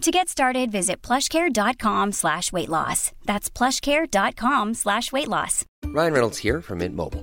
To get started, visit plushcare.com slash weight loss. That's plushcare.com slash weight loss. Ryan Reynolds here from Mint Mobile.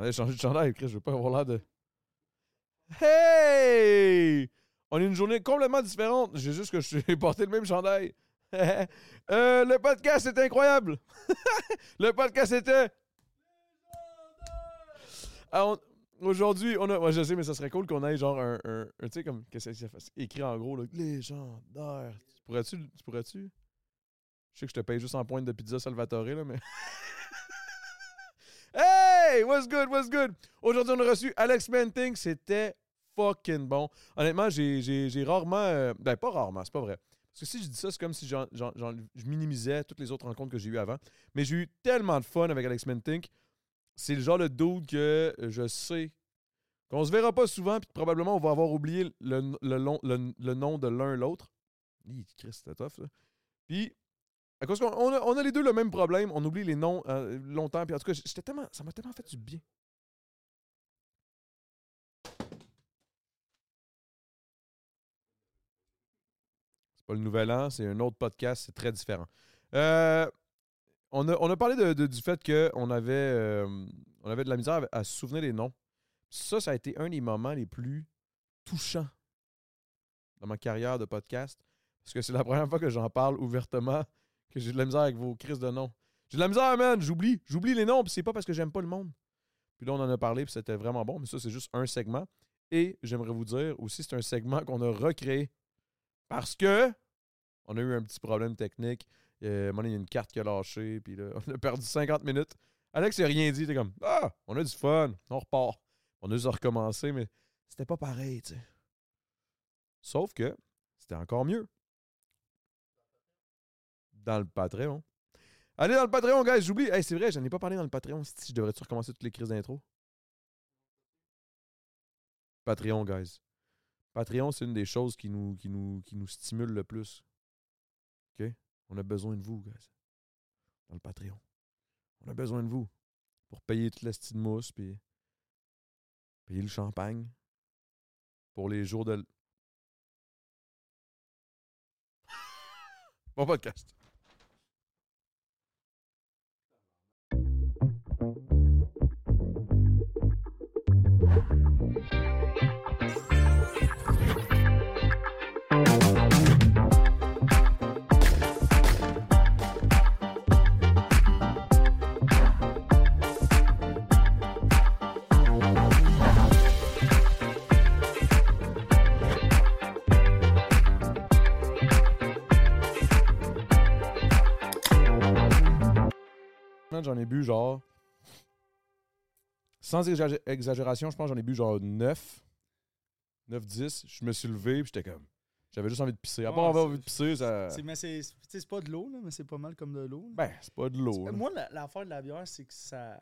M'en ai changé de chandail, Chris, je veux pas avoir l'air de. Hey! On est une journée complètement différente. J'ai juste que suis porté le même chandail. Euh, le podcast est incroyable. le podcast était. Ah, on- Aujourd'hui, on a. Moi, je sais, mais ça serait cool qu'on ait genre un. un- tu sais, comme. Qu'est-ce que ça fait? Écrit en gros, là. Légendaire. Tu pourrais-tu. Tu pourrais-tu? Je sais que je te paye juste en pointe de pizza Salvatore, là, mais. Hey! What's good? What's good? Aujourd'hui, on a reçu Alex Menting. C'était fucking bon. Honnêtement, j'ai rarement. euh, ben, pas rarement, c'est pas vrai. Parce que si je dis ça, c'est comme si je minimisais toutes les autres rencontres que j'ai eues avant. Mais j'ai eu tellement de fun avec Alex Mentink. C'est le genre de dude que je sais qu'on se verra pas souvent, puis probablement on va avoir oublié le, nom de l'un l'autre. Christ, c'était. Puis, on a, les deux le même problème, on oublie les noms euh, longtemps. Puis en tout cas, j'étais tellement, ça m'a tellement fait du bien. C'est pas le nouvel an, c'est un autre podcast, c'est très différent. Euh, on, a, on a parlé du fait qu'on avait, euh, avait de la misère à se souvenir des noms. Ça, ça a été un des moments les plus touchants dans ma carrière de podcast. Parce que c'est la première fois que j'en parle ouvertement que j'ai de la misère avec vos crises de noms. J'ai de la misère, man, j'oublie. J'oublie les noms, puis c'est pas parce que j'aime pas le monde. Puis là, on en a parlé, puis c'était vraiment bon, mais ça, c'est juste un segment. Et j'aimerais vous dire aussi, c'est un segment qu'on a recréé parce que on a eu un petit problème technique. Euh, il y a une carte qui a lâché, puis là, on a perdu 50 minutes. Alex n'a rien dit, était comme Ah, on a du fun, on repart. On a juste recommencé, mais c'était pas pareil, tu sais. Sauf que c'était encore mieux. Dans le Patreon. Allez dans le Patreon, guys, j'oublie. C'est vrai, j'en ai pas parlé dans le Patreon. Si je devrais-tu recommencer toutes les crises d'intro? Patreon, guys. Patreon, c'est une des choses qui nous, qui nous, qui nous stimule le plus. OK? On a besoin de vous, guys. Dans le Patreon. On a besoin de vous pour payer toute la petite mousse, puis payer le champagne pour les jours de. Bon podcast. J'en ai bu genre. Sans exagé- exagération, je pense que j'en ai bu genre 9. 9, 10. Je me suis levé, puis j'étais comme. J'avais juste envie de pisser. À part avoir envie de pisser, ça. C'est, mais c'est, c'est- pas de l'eau, là, mais c'est pas mal comme de l'eau. là. Ben, c'est pas de l'eau. là. Moi, la- l'affaire de la bière, c'est que ça.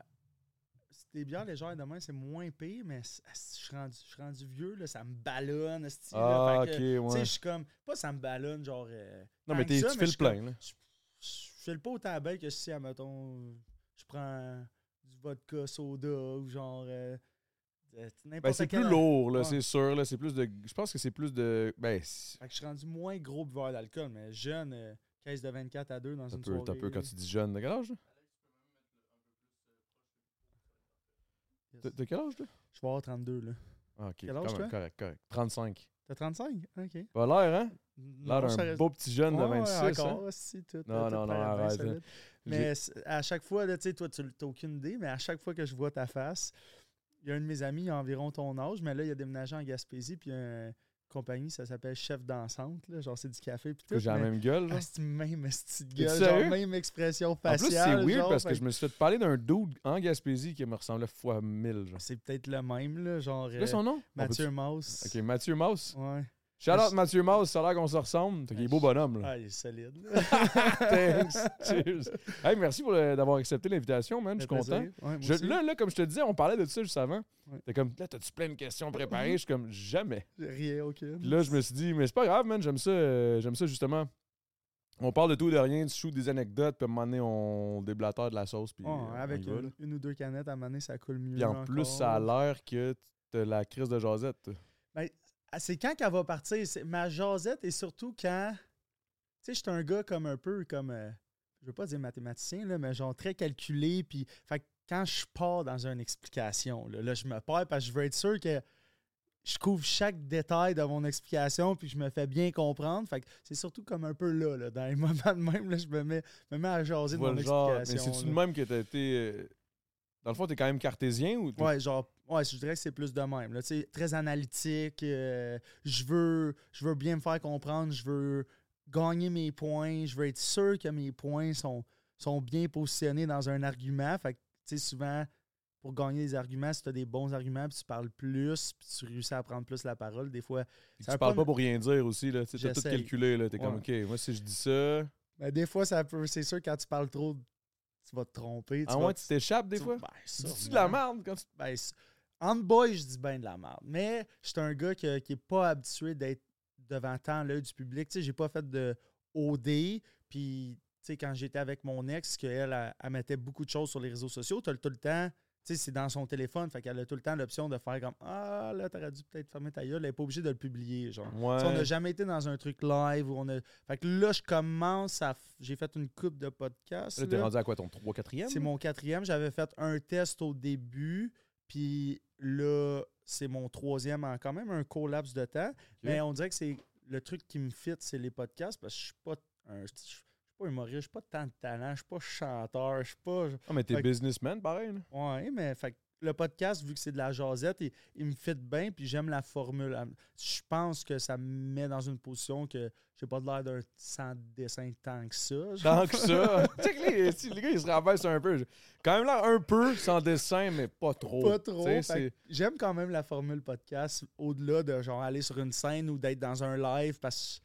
c'est Des bières légères demain, c'est moins pire, mais c'est- asti, je suis rendu, je suis rendu vieux, là, ça me ballonne. asti, là, Ah, fait ok, que, Tu ouais. sais, je suis comme. Pas ça me ballonne, genre. euh, Non, tant mais que t'es- ça, tu fais je le suis comme- plein, là. Je, je file pas autant belle que si, admettons, je prends du vodka soda ou genre. euh, de- n'importe Ben, c'est plus lourd, là, c'est sûr. Là, c'est plus de. Je pense que c'est plus de. Ben, c'est- Fait que je suis rendu moins gros buveur d'alcool, mais jeune, euh, caisse de 24 à 2 dans t'as une peu, soirée. t'as peu quand tu dis jeune. De quel âge? Yes. T'as- T'as quel âge, là? Je vais avoir 32, là. Ah, ok. Quel âge, quand même, toi? correct, correct. 35. T'as 35? OK. Pas l'air, hein? L'air d'un reste- beau petit jeune de Ouais, ouais, 26. encore, hein? si, tout, Non, tout non, non, arrête, solide. Mais à chaque fois, tu sais, toi, tu n'as aucune idée, mais à chaque fois que je vois ta face, il y a un de mes amis, il a environ ton âge, mais là, il a déménagé en Gaspésie, puis il y a une compagnie, ça s'appelle Chef dansante, là, genre c'est du café, puis tout. J'ai la même gueule, genre. Ah, même petite gueule, genre même expression En plus, c'est faciale. weird genre, parce que je me suis fait parler d'un dude en Gaspésie qui me ressemblait fois 1000. Genre. C'est peut-être le même, là, genre quoi son euh, nom? Mathieu Mauss. Ok, Mathieu Maus. Ouais. Shout out Je- Mathieu Maus, ça a l'air qu'on se ressemble. T'as qu'il est beau bonhomme, là. Ah, il est solide. Thanks. Cheers. Hey, merci d'avoir accepté l'invitation, man. Je suis content. Ouais, Je- là, là, comme je te disais, on parlait de ça juste avant. Ouais. T'es comme, là, t'as-tu plein de questions préparées? Je suis comme, jamais. Rien, aucune. Puis là, je me suis dit, mais c'est pas grave, man, j'aime ça, euh, j'aime ça justement. On parle de tout et de rien, tu shoots des anecdotes, puis à un moment donné, on déblatère de la sauce, puis euh, avec une, ou deux canettes, à un moment donné, ça coule mieux. Puis en plus, ça a l'air que t'as la crise de jasette. toi. Ah, C'est quand qu'elle va partir? Ma jasette et surtout quand. Tu sais, je suis un gars comme un peu comme. euh, je veux pas dire mathématicien, là, mais genre très calculé. Puis, fait quand je pars dans une explication, là, là, je me perds parce que je veux être sûr que je couvre chaque détail de mon explication puis je me fais bien comprendre. Fait c'est surtout comme un peu là, là, dans les moments de même, là, je me mets, me mets à jaser de mon genre, mais explication. c'est-tu de même que t'as été. euh, Dans le fond, t'es quand même cartésien ou Ouais, genre, ouais, je dirais que c'est plus de même. Là, Tu très analytique. euh, je, veux, je veux bien me faire comprendre. Je veux gagner mes points. Je veux être sûr que mes points sont, sont bien positionnés dans un argument. Fait que, tu sais, souvent, pour gagner des arguments, si tu as des bons arguments, puis tu parles plus, puis tu réussis à prendre plus la parole, des fois. Ça tu parles pas pas pour rien dire aussi. là. Tu as tout calculé. là. T'es comme. OK, moi, si je dis ça. Ben, des fois, ça peut. C'est sûr, quand tu parles trop, tu vas te tromper. Tu Ah vas- ouais, tu t'échappes des tu- fois? Ben, Tu de la merde quand tu. Ben, entre boys, je dis bien de la merde. Mais je suis un gars qui, qui est pas habitué d'être devant tant l'œil du public. Tu sais, j'ai pas fait de OD. Puis, tu sais, quand j'étais avec mon ex, qu'elle, elle, elle mettait beaucoup de choses sur les réseaux sociaux, tu as tout le temps. Tu sais, c'est dans son téléphone, fait qu'elle a tout le temps l'option de faire comme Ah, là, t'aurais dû peut-être fermer ta gueule. Elle n'est pas obligée de le publier, genre. Ouais. On n'a jamais été dans un truc live où on a. Fait que là, je commence à. J'ai fait une coupe de podcasts. Là, t'es rendu à quoi, ton 3 4e? C'est mon quatrième. J'avais fait un test au début, puis là, c'est mon troisième en quand même un court laps de temps. Mais on dirait que c'est le truc qui me fit, c'est les podcasts, parce que je suis pas un. Je suis pas humoriste, je suis pas tant de talent, je suis pas chanteur, je suis pas. Ah, mais t'es businessman, pareil. là. Ouais, mais fait le podcast, vu que c'est de la jasette, il, il me fit bien, puis j'aime la formule. Je pense que ça me met dans une position que j'ai pas de l'air d'un sans dessin tant que ça. Tant que ça. tu sais que les, gars, ils se rabaissent un peu. Quand même là, un peu sans dessin, mais pas trop. Pas trop. J'aime quand même la formule podcast au-delà de genre aller sur une scène ou d'être dans un live parce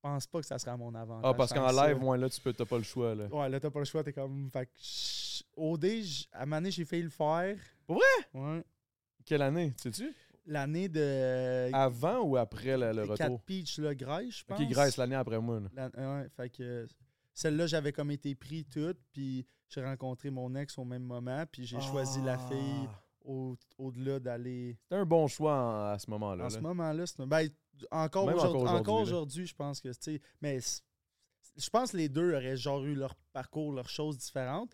pense pas que ça sera à mon avantage. Ah, parce qu'en live, moi, là, tu peux, t'as pas le choix. Là. Ouais, là, t'as pas le choix, t'es comme. Fait que. OD, à un moment donné, j'ai failli le faire. Pour vrai? Ouais. Quelle année, sais-tu? L'année de. Avant ou après le, le 4 retour? Peach, là, Grèce, je pense. Ok, Grèce, l'année après moi. là. La- ouais, fait que celle-là, j'avais comme été pris toute, puis j'ai rencontré mon ex au même moment, puis j'ai choisi la fille Ah. au- au-delà d'aller. C'était un bon choix en- à ce moment-là. En là. ce moment-là, c'est ben, encore aujourd'hui, je pense que tu mais je pense que les deux auraient genre eu leur parcours, leurs choses différentes.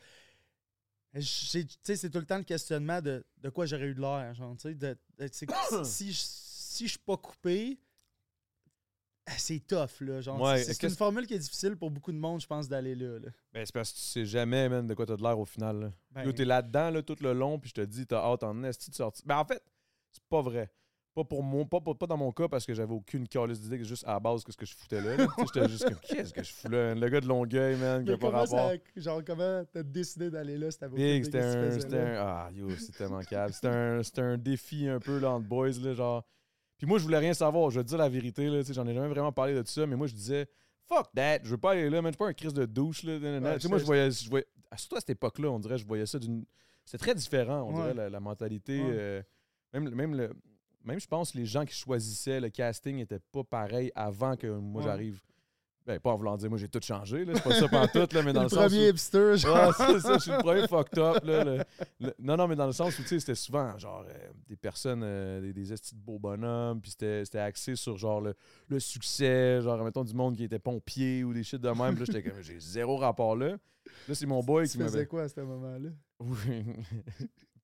C'est tout le temps le questionnement de, de quoi j'aurais eu de l'air. de- de- si je si je suis pas coupé, ah, c'est tough. Là, genre, Ouais, c'est une formule qui est difficile pour beaucoup de monde, je pense, d'aller là. là. Ben, c'est parce que tu sais jamais, man, de quoi t'as de l'air au final. Là. Ben- t'es là-dedans là, tout le long, puis je te dis, t'as hâte en esti de sortir. Ben, en fait, c'est pas vrai. Pas pour moi, pas, pas, pas dans mon cas parce que j'avais aucune calice d'idée, juste à la base que ce que je foutais là. là. J'étais juste comme, qu'est-ce que je fous là? Le gars de Longueuil, man, qui a pas rapport. ça, genre, comment t'as décidé d'aller là c'était tu un, c'était un. Ah, yo, c'est tellement calme. C'était un, c'était un défi un peu là, entre boys, là, genre. Puis moi, je voulais rien savoir. Je vais te dire la vérité, là. J'en ai jamais vraiment parlé de ça, mais moi, je disais, fuck that, je veux pas aller là, man. Je suis pas un Christ de douche, là. Ouais, tu sais, moi, je- voyais. Je voyais ah, surtout à cette époque-là, on dirait, je voyais ça d'une. C'était très différent, on Ouais. dirait, la, la mentalité. Ouais. euh, même, même, le, même, je pense, les gens qui choisissaient le casting n'étaient pas pareils avant que moi, Ouais. j'arrive. Ben, pas en voulant dire, moi, j'ai tout changé. C'est pas ça pantoute, là, mais dans le le, sens. premier où- hipster, genre. C'est ça, je suis le premier fucked up. Là, le- le- non, non, mais dans le sens où, tu sais, c'était souvent, genre, euh, des personnes, euh, des, des estis de beaux bonhommes, puis c'était axé sur, genre, le, le succès, genre, mettons, du monde qui était pompier ou des shit de même. Puis là, j'étais comme, j'ai zéro rapport là. Là, c'est mon boy Tu qui faisais m'avait... quoi à ce moment-là? Oui.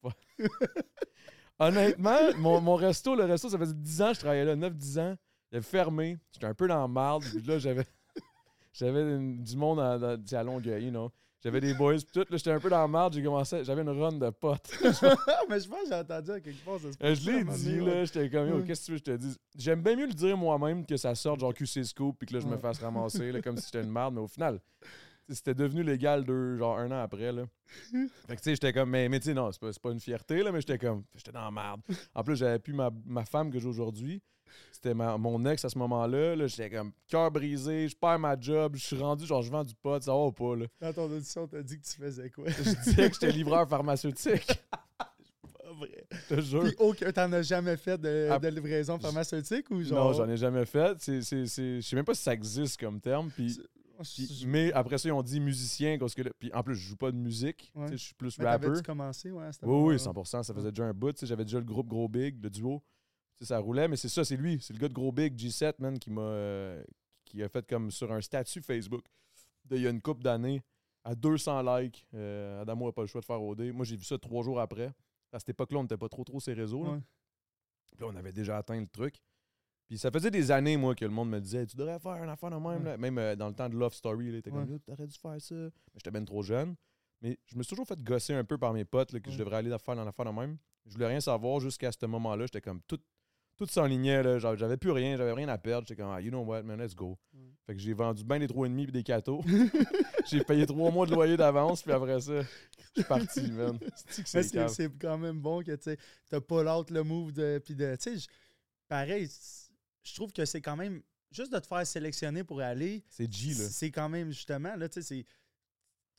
Honnêtement, mon, mon resto, le resto, ça faisait 10 ans que je travaillais là, 9-10 ans. Il avait fermé. J'étais un peu dans la marde. Puis là, j'avais j'avais du monde à, à Longueuil, you know. J'avais des boys, tout. Là, j'étais un peu dans la marde. J'ai commencé, j'avais une run de potes. mais je pense que j'ai entendu à quelque part. Ça se Euh, je l'ai dit, là. ouais. J'étais comme, qu'est-ce que tu veux que je te dise? J'aime bien mieux le dire moi-même que ça sorte, genre QC Scoop, puis que là, je me fasse ramasser, là, comme si j'étais une merde. Mais au final, c'était devenu légal deux, genre un an après, là. Fait que, tu sais, j'étais comme, mais, mais tu sais, non, c'est pas, pas une fierté, là, mais j'étais comme, j'étais dans la merde. En plus, j'avais plus ma, ma femme que j'ai aujourd'hui. C'était mon ex à ce moment-là. Là, j'étais comme, cœur brisé, je perds ma job, je suis rendu, genre, je vends du pot, ça va ou pas, là. Dans ton audition, t'as dit que tu faisais quoi? Je disais que j'étais livreur pharmaceutique. Pas vrai. Je te jure. Puis aucun, t'en as jamais fait de, Ah, de livraison pharmaceutique ou genre? Non, j'en ai jamais fait. Je sais même pas si ça existe comme terme. Puis, puis- Je- mais après ça, ils ont dit musicien. Parce que là- puis en plus, je joue pas de musique. Ouais. Je suis plus Mais rapper. commencé, ouais, Oui, oui, 100%. Ça faisait déjà un bout. J'avais déjà le groupe Gros Big, le duo. Ça roulait. Mais c'est ça, c'est lui. C'est le gars de Gros Big, G7, man, qui m'a euh, qui a fait comme sur un statut Facebook de il y a une couple d'années à 200 likes. Euh, Adamo n'a pas le choix de faire OD. Moi, j'ai vu ça trois jours après. À cette époque-là, on n'était pas trop trop ces réseaux. là. Ouais. Puis là, on avait déjà atteint le truc. Puis ça faisait des années, moi, que le monde me disait Tu devrais faire un affaire de même. Là. Même euh, dans le temps de Love Story, là, était comme T'aurais dû faire ça. Mais j'étais bien trop jeune. Mais je me suis toujours fait gosser un peu par mes potes là, que je devrais aller faire dans l'affaire de même. Je voulais rien savoir jusqu'à ce moment-là. J'étais comme tout. Tout s'enlignait, là. J'avais plus rien, j'avais rien à perdre. J'étais comme, ah, you know what, man, let's go. Fait que j'ai vendu bien des 3,5 puis des cadeaux. j'ai payé trois mois de loyer d'avance, puis après ça, je suis parti, man. C'est c'est cave? c'est quand même bon que tu sais, t'as pas l'autre le move de. Puis de. Tu sais, pareil, je trouve que c'est quand même. Juste de te faire sélectionner pour aller, C'est G, là. c'est quand même justement, là, tu sais, c'est.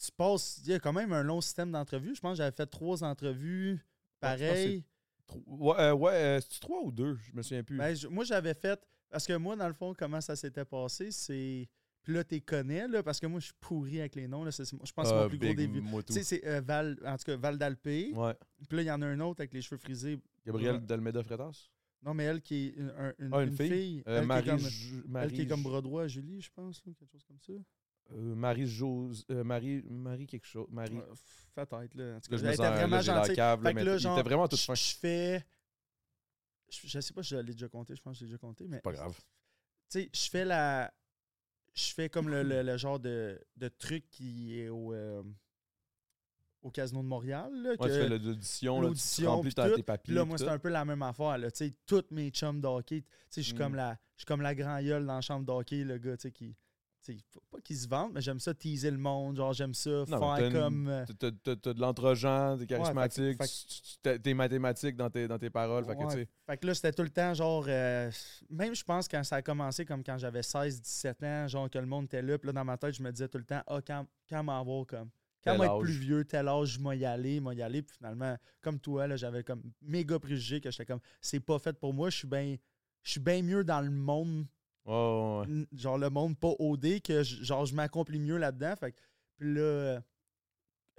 Tu passes. Il y a quand même un long système d'entrevues. Je pense que j'avais fait trois entrevues je pense que pareil. Tro- Ouais, euh, ouais euh, trois ou deux? Je me souviens plus. Ben, moi, j'avais fait. Parce que moi, dans le fond, comment ça s'était passé, c'est. Puis là, tu connais, là, parce que moi, je suis pourri avec les noms. Là, c'est- je pense que c'est Ah, mon plus gros début. Tu sais, c'est euh, Val, en tout cas, Val d'Alpé. Ouais. Puis là, il y en a un autre avec les cheveux frisés. Gabriel Ouais. d'Almeida Freitas? Non, mais elle qui est une, un- une- Ah, une une fille? fille. Euh, elle, qui Marie, est comme, Ju- elle qui est comme à Julie, je pense, ou quelque chose comme ça. euh, Marie Jose. euh, Marie, Marie quelque chose. Marie. Ouais, Peut-être, là. En tout cas, Là, je me elle sens- était vraiment là, gentille. cave, là, Fait que mais là, il genre, était vraiment tout je- fin. Je fais. Je, je sais pas si je l'ai déjà compté, je pense que je l'ai déjà compté, mais. Pas grave. Tu sais, je fais la. Je fais comme le, le- le genre de, de truc qui est au. Au Casino de Montréal. Là, Ouais, que tu fais l'audition, tu remplis tout. tes papiers. Là, moi, c'est un peu la même affaire. Là, tous mes chums d'hockey, sais, je suis Mm. comme la, je suis comme la grand gueule dans la chambre d'hockey, le gars, tu sais, qui. faut pas qu'ils se vendent, mais j'aime ça teaser le monde, genre j'aime ça Non, faire une- comme. euh, T'as- de l'entre-gens, t'es charismatique, fait- tu- tu- t'as- t'es mathématique dans tes, dans tes paroles. Fait que, Ouais. Fait que là, c'était tout le temps, genre, euh, même je pense quand ça a commencé, comme quand j'avais 16, 17 ans, genre que le monde était là, puis là, dans ma tête, je me disais tout le temps, ah, quand, quand m'en comme. Quand moi être plus vieux, tel âge, je vais y aller, je vais y aller. Puis finalement, comme toi, là, j'avais comme méga préjugé que j'étais comme, c'est pas fait pour moi, je suis bien je suis bien mieux dans le monde, ouais, genre le monde pas OD, que je- genre je m'accomplis mieux là-dedans. Fait puis là,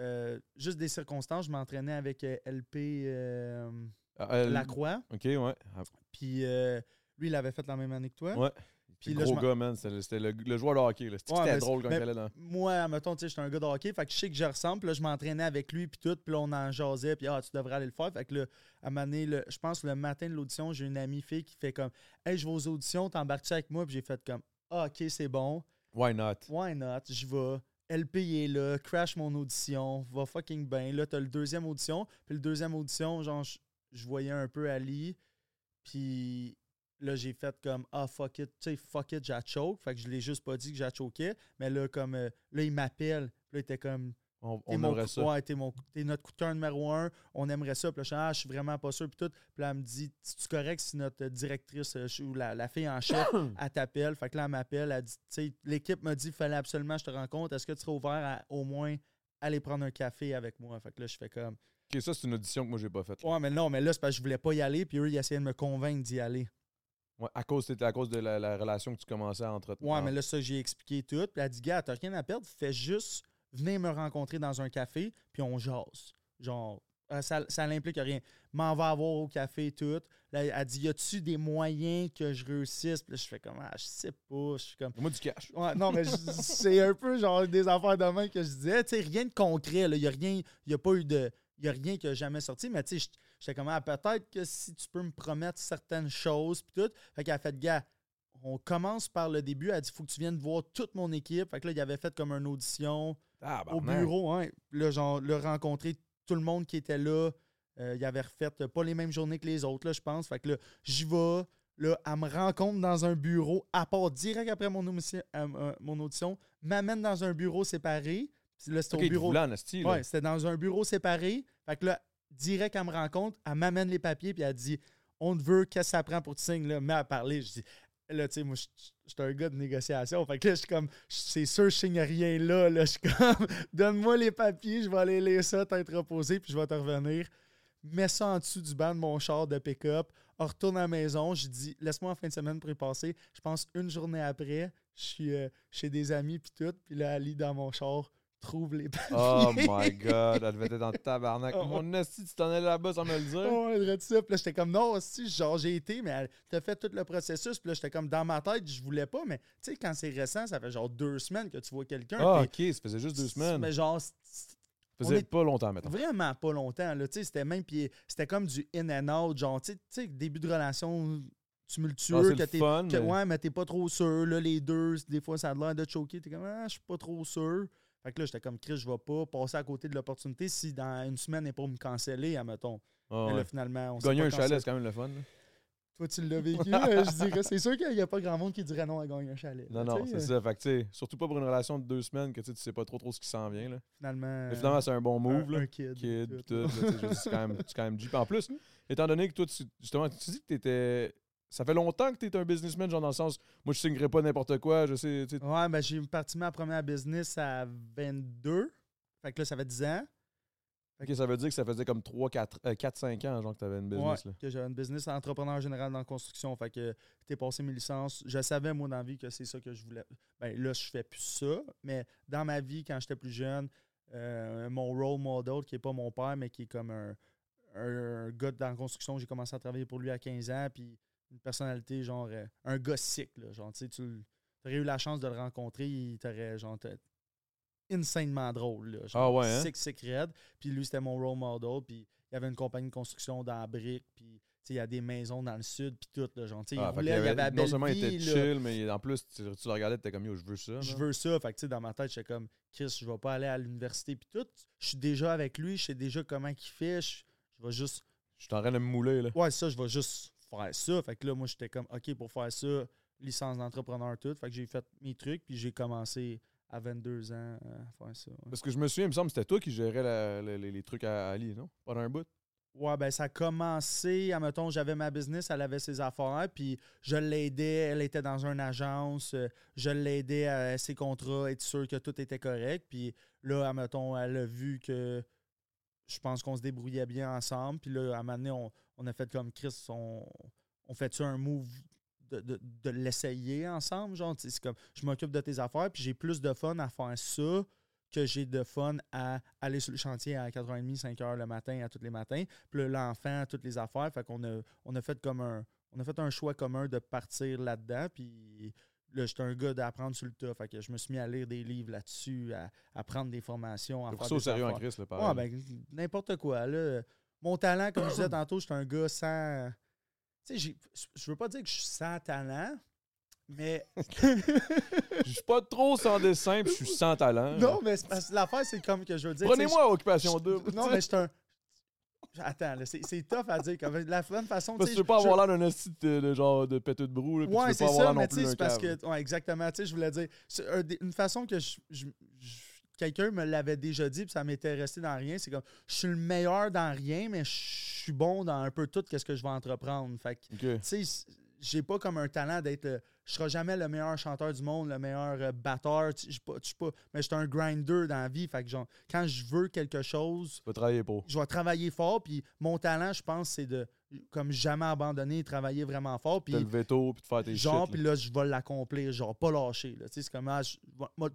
euh, juste des circonstances, je m'entraînais avec euh, LP euh, Ah, Lacroix. Ok, ouais. Ah, Puis euh, lui, il avait fait la même année que toi. Ouais. Puis gros gars, man. C'était le- joueur de hockey. C'était Ouais, drôle quand il allait dans. Moi, mettons, tu sais, j'étais un gars de hockey, fait que je sais que je ressemble, puis là, je m'entraînais avec lui, puis tout, puis là, on en jasait, puis ah, tu devrais aller le faire. Fait que là, à un moment donné, le- je pense le matin de l'audition, j'ai une amie fille qui fait comme, hey, je vais aux auditions, t'embarques-tu avec moi? Puis j'ai fait comme, ah, ok, c'est bon, Why not? why not, j'y vais. LP est là, crash mon audition, va fucking bien. Là, t'as le deuxième audition, puis le deuxième audition, genre, je- je voyais un peu Ali, puis là, j'ai fait comme, ah, fuck it, tu sais, fuck it, j'ai choke. Fait que je l'ai juste pas dit que j'ai choqué. Mais là, comme, euh, là, il m'appelle. Puis Là, il était comme, On, on mon aimerait coup- ça. Ouais, t'es, mon, t'es notre coup de cœur numéro un. On aimerait ça. Puis là, je suis, ah, je suis vraiment pas sûr. Puis tout. Puis là, elle me dit, c'est correct si notre directrice euh, ou la, la fille en chef, elle t'appelle? Fait que là, elle m'appelle. Elle dit, tu sais, l'équipe m'a dit, fallait absolument que je te rencontre. Est-ce que tu serais ouvert à au moins aller prendre un café avec moi? Fait que là, je fais comme, Ok, ça, c'est une audition que moi, j'ai pas faite. ouais, mais non, mais là, c'est parce que je voulais pas y aller. Puis eux, ils essayaient de me convaincre d'y aller. Ouais, à cause, c'était à cause de la, la relation que tu commençais à entretenir. Ouais, mais là, ça, j'ai expliqué tout. Puis elle a dit, gars, t'as rien à perdre, fais juste venir me rencontrer dans un café, puis on jase. Genre, euh, ça, ça n'implique rien. M'en va avoir au café tout. Là, elle dit, y a-tu des moyens que je réussisse? Puis là, je fais comme, ah, je sais pas. Je suis comme, Moi, du cash. Ouais, non, mais c'est un peu genre des affaires de main que je disais. Tu sais, rien de concret. Il n'y a rien, y a pas eu de. Il a rien qui a jamais sorti, mais tu sais, je- j'étais comme, ah, peut-être que si tu peux me promettre certaines choses, puis tout. Fait qu'elle a fait, gars, on commence par le début. Elle a dit, faut que tu viennes voir toute mon équipe. Fait que là, il avait fait comme une audition Ah, au bureau. Hein. Là, genre, le rencontrer tout le monde qui était là. Euh, il avait refait euh, pas les mêmes journées que les autres, là, je pense. Fait que là, j'y vais. Là, elle me rencontre dans un bureau, à part direct après mon audition, euh, mon audition m'amène dans un bureau séparé. Là, c'était au bureau. Ouais, c'était dans un bureau séparé. Fait que là, direct, elle me rencontre, elle m'amène les papiers, puis elle dit On te veut, qu'est-ce que ça prend pour te signer, là, mets à parler. Je dis Là, tu sais, moi, je suis un gars de négociation. Fait que là, je suis comme C'est sûr, je signe rien là. là. Je suis comme Donne-moi les papiers, je vais aller lire ça, t'être reposé, puis je vais te revenir. Mets ça en dessous du banc de mon char de pick-up. Retourne à la maison. Je dis Laisse-moi en fin de semaine pour y passer. Je pense une journée après, je suis euh, chez des amis, puis tout. Puis là, Ali, dans mon char, trouve les papiers. Oh my god, elle devait être dans le tabarnak. Oh. Mon esti, tu t'en allais là-bas sans me le dire? Oh, elle ça. Puis là, j'étais comme, non, si, genre, j'ai été, mais elle t'a fait tout le processus. Puis là, j'étais comme, dans ma tête, je voulais pas, mais tu sais, quand c'est récent, ça fait genre deux semaines que tu vois quelqu'un. Ah, ok, ça faisait juste deux semaines. Mais genre, Ça faisait pas longtemps, maintenant. vraiment pas longtemps, là. Tu sais, c'était même, puis c'était comme du in and out, genre, tu sais- début de relation tumultueux. Ah, que t'es- mais- Ouais, mais t'es pas trop sûr, là, les deux, des fois, ça a l'air de te choquer. T'es comme, ah, je suis pas trop sûr. Fait que là, j'étais comme, Chris, je vais pas passer à côté de l'opportunité si dans une semaine, elle pour me canceller, admettons. Ah, Mais ouais. là, finalement, on Gagner un chalet, c'est quand même le fun. là. Toi, tu l'as vécu. je dirais, c'est sûr qu'il n'y a pas grand monde qui dirait non à gagner un chalet. Non, non, c'est ça. Fait que, tu sais, surtout pas pour une relation de deux semaines que tu sais, tu sais pas trop trop ce qui s'en vient. Là. Finalement. Mais finalement, c'est un bon move. un- là. un kid, Kid, tout, c'est quand même, quand même en plus, étant donné que toi, tu, justement, tu dis que tu étais. Ça fait longtemps que tu es un businessman, genre dans le sens, moi, je signerais pas n'importe quoi, je sais. Ouais, ben j'ai parti ma première business à 22. Fait que là, ça fait 10 ans. Ok, ça veut dire que ça faisait comme 3-4-5 ans, genre, que tu avais une business. Ouais, là. que j'avais une business entrepreneur général dans la construction. Fait que t'es passé mes licences. Je savais, moi, dans la vie, que c'est ça que je voulais. Ben là, je fais plus ça. Mais dans ma vie, quand j'étais plus jeune, euh, mon role model, qui est pas mon père, mais qui est comme un, un, un gars dans la construction, j'ai commencé à travailler pour lui à 15 ans. Puis une personnalité, genre, euh, un sick, là. Genre, tu sais, tu aurais eu la chance de le rencontrer, il t'aurait, genre, insanement drôle, là. Genre, Ah ouais, hein? Sick, sick, raide. Puis lui, c'était mon role model. Puis il y avait une compagnie de construction dans la brique. Puis, tu sais, il y a des maisons dans le sud. Puis tout, là. Genre, Ah, il fait roulait, il y avait la non seulement il était là. chill, mais en plus, tu, tu le regardais, tu étais comme yo, je veux ça. Je veux ça. Fait que, tu sais, dans ma tête, j'étais comme, Chris, je vais pas aller à l'université. Puis tout. Je suis déjà avec lui. Je sais déjà comment il fait. Je, je vais juste. Je suis en train de me mouler. Là. Ouais, ça, je vais juste faire ça. Fait que là, moi, j'étais comme, OK, pour faire ça, licence d'entrepreneur, tout. Fait que j'ai fait mes trucs. Puis j'ai commencé à 22 ans à faire ça. ouais. Parce que je me souviens, il me semble que c'était toi qui gérais la- la- les, les trucs à Ali, non? Pendant un bout? Ouais, ben ça a commencé, admettons, j'avais ma business, elle avait ses affaires, puis je l'aidais, elle était dans une agence, euh, je l'aidais à ses contrats, être sûr que tout était correct, puis là, admettons, elle a vu que je pense qu'on se débrouillait bien ensemble, puis là, à un moment donné, on, on a fait comme Chris, on, on fait-tu un move de, de- de l'essayer ensemble, genre, c'est comme, je m'occupe de tes affaires, puis j'ai plus de fun à faire ça que j'ai de fun à aller sur le chantier à 4h30, 5h le matin, à tous les matins. Puis l'enfant, toutes les affaires. Fait qu'on a, on a fait comme un. On a fait un choix commun de partir là-dedans. Puis là, j'étais un gars d'apprendre sur le tas. Fait que je me suis mis à lire des livres là-dessus, à, à prendre des formations. À faire ça au sérieux en affaires. Chris, là, pareil. Ouais, ben, n'importe quoi. Là. Mon talent, comme je disais tantôt, je suis un gars sans. Tu sais, j'ai- je veux pas dire que je suis sans talent, mais. Je suis pas trop sans dessin, puis je suis sans talent. non, mais l'affaire, c'est comme que je veux dire. Prenez-moi Occupation je- Double. Non, mais je suis un. Attends, c'est tough à dire. Comme, la bonne façon. Parce que tu veux pas je- avoir l'air d'un esti de, genre de péteux de brou, là, Ouais, c'est ça, mais tu sais, parce cave. que. Ouais, exactement. Tu sais, je voulais dire. Une façon que je. je- je- Quelqu'un me l'avait déjà dit, puis ça m'était resté dans rien. C'est comme, je suis le meilleur dans rien, mais je suis bon dans un peu tout ce que je vais entreprendre. Fait que, tu sais, j'ai pas comme un talent d'être je serai jamais le meilleur chanteur du monde, le meilleur euh, batteur. tu- Je je mais je suis un grinder dans la vie. Fait que genre, quand je veux quelque chose, vas travailler pour. je vais travailler fort. Puis mon talent, je pense, c'est de comme jamais abandonner, travailler vraiment fort. Puis lever tôt, puis de faire tes genre, puis là. là, je vais l'accomplir, genre pas lâcher. là. Tu sais, c'est comme, ah, je-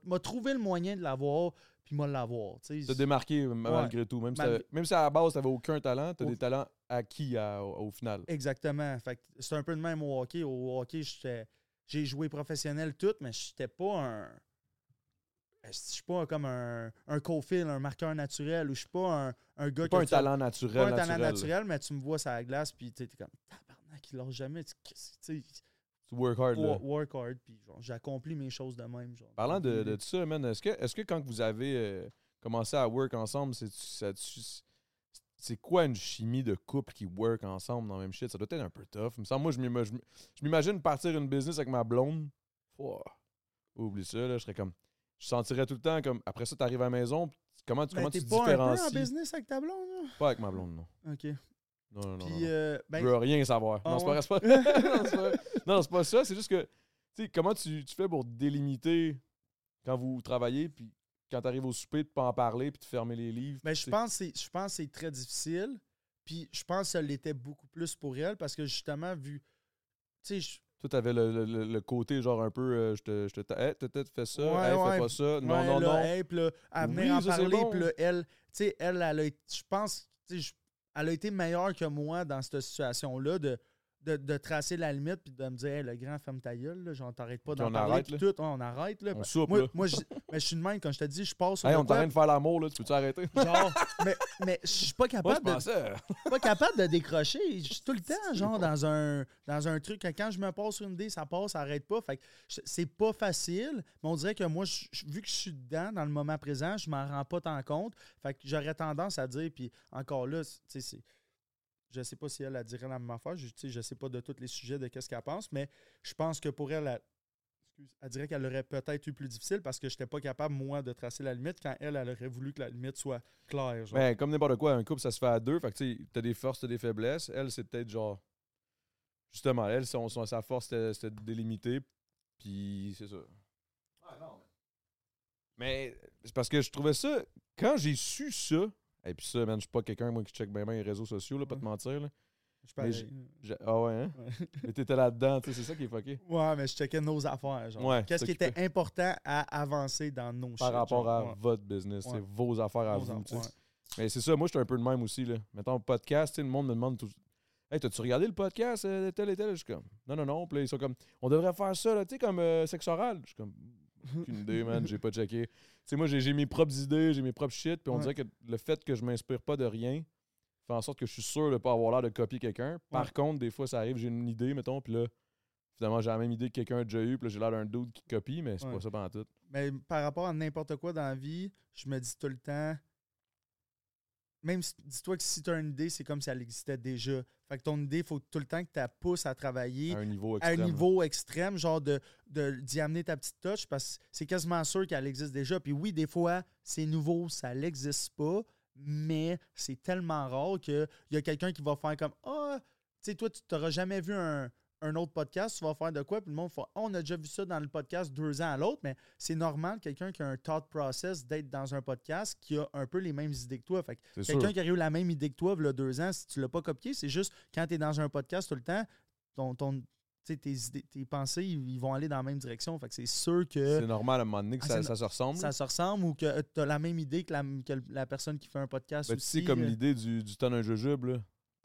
m'a- trouvé le moyen de l'avoir, puis m'a l'avoir. tu sais. Euh, malgré tout. Même, si Mal- même si à la base, tu n'avais aucun talent, tu as Au- des talents acquis à- au, au final. Exactement. Fait que c'est un peu de même au hockey. Au hockey, j'étais- j'ai joué professionnel tout, mais j'étais pas un. Je suis pas comme un, un co-fil, un marqueur naturel, ou je suis pas un, un gars Pas que un tu- talent naturel. pas un talent naturel, là. naturel, mais tu me vois sur la glace, puis tu es comme tabarnak, il lâche jamais. Tu tu Tu work hard. là. wo- work hard, puis genre, j'accomplis mes choses de même. Genre, Parlant de, de tout ça, man, est-ce que, est que quand vous avez euh, commencé à work ensemble, c'est ça- c'est quoi une chimie de couple qui work ensemble dans le même shit? Ça doit être un peu tough. Il me semble, moi, je m'imagine partir une business avec ma blonde. Oublie ça, là, je serais comme. Je sentirais tout le temps comme. Après ça, tu arrives à la maison, comment, tu Ben, comment tu te pas un peu en business avec ta blonde, là? Pas avec ma blonde, non. OK. Non, non, non. Puis, non, non. euh, ben, je veux rien savoir. Ah non, c'est pas, ouais? c'est pas- non, c'est pas- non, c'est pas ça. C'est juste que, tu sais, comment tu, tu fais pour délimiter quand vous travaillez, puis quand tu arrives au souper, de pas en parler, puis de fermer les livres. Puis je pense, que c'est- je pense que c'est très difficile. Puis je pense que ça l'était beaucoup plus pour elle parce que justement, vu. Tu sais, je- Toi, t'avais le, le, le- côté genre un peu, euh, je te, je te, hey, t'as peut-être fait ça, Ouais, hey, ouais. fais pas ça, non, ouais, non, là, non. hey, puis là, à Oui, venir en ça, parler, bon. puis là, elle, tu sais, elle, elle a été- je pense, tu sais, je- elle a été meilleure que moi dans cette situation-là de, de, de tracer la limite puis de me dire, hey, le grand, ferme ta gueule, là, genre, t'arrêtes pas d'en parler, arrête, là. tout, on arrête, là. On soupe, moi, là. moi, je, mais je suis de même, quand je te dis, je passe sur Hey, de on train de faire l'amour, là, tu peux-tu arrêter? genre, mais, mais je suis pas Moi, je capable de, pas capable de décrocher. Je suis tout le temps, genre, dans un, dans un truc. Quand je me passe sur une idée, ça passe, ça arrête pas. Fait c'est pas facile, mais on dirait que moi, vu que je suis dedans, dans le moment présent, je m'en rends pas tant compte. Fait que j'aurais tendance à dire, puis encore là, tu sais, Je sais pas si elle, elle dirait la même affaire. Je, tu sais, je sais pas de tous les sujets de qu'est-ce qu'elle pense, mais je pense que pour elle, elle, dirait qu'elle aurait peut-être eu plus difficile parce que je n'étais pas capable, moi, de tracer la limite quand elle, elle aurait voulu que la limite soit claire. genre. Ben, comme n'importe quoi, un couple, ça se fait à deux. Fait que tu sais, t'as des forces, t'as des faiblesses. Elle, c'est peut-être genre. Justement, elle, son, son- sa force, c'était délimiter. Puis c'est ça. Mais c'est parce que je trouvais ça. Quand j'ai su ça. Et puis ça, man, je suis pas quelqu'un, moi, qui check bien, bien les réseaux sociaux, là, pas te mentir. Là. Je suis pareil. J'ai- Ah ouais, hein? Ouais. Mais t'étais là-dedans, tu sais, c'est ça qui est fucké. Ouais, mais je checkais nos affaires. Genre. Ouais, Qu'est-ce qui était important à avancer dans nos Par shit, rapport genre. à Ouais. votre business, c'est Ouais. vos affaires à Nos vous. affaires. Mais c'est ça, moi, je suis un peu de même aussi. Là. Mettons, podcast, tu sais, le monde me demande tout. Hey, t'as-tu regardé le podcast euh, tel et tel? Je suis comme, non, non, non. Puis ils sont comme, on devrait faire ça, là, tu sais, comme euh, sexe oral. Je suis comme, aucune idée, man, j'ai pas checké. Tu sais, moi, j'ai j'ai mes propres idées, j'ai mes propres shit, puis on Ouais. dirait que le fait que je m'inspire pas de rien fait en sorte que je suis sûr de pas avoir l'air de copier quelqu'un. Par Ouais. contre, des fois, ça arrive, j'ai une idée, mettons, puis là, finalement, j'ai la même idée que quelqu'un a déjà eu, puis là, j'ai l'air d'un dude qui copie, mais c'est Ouais. pas ça pendant tout. Mais par rapport à n'importe quoi dans la vie, je me dis tout le temps. Même si, dis-toi que si tu as une idée, c'est comme si elle existait déjà. Fait que ton idée, il faut tout le temps que tu la pousses à travailler À un niveau à un extrême. niveau extrême, genre de de- d'y amener ta petite touch, parce que c'est quasiment sûr qu'elle existe déjà. Puis oui, des fois, c'est nouveau, ça n'existe pas, mais c'est tellement rare qu'il y a quelqu'un qui va faire comme Ah, tu sais, toi, tu n'auras jamais vu un, un autre podcast, tu vas faire de quoi? Puis le monde fait Ah, on a déjà vu ça dans le podcast deux ans à l'autre, mais c'est normal, quelqu'un qui a un thought process d'être dans un podcast qui a un peu les mêmes idées que toi. Fait que quelqu'un qui a eu la même idée que toi, il y a deux ans, si tu l'as pas copié, c'est juste quand tu es dans un podcast tout le temps, ton, ton, tu tes, idées- tes pensées, ils vont aller dans la même direction. Fait que c'est sûr que C'est normal à un moment donné que Ah, ça, se ressemble. ça se ressemble ou que tu as la même idée que la, que la personne qui fait un podcast Ben, tu aussi. sais, comme euh, l'idée du, du d'un jujube, là.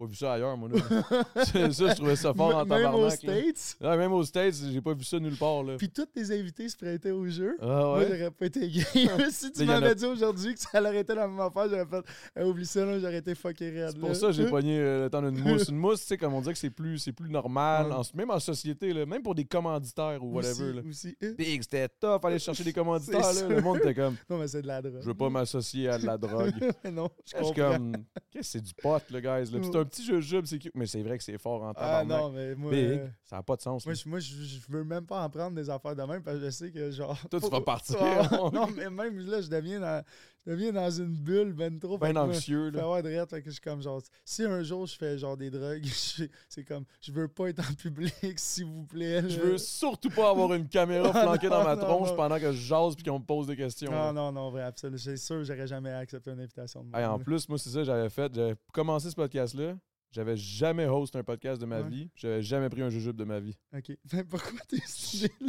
Pas vu ça ailleurs, moi, là. ça, je trouvais ça fort en M- Même aux tabarnak. là. States? Ouais, même aux States, j'ai pas vu ça nulle part, là. Puis tous tes invités se prêtaient au jeu. Ah Moi, ouais? j'aurais pas été gay. si tu a- m'avais dit aujourd'hui que ça aurait été la même affaire, j'aurais fait Eh, oublie ça, là, j'aurais été fucké raide. C'est pour ça que j'ai pogné euh, le temps d'une mousse. Une mousse, tu sais, comme on dit que c'est plus, c'est plus normal, Ouais. en- même en société, là, même pour des commanditaires ou whatever. Aussi, là. aussi. Big, c'était tough, aller chercher des commanditaires, là. Le monde était comme, Non, mais c'est de la drogue. je veux pas m'associer à de la drogue. Non, je Je suis comprends. comme, qu'est-ce que c'est du pot, là, guys? là. Petit jujube, c'est cute, mais c'est vrai que c'est fort en Ah tabarnak. non, mais moi. Big, euh, ça n'a pas de sens. Moi, je, moi je, je veux même pas en prendre des affaires de même parce que je sais que genre. Toi, tu vas partir. Ah, non, mais même là, je deviens dans. Deviens dans une bulle, ben trop. Ben fait anxieux, Fait là. de rire, fait que je suis comme genre. Si un jour je fais genre des drogues, c'est comme je veux pas être en public, s'il vous plaît. Je veux surtout pas avoir une caméra Ah, flanquée dans ma non, tronche non. pendant que je jase puis qu'on me pose des questions. là. Non, non, non, vrai, absolument. C'est sûr que j'aurais jamais accepté une invitation de moi. Hey, en plus, moi, c'est ça j'avais fait. J'avais commencé ce podcast-là. J'avais jamais host un podcast de ma Ouais. vie. J'avais jamais pris un jujube de ma vie. Ok. Mais pourquoi t'es stylé là?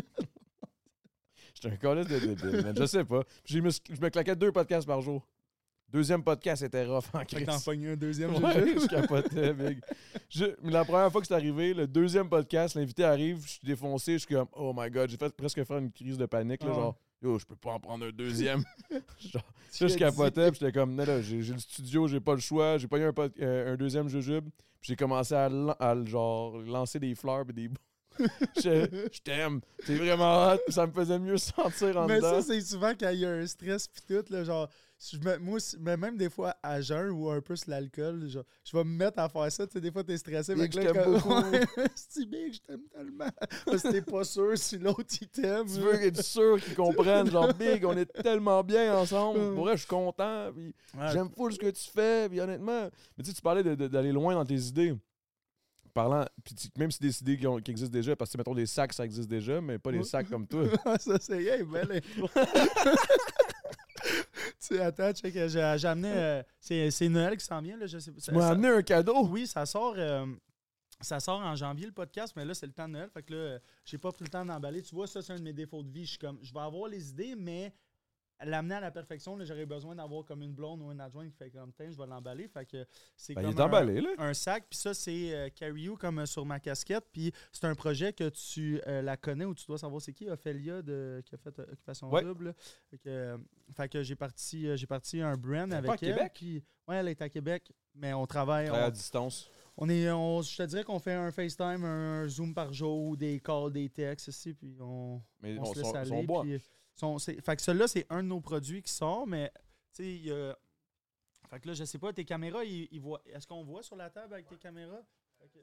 J'étais un calice de débile, man. Je sais pas. Puis me- je me claquais deux podcasts par jour. Deuxième podcast était rough en crise. t'en pognes un deuxième Ouais, je capotais, big. Je- la première fois que c'est arrivé, le deuxième podcast, l'invité arrive, je suis défoncé, je suis comme, oh my god, j'ai fait presque faire une crise de panique, là, Ah. genre, yo, je peux pas en prendre un deuxième. genre, je capotais, puis j'étais comme, non, là, j'ai le studio, j'ai pas le choix, j'ai pas eu un, pod- euh, un deuxième jujube, puis j'ai commencé à, genre, lancer des fleurs et des. je je t'aime, c'est vraiment hot, puis ça me faisait mieux sentir en Mais dedans. ça, c'est souvent quand il y a un stress pis tout, là, genre, je me- moi, mais même des fois à jeun ou un peu sur l'alcool, genre, je vais me mettre à faire ça, tu sais, des fois t'es stressé, mais Big, je t'aime beaucoup. C'est big, je t'aime tellement? Parce que t'es pas sûr si l'autre il t'aime. tu veux être sûr qu'ils comprennent, genre, big, on est tellement bien ensemble. Pour vrai, je suis content, puis Ouais. J'aime full ce que tu fais, puis honnêtement. Mais tu sais, tu parlais de- de- d'aller loin dans tes idées. Parlant, puis même si des idées qui, ont- qui existent déjà, parce que mettons des sacs, ça existe déjà, mais pas des sacs comme toi. ça, c'est hey, belle tu sais, attends, check, j'ai j'ai amené. euh, c'est Noël qui s'en vient, là, je sais pas. Tu m'as amené un cadeau. Oui, ça sort. euh, ça sort en janvier le podcast, mais là, c'est le temps de Noël. Fait que là, j'ai pas pris le temps d'emballer. Tu vois, ça, c'est un de mes défauts de vie. Je suis comme, je vais avoir les idées, mais l'amener à la perfection, j'aurais besoin d'avoir comme une blonde ou un adjoint qui fait comme, tiens, je vais l'emballer. Fait que c'est Ben, comme il est emballé, là. un, un sac. Puis ça, c'est euh, Carry You comme euh, sur ma casquette. Puis c'est un projet que tu euh, la connais ou tu dois savoir c'est qui, Ophélia, de, qui a fait euh, Occupation Ouais. Double. Fait que, euh, que j'ai parti, euh, j'ai parti un brand avec pas à elle. Québec? Puis, ouais, elle est à Québec, mais on travaille. On- à distance. on est, on- je te dirais qu'on fait un FaceTime, un Zoom par jour, des calls, des textes aussi, puis on, Mais on se laisse aller. puis, c'est- fait que celui-là, c'est un de nos produits qui sort, mais tu sais, il y a- Fait que là, je sais pas, tes caméras, ils, ils voient. Est-ce qu'on voit sur la table avec tes caméras? Que-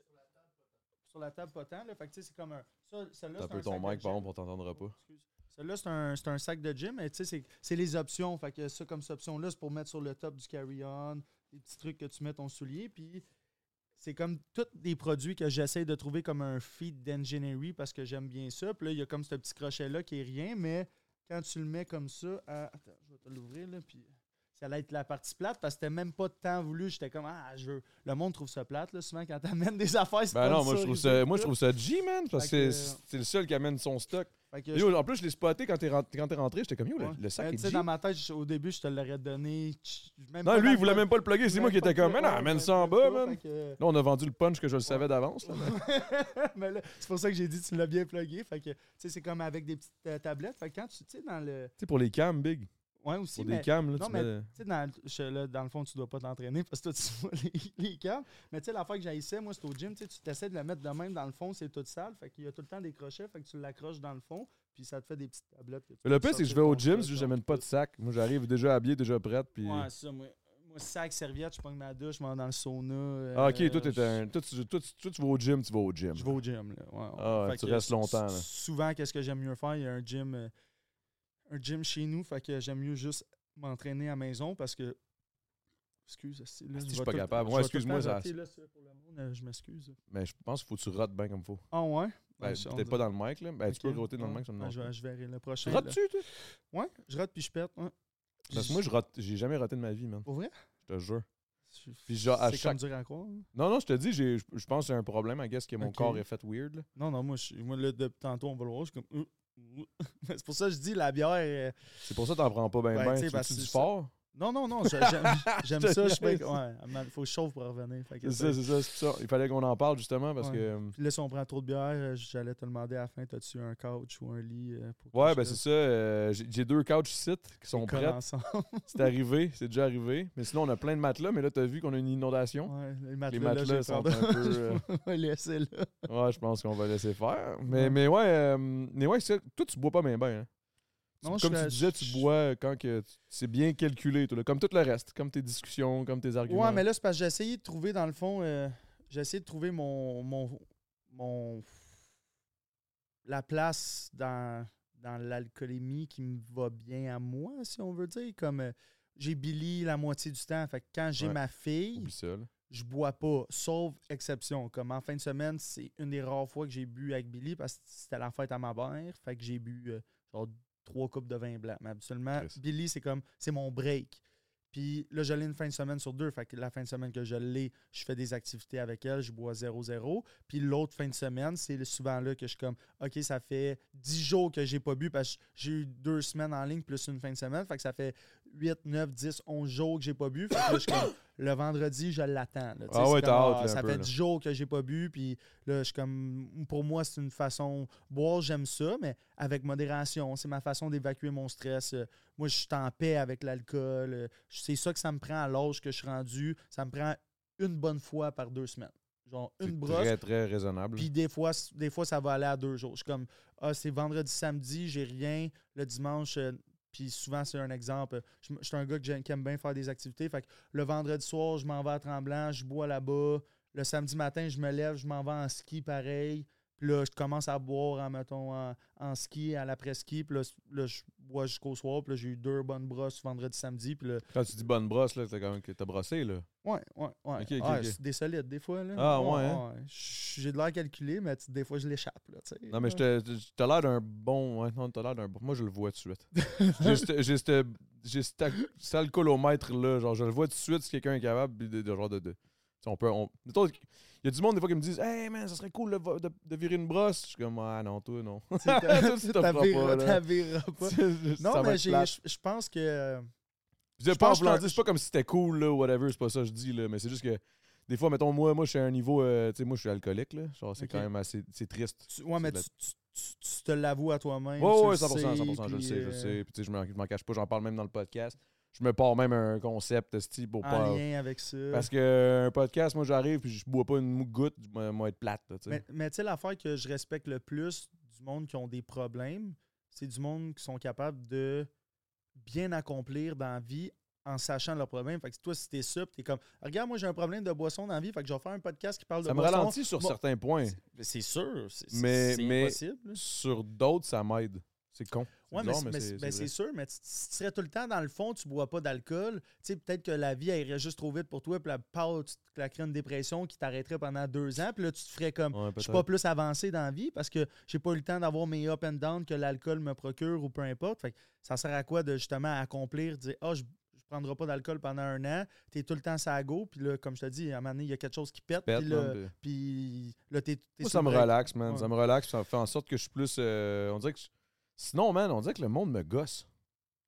sur la table, pas tant, là. Fait que tu sais, c'est comme un. Ça, celui-là, T'as un c'est peu ton sac de mic, par gym. on t'entendra pas. Excuse. Celui-là, c'est un, c'est un sac de gym, mais tu sais, c'est- c'est les options. Fait que ça, comme cette option-là, c'est pour mettre sur le top du carry-on, des petits trucs que tu mets ton soulier. Puis c'est comme tous des produits que j'essaie de trouver comme un feed d'engineering parce que j'aime bien ça. Puis là, il y a comme ce petit crochet-là qui est rien, mais quand tu le mets comme ça, attends, je vais te l'ouvrir là, puis ça allait être la partie plate parce que c'était même pas de temps voulu. J'étais comme, ah, je veux. Le monde trouve ça plate, là, souvent quand t'amènes des affaires. Ben non, moi je trouve ça, moi, je trouve ça G, man, parce Fait que que- c'est c'est le seul qui amène son stock. En plus, je l'ai spoté quand t'es rentré, j'étais comme, yo, le- Ouais. le, sac Ben, est tu sais, G. dans ma tête, au début, je te l'aurais donné. même Non, lui, il voulait le- même pas le plugger, c'est moi qui étais comme, non, ouais, amène ça en bas, man. que- Là, on a vendu le punch que je le savais d'avance. Mais là, c'est pour ça que j'ai dit tu l'as bien plugué. Fait que, tu sais, c'est comme avec des petites euh, tablettes. Fait que quand tu, tu sais, dans le. Tu sais, pour les cams, big. Ouais, aussi. Pour mais, des cams, là, non, tu mais, mets. tu sais, dans, le- je- là, dans le fond, tu dois pas t'entraîner parce que toi, tu vois les, les câbles. Mais tu sais, l'affaire que j'haïssais, moi, c'est au gym. Tu sais, tu essaies de le mettre de même dans le fond, c'est tout sale. Fait qu'il y a tout le temps des crochets. Fait que tu l'accroches dans le fond. Puis ça te fait des petites tablettes. le pire, c'est que je vais au gym, ton j'amène pas de sac. Moi, j'arrive déjà habillé, déjà prête. Puis... Ouais, c'est ça. Moi, moi, sac, serviette, je prends ma douche, je m'en vais dans le sauna. Ah, ok, euh, toi, t'es je- un... toi, tu, toi, tu- toi, tu vas au gym, tu vas au gym. Je vais au gym. Là. Ouais. Ah, tu restes longtemps, là. Souvent, qu'est-ce que j'aime mieux faire? Il y a un gym, euh, un gym chez nous. Fait que j'aime mieux juste m'entraîner à la maison parce que. Excuse, là, Ah, si, je suis pas capable. Ouais, le excuse-moi, ça- rater, là, ça, pour le monde, euh, je m'excuse. Mais je pense qu'il faut que tu rotes bien comme faut. Ah ouais? Ben, on Peut-être pas dans le mic, là. Ben, tu peux roter dans le mic, ça me dérange je, je verrai le prochain. Rotes-tu, toi? Ouais, je rate puis je pète. Ouais. Parce que moi, je rote... j'ai jamais roté de ma vie, man. Pour vrai? Je te jure. Je- Puis genre, à chaque- dur à croire. hein. Non, non, je te dis, je pense que c'est un problème, I guess, que mon corps est fait weird. là. Non, non, moi, je, moi là, depuis tantôt, on va le voir. Je suis comme. c'est pour ça que je dis la bière. euh, C'est pour ça que t'en prends pas bien, Ben, bien. tu parce du fort? Non, non, non, j'aime ça. Ouais, il faut que je chauffe pour revenir. C'est ça, c'est ça, ça. Il fallait qu'on en parle, justement, parce Ouais. que... Puis là, si on prend trop de bière, euh, j'allais te demander à la fin, as-tu un couch ou un lit euh, pour Ouais, ben c'est ça. euh, j'ai deux couches sites qui sont On ensemble. C'est arrivé, c'est déjà arrivé. Mais sinon, on a plein de matelas, mais là, t'as vu qu'on a une inondation? Ouais, les matelas, Les là, matelas vais sont un peu, euh, je vais laisser là. Ouais, je pense qu'on va laisser faire. Mais, Ouais. mais ouais, euh, mais ouais, toi, tu bois pas bien bien. Hein? Non, comme tu disais, tu bois quand que c'est bien calculé, là, comme tout le reste, comme tes discussions, comme tes arguments. Ouais, mais là, c'est parce que j'ai essayé de trouver, dans le fond, euh, j'ai essayé de trouver mon, mon, mon la place dans, dans l'alcoolémie qui me va bien à moi, si on veut dire. Comme euh, j'ai Billy la moitié du temps. Fait que quand j'ai Ouais. ma fille, je bois pas, sauf exception. Comme en fin de semaine, c'est une des rares fois que j'ai bu avec Billy parce que c'était la fête à ma mère. Fait que j'ai bu euh, genre trois coupes de vin blanc. Mais habituellement, Chris. Billy, c'est comme c'est mon break. Puis là, je l'ai une fin de semaine sur deux. Fait que la fin de semaine que je l'ai, je fais des activités avec elle, je bois 0-0. Puis l'autre fin de semaine, c'est souvent là que je suis comme OK, ça fait 10 jours que j'ai pas bu parce que j'ai eu deux semaines en ligne plus une fin de semaine. Fait que ça fait 8, 9, 10, 11 jours que j'ai pas bu. Fait que là, je suis comme le vendredi, je l'attends. là. Tu sais, Ah c'est ouais, comme, t'as hâte, ah, Ça peu, fait là. 10 jours que j'ai pas bu. Puis là, je suis comme. Pour moi, c'est une façon. Boire, j'aime ça, mais avec modération. C'est ma façon d'évacuer mon stress. Euh, Moi, je suis en paix avec l'alcool. Euh, C'est ça que ça me prend à l'âge que je suis rendu. Ça me prend une bonne fois par deux semaines. Genre C'est une brosse. très, très raisonnable. Puis des fois, c- des fois, ça va aller à deux jours. Je suis comme, ah, c'est vendredi, samedi, j'ai rien. Le dimanche, euh, puis souvent, c'est un exemple. Je, je suis un gars qui aime bien faire des activités. Fait que le vendredi soir, je m'en vais à Tremblant, je bois là-bas. Le samedi matin, je me lève, je m'en vais en ski pareil. Puis là, je commence à boire, en, mettons, en, en ski, à l'après-ski. Puis là, là, je bois jusqu'au soir. Puis là, j'ai eu deux bonnes brosses vendredi, samedi. Puis là, Quand tu dis bonne brosse, là, t'as quand même que t'as brossé, là. ouais, ouais, ouais. Ah, c'est des solides, des fois. Là. Ah, ouais, hein? J'ai de l'air calculé, mais des fois, je l'échappe. là. Non, mais je te- je- t'as l'air d'un bon. Ouais, non, t'as l'air d'un bon. Moi, je le vois tout de suite. j'ai cet al- cet alcoolomètre là. Genre, je le vois tout de suite si quelqu'un est capable de, de, de genre de. de- on peut. on- Il y a du monde des fois qui me disent Hey man, ça serait cool de, vo- de- de virer une brosse. Je suis comme Ah non, toi non. Tu t'aviras- pas, Non, mais je pense que. Je pas en c'est pas comme si c'était cool, là, whatever, c'est pas ça que je dis, là, mais c'est juste que des fois, mettons, moi, moi je suis à un niveau, euh, tu sais, moi, je suis alcoolique, là, genre, c'est quand même assez, c'est triste. tu- ouais, mais tu, tu- te l'avoues à toi-même. Ouais, ouais, le 100%, sais, 100%, je le sais, je le sais, puis tu sais, je m'en cache pas, j'en parle même dans le podcast. Je me pars même un concept, esti, pour En pas... lien avec ça. Parce que euh, un podcast, moi, j'arrive, puis je bois pas une goutte, moi, être plate, là. Mais, mais tu sais, l'affaire que je respecte le plus du monde qui ont des problèmes, c'est du monde qui sont capables de bien accomplir dans la vie en sachant leurs problèmes. Fait que toi, si t'es ça, t'es comme, regarde, moi, j'ai un problème de boisson dans la vie, fait que je vais faire un podcast qui parle Ça de me boisson. ralentit sur Bon, certains points. c'est- sûr, c'est Mais- mais- impossible. Sur d'autres, ça m'aide. C'est con. Oui, mais, c'est- mais sûr, mais tu- si tu serais tout le temps dans le fond, tu bois pas d'alcool, tu sais, peut-être que la vie elle irait juste trop vite pour toi, puis la part, tu te claquerais une dépression qui t'arrêterait pendant deux ans, puis là, tu te ferais comme, Ouais, je suis pas plus avancé dans la vie parce que j'ai pas eu le temps d'avoir mes up and down que l'alcool me procure ou peu importe. Fait que ça sert à quoi de justement accomplir, dire, ah, je, je prendrai pas d'alcool pendant un an, t'es tout le temps ça go, puis là, comme je te dis, à un moment donné, il y a quelque chose qui pète, Pète, puis là, puis- là, t'es. Moi, ça me relaxe, man. Ouais. Ça me relaxe, ça fait en sorte que je suis plus. euh, on dirait que. je- Sinon, man, on dirait que le monde me gosse.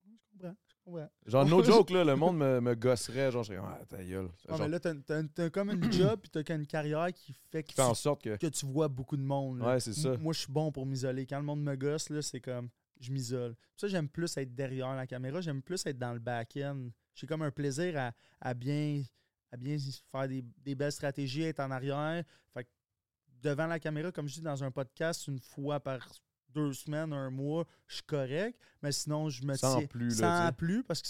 Je comprends, je comprends. Genre, no joke, là, le monde me, me gosserait. Genre, je serais, ah, ta gueule. Ouais, Genre, mais là, t'as, comme une job, puis t'as une carrière qui fait que fait en tu sorte que. que tu vois beaucoup de monde. là. Ouais, c'est ça. Moi, je suis bon pour m'isoler. Quand le monde me gosse, là, c'est comme je m'isole. Ça, j'aime plus être derrière la caméra. J'aime plus être dans le back-end. J'ai comme un plaisir à, à bien, à bien faire des, des belles stratégies, être en arrière. Fait que devant la caméra, comme je dis dans un podcast, une fois par deux semaines, un mois, je suis correct. Mais sinon, je me Sans tiens- plus, là, Sans sais. plus, parce que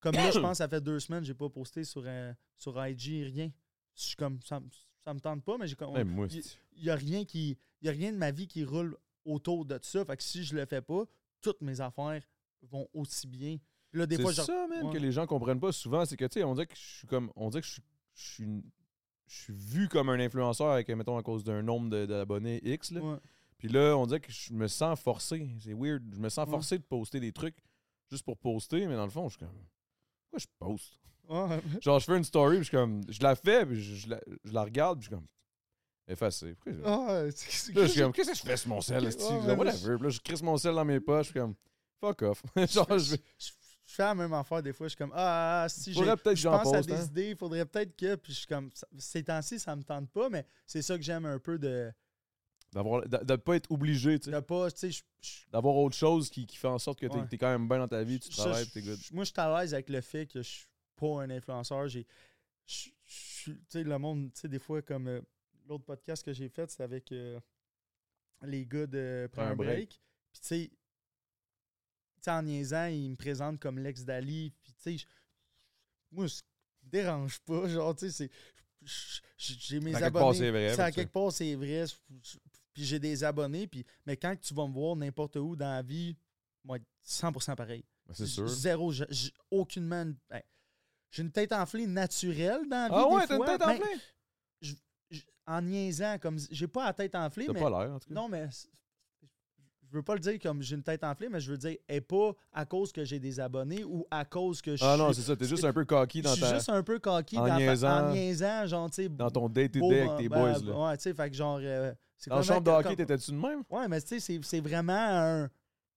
comme là, je pense que ça fait deux semaines, j'ai pas posté sur, euh, sur IG rien. Je suis comme ça, ça me tente pas, mais j'ai comme. Même moi, il- n'y a rien qui. Y a rien de ma vie qui roule autour de ça. Fait que si je le fais pas, toutes mes affaires vont aussi bien. Là, des c'est ça, ouais. que les gens comprennent pas souvent. C'est que, tu sais, on dirait que je suis comme. On dirait que je suis. Je suis, vu comme un influenceur avec, mettons, à cause d'un nombre d'abonnés X. Là. Ouais. Puis là, on dirait que je me sens forcé. C'est weird. Je me sens Ouais. forcé de poster des trucs juste pour poster, mais dans le fond, je suis comme. Pourquoi je poste? Ouais. Genre, je fais une story, puis je suis comme. Je la fais, puis je, je la, je la regarde, puis je suis comme. Effacé. Pourquoi je- Ah, Là, je suis comme, qu'est-ce que je fais sur mon sel? esti? Ouais, Genre, mais whatever. Puis là, je crisse mon sel dans mes poches, je suis comme, fuck off. Genre, je fais la même affaire des fois. Je suis comme Ah, si j'ai. Faudrait peut-être que Je pense à des hein. idées, il faudrait peut-être que. Puis je suis comme. Ces temps-ci, ça me tente pas, mais c'est ça que j'aime un peu de. D'avoir de, pas être obligé, tu sais. de pas. Tu sais, je- je- D'avoir autre chose qui, qui fait en sorte que t'es Ouais. es quand même bien dans ta vie, tu Ça, travailles, je- t'es good. je- Moi, je suis à l'aise avec le fait que je suis pas un influenceur. J'ai, je- je tu sais, le monde, tu sais, des fois, comme euh, l'autre podcast que j'ai fait, c'est avec euh, les gars de Prends un break. Puis, tu sais, tu en niaisant, ils me présentent comme l'ex d'Ali. Puis, tu sais, je- moi, ça me dérange pas. Genre, tu sais, c'est. je- je- J'ai mes part, abonnés. vrai, mais à tu quelque part, c'est vrai. Je- je- Puis j'ai des abonnés. Puis, mais quand tu vas me voir n'importe où dans la vie, moi, être 100% pareil. Ben, C'est sûr. Zéro. j'ai- aucunement. une- ben, j'ai une tête enflée naturelle dans la vie. Ah ouais, t'as une tête mais enflée? en niaisant, comme j'ai pas la tête enflée, T'as mais. pas l'air, en tout cas. Non, mais je veux pas le dire comme j'ai une tête enflée, mais je veux dire, et pas à cause que j'ai des abonnés ou à cause que je Ah non, c'est ça. T'es juste un peu je dans, suis ta, juste un peu cocky en dans, niaisant- en niaisant, genre, tu sais. dans ton day-to-day avec tes ben, boys. Là. Ouais, tu sais, fait que genre. euh, Dans chambre de hockey, t'étais-tu de même? Ouais, mais tu sais, c'est- vraiment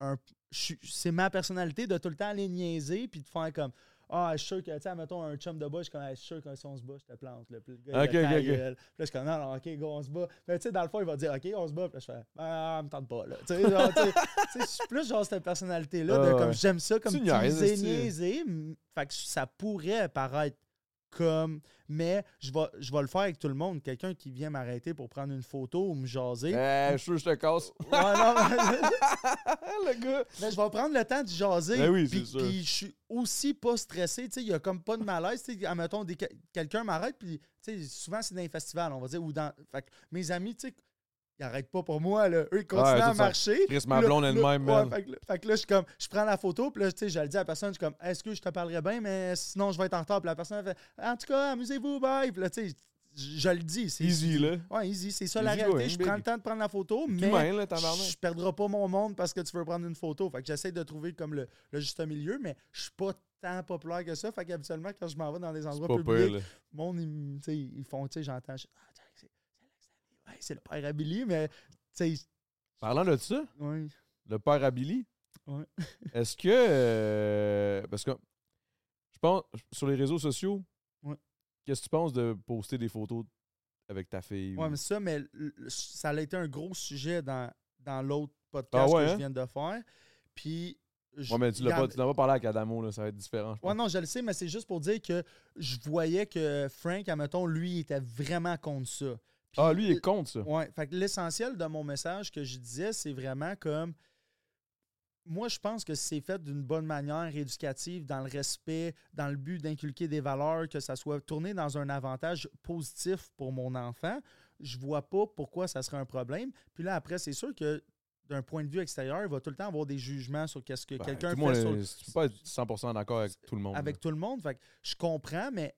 un. je c'est ma personnalité de tout le temps aller niaiser puis de faire comme. Ah, je suis sûr que, tu sais, mettons un chum de bas, je suis comme, Ah, je suis sûr que si on se bat, je te plante. Là. Puis le gars, il. Puis là, je suis comme, non, non, ok, go, on se bat. Mais tu sais, dans le fond, il va dire, ok, on se bat. Puis là, je fais, ah, me tente pas, là. Tu sais, genre, tu sais, je suis plus genre cette personnalité-là, de Ah, comme, j'aime ça, comme Tu niaiser. m- Fait que ça pourrait paraître comme. Mais je vais, je vais le faire avec tout le monde. Quelqu'un qui vient m'arrêter pour prendre une photo ou me jaser. Eh, je je te casse. Ouais, non, mais- le gars. mais je vais prendre le temps de jaser. Ben oui, puis, je suis aussi pas stressé. Tu sais, il y a comme pas de malaise. Admettons, des- quelqu'un m'arrête, puis tu sais, souvent c'est dans les festivals, on va dire, ou dans. Fait mes amis, tu sais, ils arrêtent pas pour moi, là. Eux, ils continuent Ouais, à marcher. Chris, ma blonde elle-même, ouais, fait, que, là- fait que là, je suis comme, je prends la photo, puis là, tu sais, je le dis à la personne, je suis comme, est-ce que je te parlerai bien, mais sinon, je vais être en retard. Puis la personne, elle fait, en tout cas, amusez-vous, bye. Puis là, tu sais, je je le dis. c'est- Easy, là. Ouais, easy. C'est ça la réalité. Je big. prends le temps de prendre la photo, mais humain, là, je perdrai pas mon monde parce que tu veux prendre une photo. Fait que j'essaie de trouver comme le, le juste milieu, mais je suis pas tant populaire que ça. Fait qu'habituellement, quand je m'en vais dans des endroits publics, le monde, ils, font, tu sais, j'entends, ah, c'est le père à Billy, mais, tu sais, Parlant de ça, le père à Billy, Ouais. est-ce que. euh, parce que je pense, sur les réseaux sociaux, qu'est-ce que tu penses de poster des photos avec ta fille? Ouais, ou- mais ça, mais ça a été un gros sujet dans, dans l'autre podcast Ah ouais, que hein? je viens de faire. Puis. je- Ouais, mais tu regarde, pas, tu n'as pas parlé avec Adamo, là, ça va être différent. Ouais, non, je le sais, mais c'est juste pour dire que je voyais que Frank, admettons, lui, il était vraiment contre ça. Ah, lui, il est contre ça. Ouais, fait que l'essentiel de mon message que je disais, c'est vraiment comme. Moi, je pense que c'est fait d'une bonne manière éducative, dans le respect, dans le but d'inculquer des valeurs, que ça soit tourné dans un avantage positif pour mon enfant. Je vois pas pourquoi ça serait un problème. Puis là, après, c'est sûr que d'un point de vue extérieur, il va tout le temps avoir des jugements sur qu'est-ce que Ben, quelqu'un fait monde sur, Tu peux pas être 100% d'accord avec tout le monde. avec là. tout le monde. Fait que je comprends, mais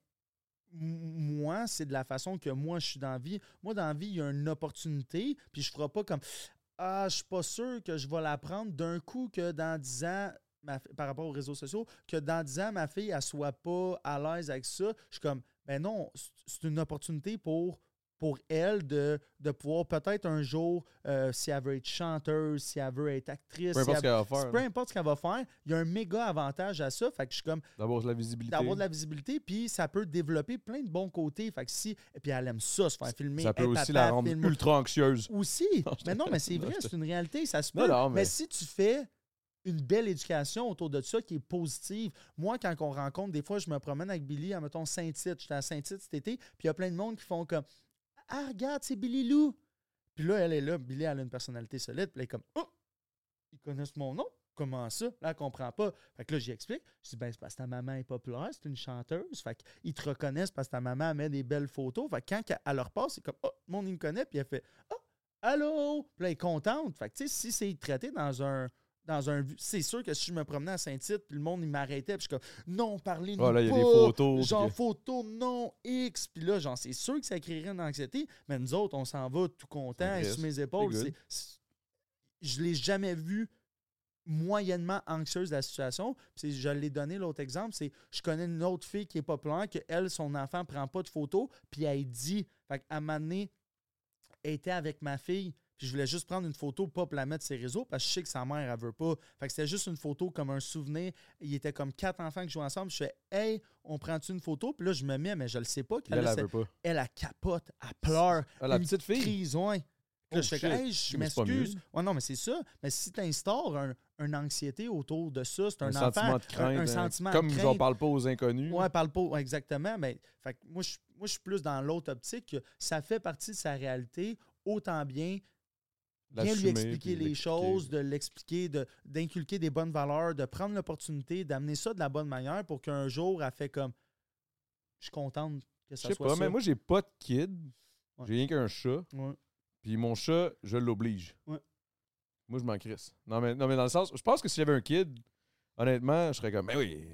moi, c'est de la façon que moi, je suis dans la vie. Moi, dans la vie, il y a une opportunité, puis je ne ferai pas comme Ah, je suis pas sûr que je vais la prendre d'un coup que dans 10 ans, par rapport aux réseaux sociaux, que dans 10 ans, ma fille, elle soit pas à l'aise avec ça. Je suis comme Ben non, c'est une opportunité pour pour elle de, de pouvoir peut-être un jour, euh, si elle veut être chanteuse, si elle veut être actrice, Peu si importe ce elle- qu'elle va faire. peu importe ce qu'elle va faire, il y a un méga avantage à ça. Fait que je suis comme, D'avoir de la visibilité. d'avoir de la visibilité, puis ça peut développer plein de bons côtés. Fait que si, et puis elle aime ça, se faire filmer. Ça peut Hey, aussi papa, la rendre ultra anxieuse. Aussi. Non, mais non, mais c'est vrai, c'est une réalité, ça se Non, peut. non, mais... mais- si tu fais une belle éducation autour de ça qui est positive. Moi, quand on rencontre, des fois, je me promène avec Billy, à mettons Saint-Tite. J'étais à Saint-Tite cet été, puis il y a plein de monde qui font comme Ah, regarde, c'est Billy Lou. Puis là, elle est là. Billy, elle a une personnalité solide. Puis elle est comme Oh, ils connaissent mon nom. Comment ça? Là, elle comprend pas. Fait que là, j'y explique. Je dis, ben, c'est parce que ta maman est populaire, c'est une chanteuse. Fait qu'ils te reconnaissent parce que ta maman met des belles photos. Fait que quand elle leur passe, c'est comme, oh, le monde, me connaît. Puis elle fait, oh, allô? Puis là, elle est contente. Fait que, tu sais, si c'est traité dans un. Dans un, c'est sûr que si je me promenais à Saint-Tite, puis le monde, il m'arrêtait, puis je suis comme, non, parlez-nous Ah, là, il y a des photos, Genre, puis photo, non, X. Puis là, genre, c'est sûr que ça créerait une anxiété, mais nous autres, on s'en va tout content, sur mes épaules. C'est C'est- Je l'ai jamais vu moyennement anxieuse de la situation. Puis je l'ai donné l'autre exemple, c'est je connais une autre fille qui est populaire, que elle, son enfant prend pas de photos, puis elle dit, fait qu'à un moment donné, elle était avec ma fille, puis je voulais juste prendre une photo, pas pour la mettre sur ses réseaux, parce que je sais que sa mère, elle veut pas. Fait que c'était juste une photo comme un souvenir. Il était comme quatre enfants qui jouaient ensemble. Je fais, hey, on prend-tu une photo? Puis là, je me mets, mais je le sais pas. Elle, le elle veut pas. Elle, elle capote, elle pleure. Ah, la une petite fille? Crise, ouais. Là, Oh, je fais que, hey, je m'excuse. Ouais, non, mais c'est ça. Mais si tu instaures un, une anxiété autour de ça, c'est un, Un enfant. sentiment de crainte. un, un hein. sentiment Comme de j'en crainte. parle pas aux inconnus. Ouais, parle pas. ouais, exactement. Mais fait que moi, je, moi, je suis plus dans l'autre optique. que Ça fait partie de sa réalité. Autant bien bien lui expliquer les choses, de l'expliquer, de- d'inculquer des bonnes valeurs, de prendre l'opportunité, d'amener ça de la bonne manière pour qu'un jour, elle fait comme je suis contente que Je ça sais soit pas, ça. mais moi, j'ai pas de kid. Ouais. J'ai rien qu'un chat. Ouais. Puis mon chat, je l'oblige. Ouais. Moi, je m'en crisse. Non mais, non, mais dans le sens, je pense que si j'avais un kid, honnêtement, je serais comme, ben oui,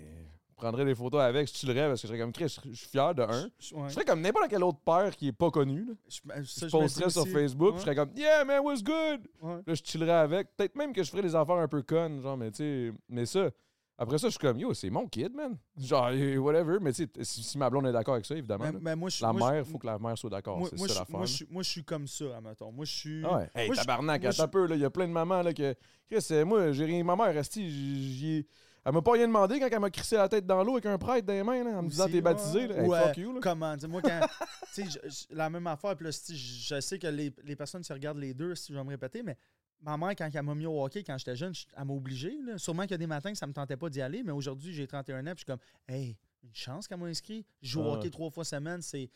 prendrais des photos avec, je chillerais parce que je serais comme, Chris, je suis fier de un. Je- ouais. Je serais comme n'importe quel autre père qui est pas connu. Là. Je, ben, ça, Je posterais sur aussi. Facebook, Ouais, je serais comme, yeah, man, what's good? ouais. Là, je chillerais avec. Peut-être même que je ferais des affaires un peu connes, genre, mais tu sais, mais ça. Après ça, je suis comme, yo, c'est mon kid, man. Genre, whatever. Mais tu sais, si, si ma blonde est d'accord avec ça, évidemment. Mais, là. mais moi, je, la moi, mère, il faut que la mère soit d'accord. C'est ça l'affaire. moi, je suis- moi, je suis comme ça, admettons. Moi, je suis. Ah ouais. Hey, moi, tabarnak, attends un peu, là. Il y a plein de mamans, là, que. Chris, euh, moi, j'ai rien. Ma mère, resti, j'y ai- Elle m'a pas rien demandé quand elle m'a crissé la tête dans l'eau avec un prêtre dans les mains, là, en me disant t'es baptisé, là. ouais. Hey, fuck euh, you, là. Comment dire, moi, quand. tu sais, la même affaire, puis là, je, sais que les, les personnes qui regardent les deux, si je vais me répéter, mais ma mère, quand elle m'a mis au hockey quand j'étais jeune, je- elle m'a obligé. là. Sûrement qu'il y a des matins que ça me tentait pas d'y aller, mais aujourd'hui, j'ai 31 ans, puis je suis comme, hey, une chance qu'elle m'a inscrit. Je joue au Ah. hockey trois fois semaine, c'est.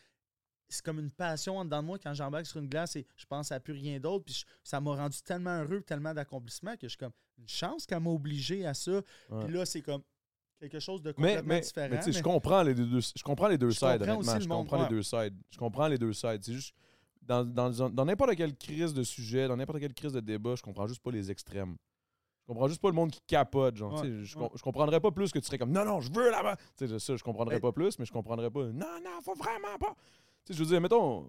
C'est comme une passion en dedans de moi quand j'embarque sur une glace et je pense à plus rien d'autre. Puis je- ça m'a rendu tellement heureux, tellement d'accomplissement que je suis comme une chance qu'elle m'a obligé à ça. Ouais. Puis là, c'est comme quelque chose de Mais, complètement mais, différent. mais tu sais, je mais- comprends les deux, je comprends les deux Je sides, honnêtement. Je monde, comprends ouais. les deux sides. Je comprends les deux sides. C'est juste, dans, dans, dans n'importe quelle crise de sujet, dans n'importe quelle crise de débat, je comprends juste pas les extrêmes. Je comprends juste pas le monde qui capote. Genre, Ouais, je, ouais. je comprendrais pas plus que tu serais comme non, non, je veux là-bas. Tu sais, ça, je comprendrais Ben- pas plus, mais je comprendrais pas non, non, faut vraiment pas. Tu sais, je veux dire, mettons,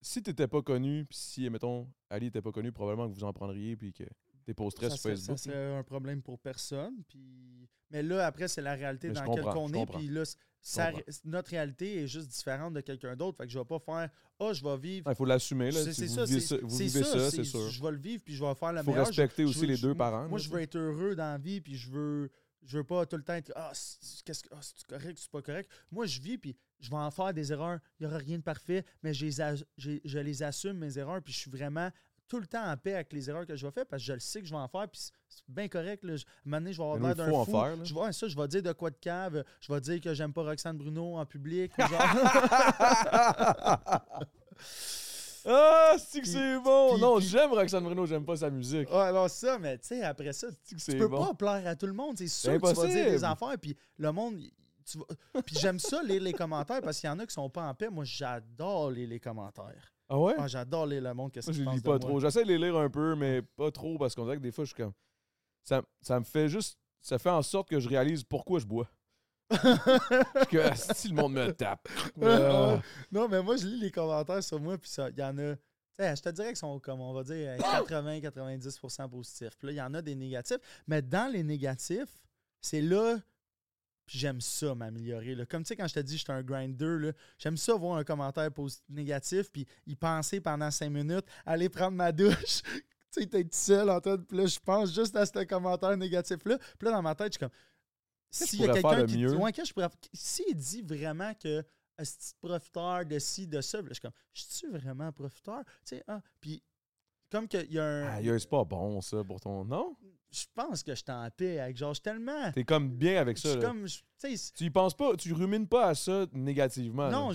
si t'étais pas connu, puis si, mettons, Ali était pas connu, probablement que vous en prendriez, puis que ça sur Facebook. ça serait un problème pour personne. Puis... Mais là, après, c'est la réalité Mais dans laquelle on est. Puis là, ça- notre réalité est juste différente de quelqu'un d'autre. Fait que je vais pas faire Ah, je vais vivre. Il faut l'assumer. là. Si vous ça, vivez c'est ça, vous c'est vivez ça, c'est sûr. Je vais le vivre, puis je vais faire la Il faut meilleure. Je- respecter je aussi les je- deux parents. Moi, là, je veux être heureux dans la vie, puis je veux, je veux pas tout le temps être Ah, c'est qu'est-ce que- ah, c'est correct, c'est pas correct. Moi, je vis, puis je vais en faire des erreurs. Il n'y aura rien de parfait, mais je les, je les assume, mes erreurs, puis je suis vraiment tout le temps en paix avec les erreurs que je vais faire parce que je le sais que je vais en faire, puis c'est- bien correct. Là. Je- À un moment donné, je vais avoir l'air d'un fou. faire. Je vais, ça, je vais dire de quoi de cave. Je vais dire que j'aime pas Roxane Bruno en public. genre. Ah, c'est que c'est bon! puis- non, puis- j'aime Roxane Bruno, j'aime pas sa musique. Ouais, alors ça, mais tu sais, après ça, tu, peux bon? pas plaire à tout le monde. C'est sûr C'est que tu vas dire des affaires, puis le monde. Il- tu vas- Puis j'aime ça, lire les commentaires, parce qu'il y en a qui sont pas en paix. Moi, j'adore lire les commentaires. Ah ouais? Ah, j'adore lire le monde, qu'est-ce Moi, je lis pas trop. J'essaie de les lire un peu, mais pas trop parce qu'on dirait que des fois, je suis comme. Ça, ça me fait juste. Ça fait en sorte que je réalise pourquoi je bois. Que si le monde me tape. Ah. non, mais moi, je lis les commentaires sur moi, puis ça, il y en a. Je te dirais qu'ils sont, comme on va dire, 80-90% positifs. Puis là, il y en a des négatifs. Mais dans les négatifs, c'est là. Puis j'aime ça m'améliorer. Comme tu sais, quand je te dis suis un grinder, j'aime ça voir un commentaire négatif, puis y penser pendant cinq minutes, aller prendre ma douche. tu sais, t'es tout seul en train de. Puis là, je pense juste à ce commentaire négatif-là. Puis là, dans ma tête, je suis comme. S'il y a quelqu'un qui. mieux? Ouais, qu'est-ce que je pourrais- S'il dit vraiment que petit profiteur de ci, de ça, là, je suis comme, je suis vraiment profiteur? Tu sais, ah, puis comme qu'il y a un. Aïe, c'est pas bon, ça, pour ton. Non? Je pense que je suis en paix avec genre, je suis tellement. T'es comme bien avec Je ça. suis là. comme. je- Tu Tu y penses pas, tu rumines pas à ça négativement. non,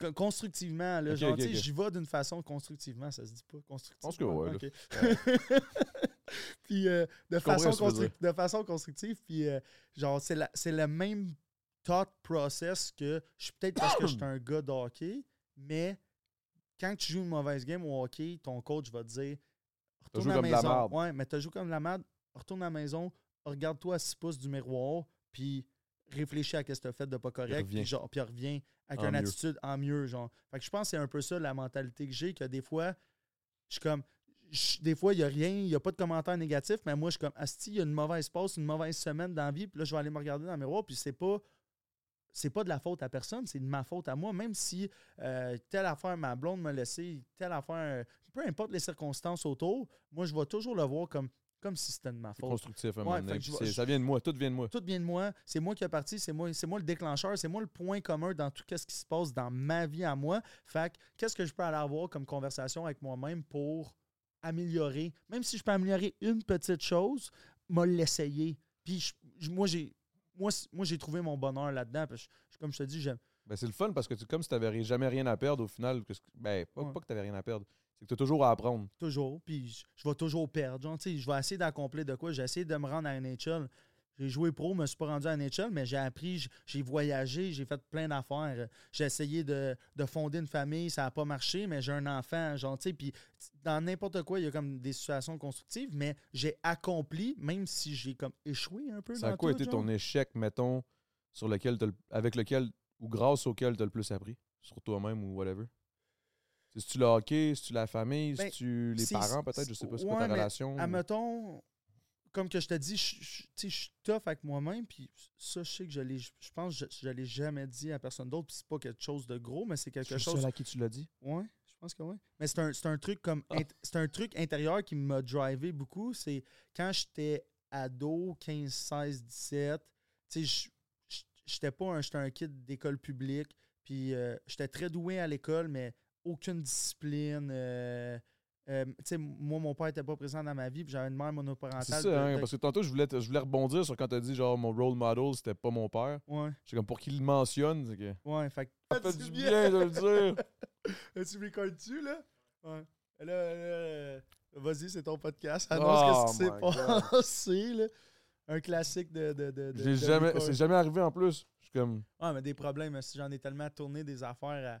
là. constructivement, là, genre, tu j'y vais d'une façon constructivement, ça se dit pas constructivement. pense que ouais, puis euh, de, façon tu de façon constructive, puis euh, genre, c'est, la- c'est le même thought process que je suis peut-être parce que je suis un gars de hockey, mais quand tu joues une mauvaise game au hockey, ton coach va te dire retourne à la maison. Ouais, mais t'as joué comme la merde, retourne à la maison, regarde-toi à 6 pouces du miroir, puis réfléchis à ce que tu as fait de pas correct, puis genre, puis reviens avec En une mieux. attitude en mieux, genre. Fait que je pense que c'est un peu ça la mentalité que j'ai, que des fois, je suis comme, je- des fois, il n'y a rien, il n'y a pas de commentaires négatifs, mais moi, je suis comme, Asti, il y a une mauvaise passe, une mauvaise semaine dans la vie, puis là, je vais aller me regarder dans le miroir, puis c'est pas. C'est pas de la faute à personne, c'est de ma faute à moi. Même si euh, telle affaire, ma blonde m'a laissé, telle affaire, peu importe les circonstances autour, moi, je vais toujours le voir comme, comme si c'était de ma faute. constructif, à un Ouais, moment donné. je je- Ça vient de moi, tout vient de moi. Tout vient de moi. C'est moi qui ai parti. C'est moi, c'est moi le déclencheur. C'est moi le point commun dans tout ce qui se passe dans ma vie à moi. Fait que qu'est-ce que je peux aller avoir comme conversation avec moi-même pour améliorer, même si je peux améliorer une petite chose, m'a l'essayer. Puis je- moi, j'ai moi, moi, j'ai trouvé mon bonheur là-dedans. Parce que, comme je te dis, j'aime. Ben, c'est le fun parce que tu, comme si tu n'avais jamais rien à perdre au final. que ben, pas, Ouais. pas que tu n'avais rien à perdre. C'est que tu as toujours à apprendre. toujours, puis je, je vais toujours perdre. Genre, je vais essayer d'accomplir de quoi? J'ai essayé de me rendre à NHL. j'ai joué pro, je me suis pas rendu à NHL, mais j'ai appris, j'ai voyagé, j'ai fait plein d'affaires. J'ai essayé de, de fonder une famille, ça n'a pas marché, mais j'ai un enfant, genre, tu sais, puis dans n'importe quoi, il y a comme des situations constructives, mais j'ai accompli, même si j'ai comme échoué un peu Ça a quoi tout, été genre. ton échec, mettons, sur lequel avec lequel ou grâce auquel tu as le plus appris? Sur toi-même ou whatever? C'est-tu le hockey, c'est-tu la famille, Ben, c'est-tu les c'est- parents peut-être, je sais pas, c'est quoi ouais, ta mais relation? ou- Admettons, comme que je te dis, je, suis tough avec moi-même, puis ça, je sais que je l'ai, je pense que je, je l'ai jamais dit à personne d'autre, puis c'est pas quelque chose de gros, mais c'est quelque chose. seul à qui tu l'as dit? Ouais, je pense que oui. Mais c'est un, c'est un truc comme. Ah. C'est un truc intérieur qui m'a drivé beaucoup. C'est quand j'étais ado, 15, 16, 17, tu sais, j'étais pas un, j'étais un kid d'école publique, puis euh, j'étais très doué à l'école, mais aucune discipline. euh, euh, moi, mon père était pas présent dans ma vie, puis j'avais une mère monoparentale. C'est ça, hein, parce que tantôt, je voulais, je voulais rebondir sur quand tu as dit genre mon role model, c'était pas mon père. Ouais, J'étais comme pour qu'il le mentionne, c'est que. ouais, fait que- Ça fait du bien de le dire. tu m'écoutes-tu, là? Ouais. Là, là, euh, vas-y, c'est ton podcast. Oh Annonce ce qui s'est passé, là. Un classique de. de, de, de- jamais, c'est jamais arrivé en plus. Je suis comme. Ah, mais des problèmes, si j'en ai tellement tourné des affaires à-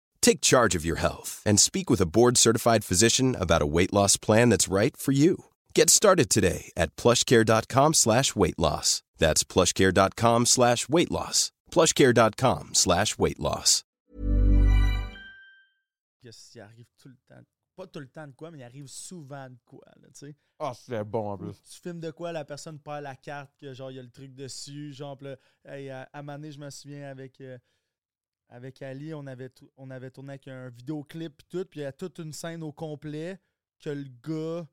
Take charge of your health and speak with a board-certified physician about a weight loss plan that's right for you. Get started today at plushcare.com slash weight loss. That's plushcare.com slash weight loss. plushcare.com slash weight loss. Qu'est-ce arrive tout le temps? Pas tout le temps de quoi, mais il arrive souvent de quoi, là, tu sais. Ah, c'était bon en plus. Tu filmes de quoi, la personne perd la carte, que genre, il y a le truc dessus. Genre, là, hey, à, à un moment donné, je me souviens avec, euh, avec Ali, on avait, on avait tourné avec un vidéoclip puis tout, puis il y a toute une scène au complet que le gars,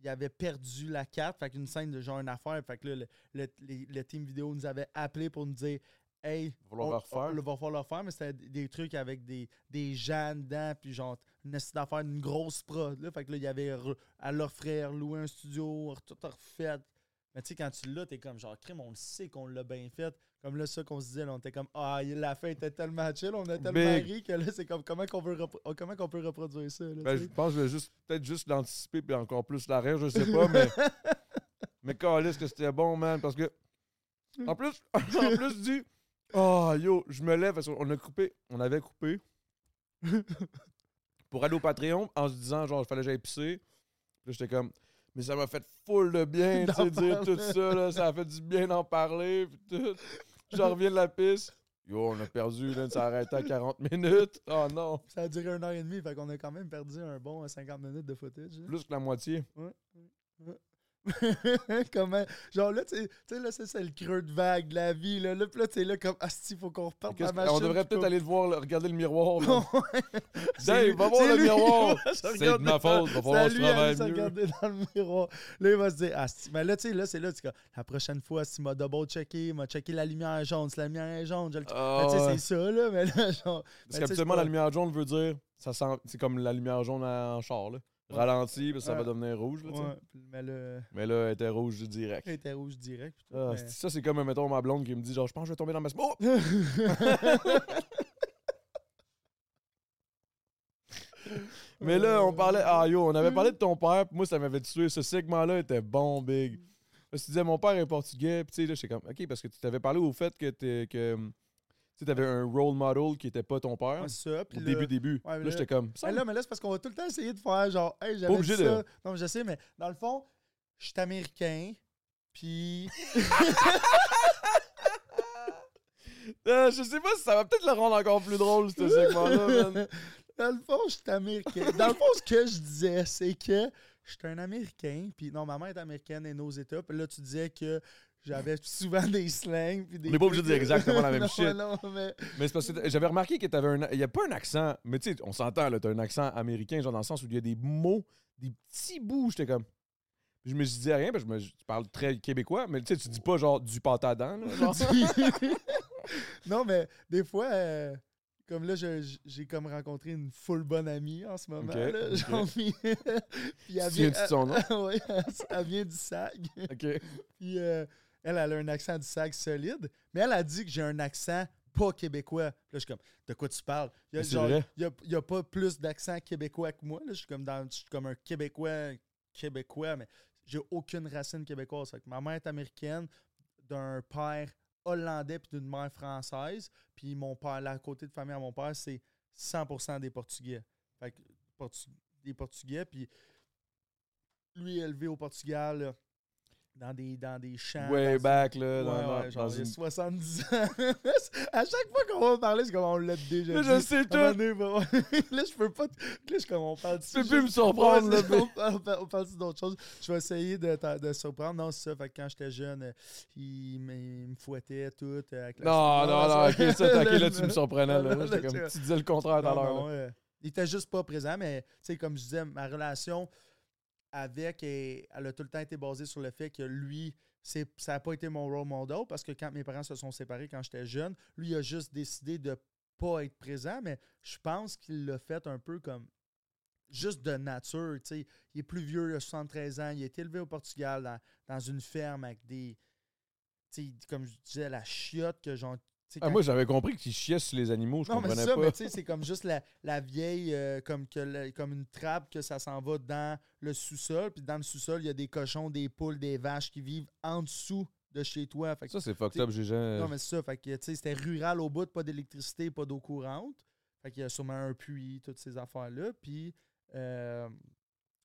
il avait perdu la carte. Fait qu'une scène de genre une affaire. Fait que là, le, le, le team vidéo nous avait appelé pour nous dire Hey, Va falloir on- va falloir le refaire, mais c'était des, trucs avec des, des gens dedans, puis genre, une d'affaire, une grosse prod. Là. Fait que là, il y avait re- à leur frère loué un studio, tout refait. Mais tu sais, quand tu l'as, t'es comme genre, crime, on le sait qu'on l'a bien fait. Comme là, ça qu'on se disait, là, on était comme, ah, la fin était tellement chill, on a tellement ri que là, c'est comme, comment qu'on veut repro- comment qu'on peut reproduire ça? Là, Ben, je pense que je vais juste peut-être juste l'anticiper puis encore plus l'arrêt, je sais pas, mais. mais calisse que c'était bon, man, parce que. En plus, en plus du. Oh yo, je me lève parce qu'on a coupé. On avait coupé. pour aller au Patreon en se disant genre il fallait que j'aille pisser. Puis là, j'étais comme. Mais ça m'a fait full de bien, tu sais, dire tout ça, là, ça a fait du bien d'en parler, puis tout. J'en reviens de la piste. Yo, on a perdu, là, ça a arrêté à 40 minutes. Oh non, Ça a duré une heure et demie, fait qu'on a quand même perdu un bon 50 minutes de footage. là. plus que la moitié. Comment? Genre là tu sais- là ça c'est le creux de vague de la vie là là là tu es là comme asti faut qu'on reparte la machine on devrait peut-être aller le voir, regarder le miroir. Dave, va voir le lui, miroir. C'est de ma faute, va falloir que je travaille regarder dans le miroir. Là, il va se dire, ah, si- mais là, tu sais, là, c'est là, tu la prochaine fois, s'il m'a double-checké, il m'a checké la lumière jaune, si la lumière est jaune, je le Ah, tu sais, c'est ça, là, mais là, genre. Parce qu'habituellement, la lumière jaune veut dire, ça sent, c'est comme la lumière jaune en char, là. Ralenti, parce que ça va devenir rouge, là, tu sais. Ouais, puis- mais là, Mais là, elle était rouge direct. elle était rouge direct. puis tout, Ah, mais- c'est- Ça, c'est comme, mettons, ma blonde qui me dit, genre, je pense que je vais tomber dans ma... Oh! Mais là, on parlait... Ah, yo, on avait parlé de ton père, puis moi, ça m'avait tué. Ce segment-là était bon, big. Parce que tu disais, mon père est portugais, puis tu sais, là, j'étais comme, OK, parce que tu t'avais parlé au fait que t'es- que... Tu sais, t'avais un role model qui était pas ton père. Ouais, ça. Puis Au début, début. Ouais, là, là- j'étais comme... ça, Mais là, mais là, c'est parce qu'on va tout le temps essayer de faire genre, hey, j'avais obligé dit de- ça. Non, mais je sais, mais dans le fond, je suis américain, puis. Euh, je sais pas si ça va peut-être le rendre encore plus drôle, ce segment-là. Dans le fond, je suis américain. Dans le fond, ce que je disais, c'est que je suis un Américain, puis non, ma mère est américaine et nos États, puis là, tu disais que j'avais souvent des slangs. Puis des On n'est pas obligé de dire exactement la même Non, shit. non, mais- Mais c'est parce que j'avais remarqué que t'avais un. Il n'y a pas un accent, mais tu sais, on s'entend, là, t'as un accent américain, genre dans le sens où il y a des mots, des petits bouts, j'étais comme. Je me suis dit rien, parce que je me- parles très québécois, mais tu sais, tu dis pas genre du pâte à dents, là, genre. non, mais des fois, euh, comme là, j'ai comme rencontré une full bonne amie en ce moment. Ok, là, genre, puis, puis elle Tu vient, de son nom? Ouais, elle, elle vient du SAG. OK. Puis euh, elle, elle a un accent du SAG solide, mais elle a dit que j'ai un accent pas québécois. Là, je suis comme, de quoi tu parles? Il y a, y a, il y a pas plus d'accent québécois que moi. Là. Je, suis comme dans, je suis comme un Québécois québécois, mais j'ai aucune racine québécoise. Que ma mère est américaine, d'un père hollandais puis d'une mère française. Puis mon père, la côté de famille à mon père, c'est 100% des Portugais. Fait que Portu- des Portugais. Puis lui élevé au Portugal, là, dans des, dans des champs. Way back, là, dans, ouais, genre, dans il y a une- 70 ans. à chaque fois qu'on va parler, c'est comme on l'a déjà Mais dit. je sais tout. donné, là, je peux pas. Là, je comme on parle de Tu peux plus me surprendre, là, on parle, on parle- on parle d'autres choses. Je vais essayer de, de surprendre. Non, c'est ça. Fait que quand j'étais jeune, euh, il, me- il me fouettait tout. euh, avec la- Non, non, non, ok, ça, Là, ok, là, tu me surprenais, là. là, là, J'étais là, comme, tu- disais le contraire tout à l'heure, là. euh, il était juste pas présent, mais tu sais, comme je disais, ma relation avec, et- elle a tout le temps été basée sur le fait que lui, ça n'a pas été mon role model parce que quand mes parents se sont séparés quand j'étais jeune, lui a juste décidé de pas être présent, mais je pense qu'il l'a fait un peu comme juste de nature. Il est plus vieux, il a 73 ans, il a été élevé au Portugal dans, dans une ferme avec des. comme je disais, la chiotte que genre. Ah, moi, j'avais compris qu'il chiait sur les animaux, je non, mais comprenais c'est ça, pas. mais tu sais, c'est comme juste la, la vieille, euh, comme, que comme une trappe que ça s'en va dans le sous-sol. Puis dans le sous-sol, il y a des cochons, des poules, des vaches qui vivent en dessous de chez toi. Fait que- Ça, c'est fucked up, j'ai jamais. Non, mais c'est ça. Fait que, tu sais, c'était rural au bout, pas d'électricité, pas d'eau courante. Fait qu'il y a sûrement un puits, toutes ces affaires-là. Puis, euh,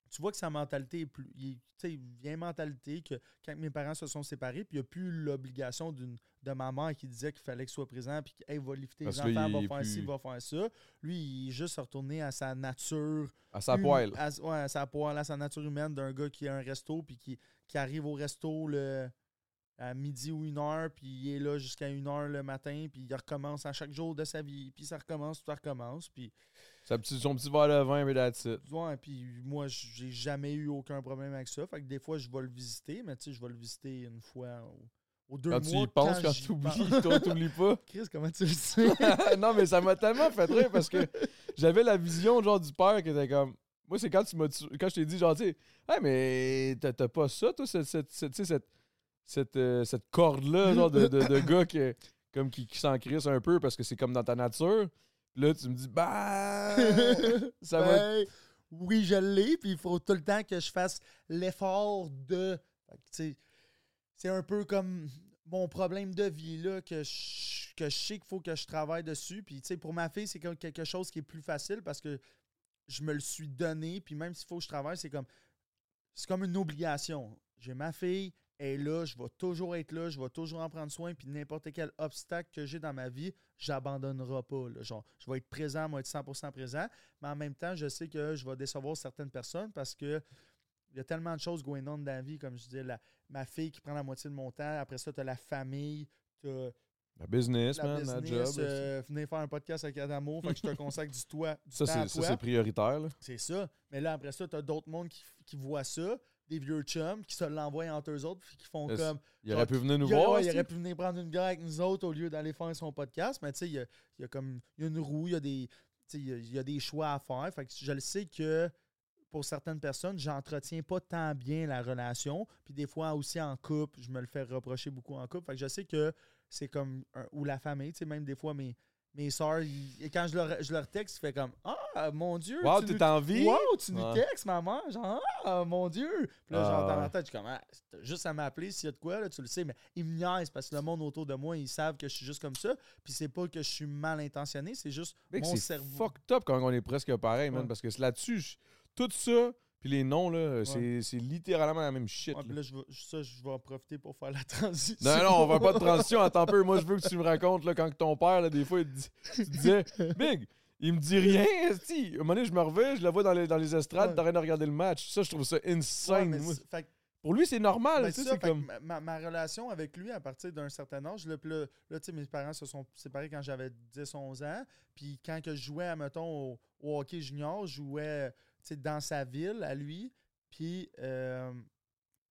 tu vois que sa mentalité est plus. Tu sais, vieille mentalité que quand mes parents se sont séparés, puis il n'y a plus l'obligation d'une de ma mère qui disait qu'il fallait qu'il soit présent, puis qu'il va lifter Parce les enfants, il va faire ci, va faire ça. Lui, il est juste retourné à sa nature. À sa poêle. À, ouais, à sa poêle, à sa nature humaine d'un gars qui a un resto, puis qui, qui arrive au resto le, à midi ou une heure, puis il est là jusqu'à une heure le matin, puis il recommence à chaque jour de sa vie, puis ça recommence, puis ça recommence, puis Sa son petit verre de vin, mais that's it. ouais, puis moi j'ai jamais eu aucun problème avec ça, fait que des fois je vais le visiter, mais tu sais je vais le visiter une fois au- aux deux Quand mois. tu y penses, quand tu oublies, toi, t'oublies pas. Chris, comment tu le sais? non, mais ça m'a tellement fait rire parce que j'avais la vision genre du père qui était comme. Moi, c'est quand tu m'as tu- quand je t'ai dit, genre, tu sais, hey, mais t'as pas ça, toi, cette, cette, cette, tu sais, cette, cette, euh, cette corde-là, genre, de, de, de gars qui, comme qui, qui s'en crisse un peu parce que c'est comme dans ta nature. Là, tu me dis, bah. ça va. Ben, Oui, je l'ai, puis il faut tout le temps que je fasse l'effort de. Tu sais, C'est un peu comme mon problème de vie, là, que je, que je sais qu'il faut que je travaille dessus. Puis, tu sais, pour ma fille, c'est comme quelque chose qui est plus facile parce que je me le suis donné. Puis, même s'il faut que je travaille, c'est comme. C'est comme une obligation. J'ai ma fille, elle est là, je vais toujours être là, je vais toujours en prendre soin. Puis, n'importe quel obstacle que j'ai dans ma vie, j'abandonnerai pas. là. Genre, je vais être présent, moi, être 100% présent. Mais en même temps, je sais que je vais décevoir certaines personnes parce que il y a tellement de choses going on dans la vie, comme je disais, la, ma fille qui prend la moitié de mon temps. Après ça, tu as la famille, tu as La business, la man, la business. job. euh, venez faire un podcast avec Adamo, fait que je te consacre du, toi, du ça, temps à ça, c'est prioritaire, là. C'est ça. Mais là, après ça, tu as d'autres mondes qui, qui voient ça, des vieux chums qui se l'envoient entre eux autres, puis qui font comme. Il aurait pu venir nous voir. il aurait pu venir prendre une bière avec nous autres au lieu d'aller faire son podcast. Mais tu sais, il y a, y a comme il y a une roue, il y a des. Il a, y a des choix à faire. Fait que je le sais que pour certaines personnes, j'entretiens pas tant bien la relation. Puis des fois aussi en couple, je me le fais reprocher beaucoup en couple. Fait que je sais que c'est comme. un- ou la famille, tu sais, même des fois mes. Mes soeurs, et quand je leur, je leur texte, ils font comme Ah, mon Dieu! Wow, tu en vie? Wow, tu nous textes, maman! Genre, ah, mon Dieu! Puis là, Ah, genre, dans ouais. ma tête, je suis comme, ah, juste à m'appeler s'il y a de quoi, là, tu le sais. Mais ils me niaisent parce que le monde autour de moi, ils savent que je suis juste comme ça. Puis c'est pas que je suis mal intentionné, c'est juste Mec, mon c'est cerveau. fucked up quand on est presque pareil, man. Parce que c'est là-dessus, tout ça, puis les noms, là, c'est Ouais. c'est littéralement la même shit. Ouais, là. là, je vais, ça, je vais en profiter pour faire la transition. Non, non, on va pas de transition. Attends un peu. Moi, je veux que tu me racontes, là, quand ton père, là, des fois, il te disais, Big, Il me dit rien. À un moment donné, je me reviens, je le vois dans les, dans les estrades, rien de regarder le match. Ça, je trouve ça insane. fait que- Pour lui, c'est normal. ben, tu sais, ça, comme. ma, ma- relation avec lui, à partir d'un certain âge, là, là, là, tu sais, mes parents se sont séparés quand j'avais 10-11 ans. Puis quand que je jouais, mettons, au, au hockey junior, je jouais dans sa ville, à lui. Puis, euh,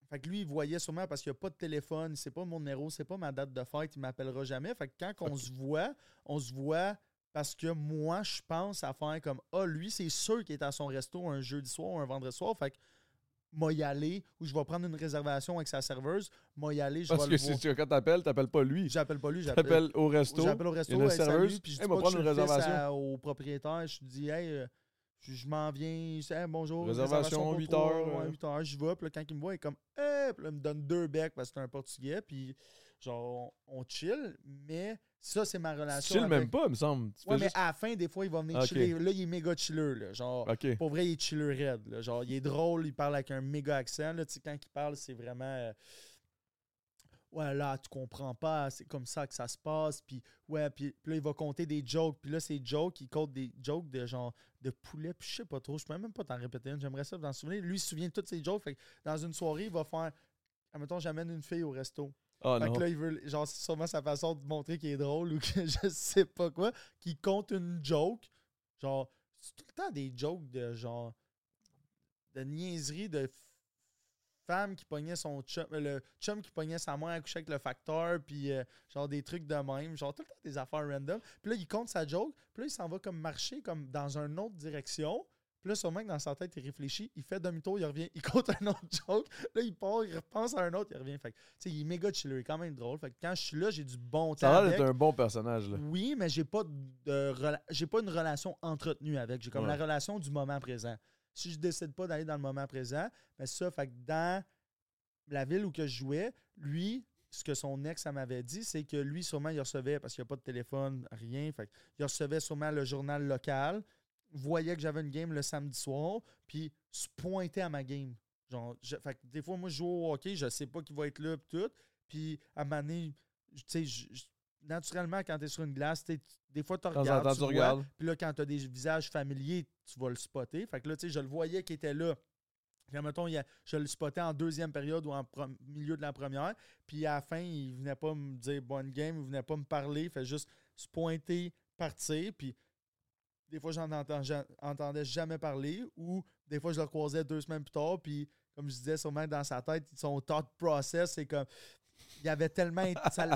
fait que lui, il voyait sûrement parce qu'il n'y a pas de téléphone, c'est pas mon numéro, c'est pas ma date de fête, il m'appellera jamais. Fait que quand on se voit, on se voit parce que moi, je pense à faire comme Ah, lui, c'est sûr qu'il est à son resto un jeudi soir ou un vendredi soir. Fait que moi y aller ou je vais prendre une réservation avec sa serveuse, moi y aller, je Parce vais que le si tu, quand t'appelles, t'appelles pas lui. J'appelle pas lui, j'appelle au resto. J'appelle au resto, il y a une hey, salut, serveuse. puis je Hey, dis va pas que je le réservation. à- au propriétaire, je dis hey, euh, je, m'en viens, je dis, Hey, bonjour, Réservation, pour 8 trois, heures, ouais, euh. 8 heures, je vais, puis là, quand il me voit, il est comme hey, puis là, il me donne deux becs parce que c'est un portugais, puis genre on, on chill, mais ça c'est ma Tu relation chill même pas, il me semble. Tu Ouais, mais juste- à la fin, des fois, il va venir chiller. Là, il est méga chiller. Là. Genre, pour vrai, il est chiller raide. là. Genre, il est drôle, il parle avec un méga accent. Là. Tu sais, Quand il parle, c'est vraiment. euh, Ouais, là, tu comprends pas, c'est comme ça que ça se passe. Puis, ouais, puis, puis là, il va compter des jokes. Puis là, ces jokes, il compte des jokes de genre de poulet. Puis je sais pas trop, je peux même pas t'en répéter une. J'aimerais ça t'en souvenir. Lui, il se souvient de toutes ces jokes. Fait que dans une soirée, il va faire. Admettons, j'amène une fille au resto. Ah Fait non. que là, il veut, genre, c'est sûrement sa façon de montrer qu'il est drôle ou que je sais pas quoi, qu'il compte une joke. Genre, c'est tout le temps des jokes de genre, de niaiserie de femme qui pognait son chum, euh, le chum qui pognait sa mère à coucher avec le facteur, puis euh, genre des trucs de même, genre tout le temps des affaires random. Puis là, il compte sa joke, puis là, il s'en va comme marcher comme dans une autre direction. Puis là, sûrement que dans sa tête, il réfléchit, il fait demi-tour, il revient, il compte un autre joke. Là, il part, il repense à un autre, il revient. Fait que, tu sais, il est méga chiller, il est quand même drôle. Fait que quand je suis là, j'ai du bon temps. Ça a l'air d'être un bon personnage, là. Oui, mais j'ai pas de j'ai pas une relation entretenue avec. J'ai comme Ouais. la relation du moment présent. Si je décide pas d'aller dans le moment présent, mais ça, fait que dans la ville où que je jouais, lui, ce que son ex m'avait dit, c'est que lui, sûrement, il recevait, parce qu'il n'y a pas de téléphone, rien, fait il recevait sûrement le journal local, voyait que j'avais une game le samedi soir, puis se pointait à ma game. Genre, fait des fois, moi, je joue au hockey, je sais pas qui va être là, puis tout. Puis, à un moment donné, tu sais, naturellement, quand tu es sur une glace, des fois, tu regardes. tu. Puis là, quand tu as des visages familiers, tu vas le spotter. Fait que là, tu sais, je le voyais qui était là. Puis, mettons, il a- je le spottais en deuxième période ou en milieu de la première. Puis, à la fin, il venait pas me dire bonne game, il venait pas me parler. Il fait juste se pointer, partir. Puis, des fois, j'en- entendais jamais parler. Ou des fois, je le croisais deux semaines plus tard. Puis, comme je disais, sûrement dans sa tête, son thought process, c'est comme. Il avait tellement.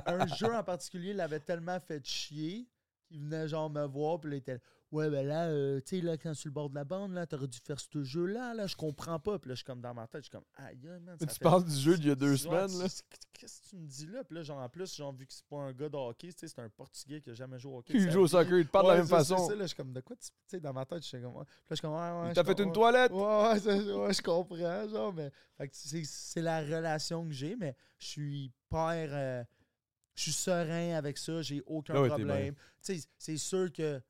un jeu en particulier l'avait tellement fait chier qu'il venait genre me voir. Puis il était. Ouais, ben là, euh, tu sais, là, quand sur le bord de la bande, là, t'aurais dû faire ce jeu-là, là, je comprends pas. Puis là, je suis comme dans ma tête, je suis comme, aïe, man. Mais ça tu fait- parles du jeu d'il y a deux semaines, là. tu- Qu'est-ce que tu me dis là? Puis là, genre, en plus, genre, vu que c'est pas un gars de hockey, tu sais, c'est un Portugais qui a jamais joué au hockey. Il joue au soccer, il te parle de la même façon. ça, là, je suis comme, de quoi tu. Tu sais, dans ma tête, je suis comme. ouais. Puis là, je suis comme, ouais, ouais. Il je t'a fait une toilette. Ouais, ouais, je comprends, genre, mais. Fait que c'est la relation que j'ai, mais je suis père. euh, je suis serein avec ça, j'ai aucun Ah problème. Tu sais, c'est sûr que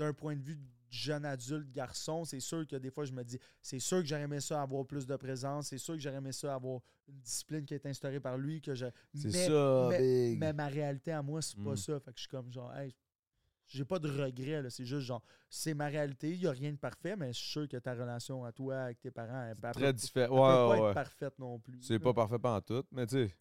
d'un point de vue jeune adulte, garçon, c'est sûr que des fois, je me dis, c'est sûr que j'aurais aimé ça avoir plus de présence, c'est sûr que j'aurais aimé ça avoir une discipline qui est instaurée par lui, que je. C'est mais- ça, mais, big. mais ma réalité à moi, c'est pas Mm. ça. Fait que je suis comme genre, hey, j'ai pas de regrets, là. C'est juste genre, c'est ma réalité, il y a rien de parfait, mais je suis sûr que ta relation à toi, avec tes parents, elle, elle Très peut- différent. elle peut Ouais, pas ouais, être ouais. parfaite non plus. C'est pas parfait pendant tout, mais tu sais,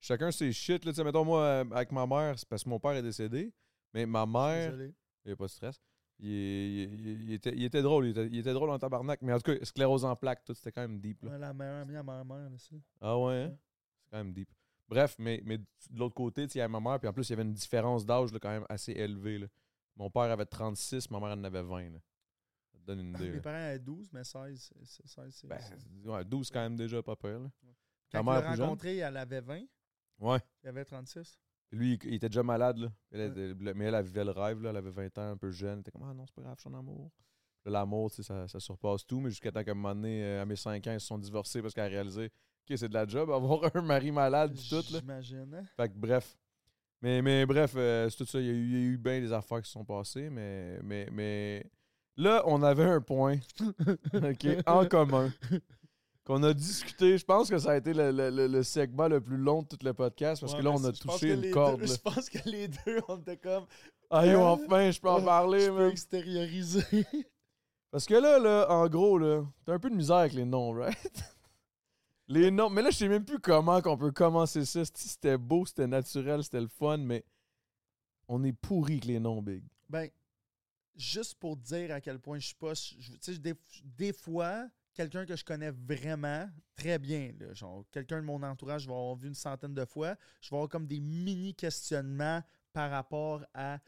chacun ses shit. Là, Tu sais, mettons, moi, euh, avec ma mère, c'est parce que mon père est décédé, mais ma mère, Désolé. Il n'y a pas de stress. Il, il- il- il était, il était drôle, il était, drôle en tabarnak, mais en tout cas, sclérose en plaques, tout, c'était quand même deep. Là. Ouais, la meilleure amie à ma mère, ça. Ah ouais, hein? C'est quand même deep. Bref, mais, mais de l'autre côté, il y a ma mère, puis en plus, il y avait une différence d'âge quand même assez élevée. là. Mon père avait 36, ma mère en avait 20. là. Ça te donne une idée. Mes parents avaient 12, mais 16, c'est 16, c'est. Ben, ouais, 12 quand même déjà pas peur. Là. ta Quand mère rencontrée, elle avait 20, Ouais. il avait 36. Lui, il, il était déjà malade, là. Elle mais elle, elle vivait le rêve, là. Elle avait 20 ans, un peu jeune. Elle était comme, ah non, c'est pas grave, je suis en amour. L'amour, tu sais, ça, ça surpasse tout. Mais jusqu'à temps qu'à un moment donné, euh, à mes 5 ans, ils se sont divorcés parce qu'elle a réalisé, OK, c'est de la job, avoir un mari malade, pis tout, là. J'imagine. hein? Fait que bref. Mais, mais bref, euh, c'est tout ça. Il y, a eu, il y a eu bien des affaires qui se sont passées, mais, mais, mais là, on avait un point OK, en commun qu'on a discuté. Je pense que ça a été le, le- le- le segment le plus long de tout le podcast parce Ouais, que là, on a touché une corde. deux-. Je pense que les deux, on était comme. Ah, yo, Hein? enfin, je peux en parler, Je peux extérioriser. Parce que là, là, en gros, là, t'as un peu de misère avec les noms, right? Les noms. Mais là, je sais même plus comment qu'on peut commencer ça. Si C'était beau, c'était naturel, c'était le fun, mais on est pourri avec les noms, Big. Ben, juste pour dire à quel point je suis pas. Tu sais, des, des fois, quelqu'un que je connais vraiment très bien, là, genre quelqu'un de mon entourage, je vais avoir vu une centaine de fois, je vais avoir comme des mini questionnements par rapport à.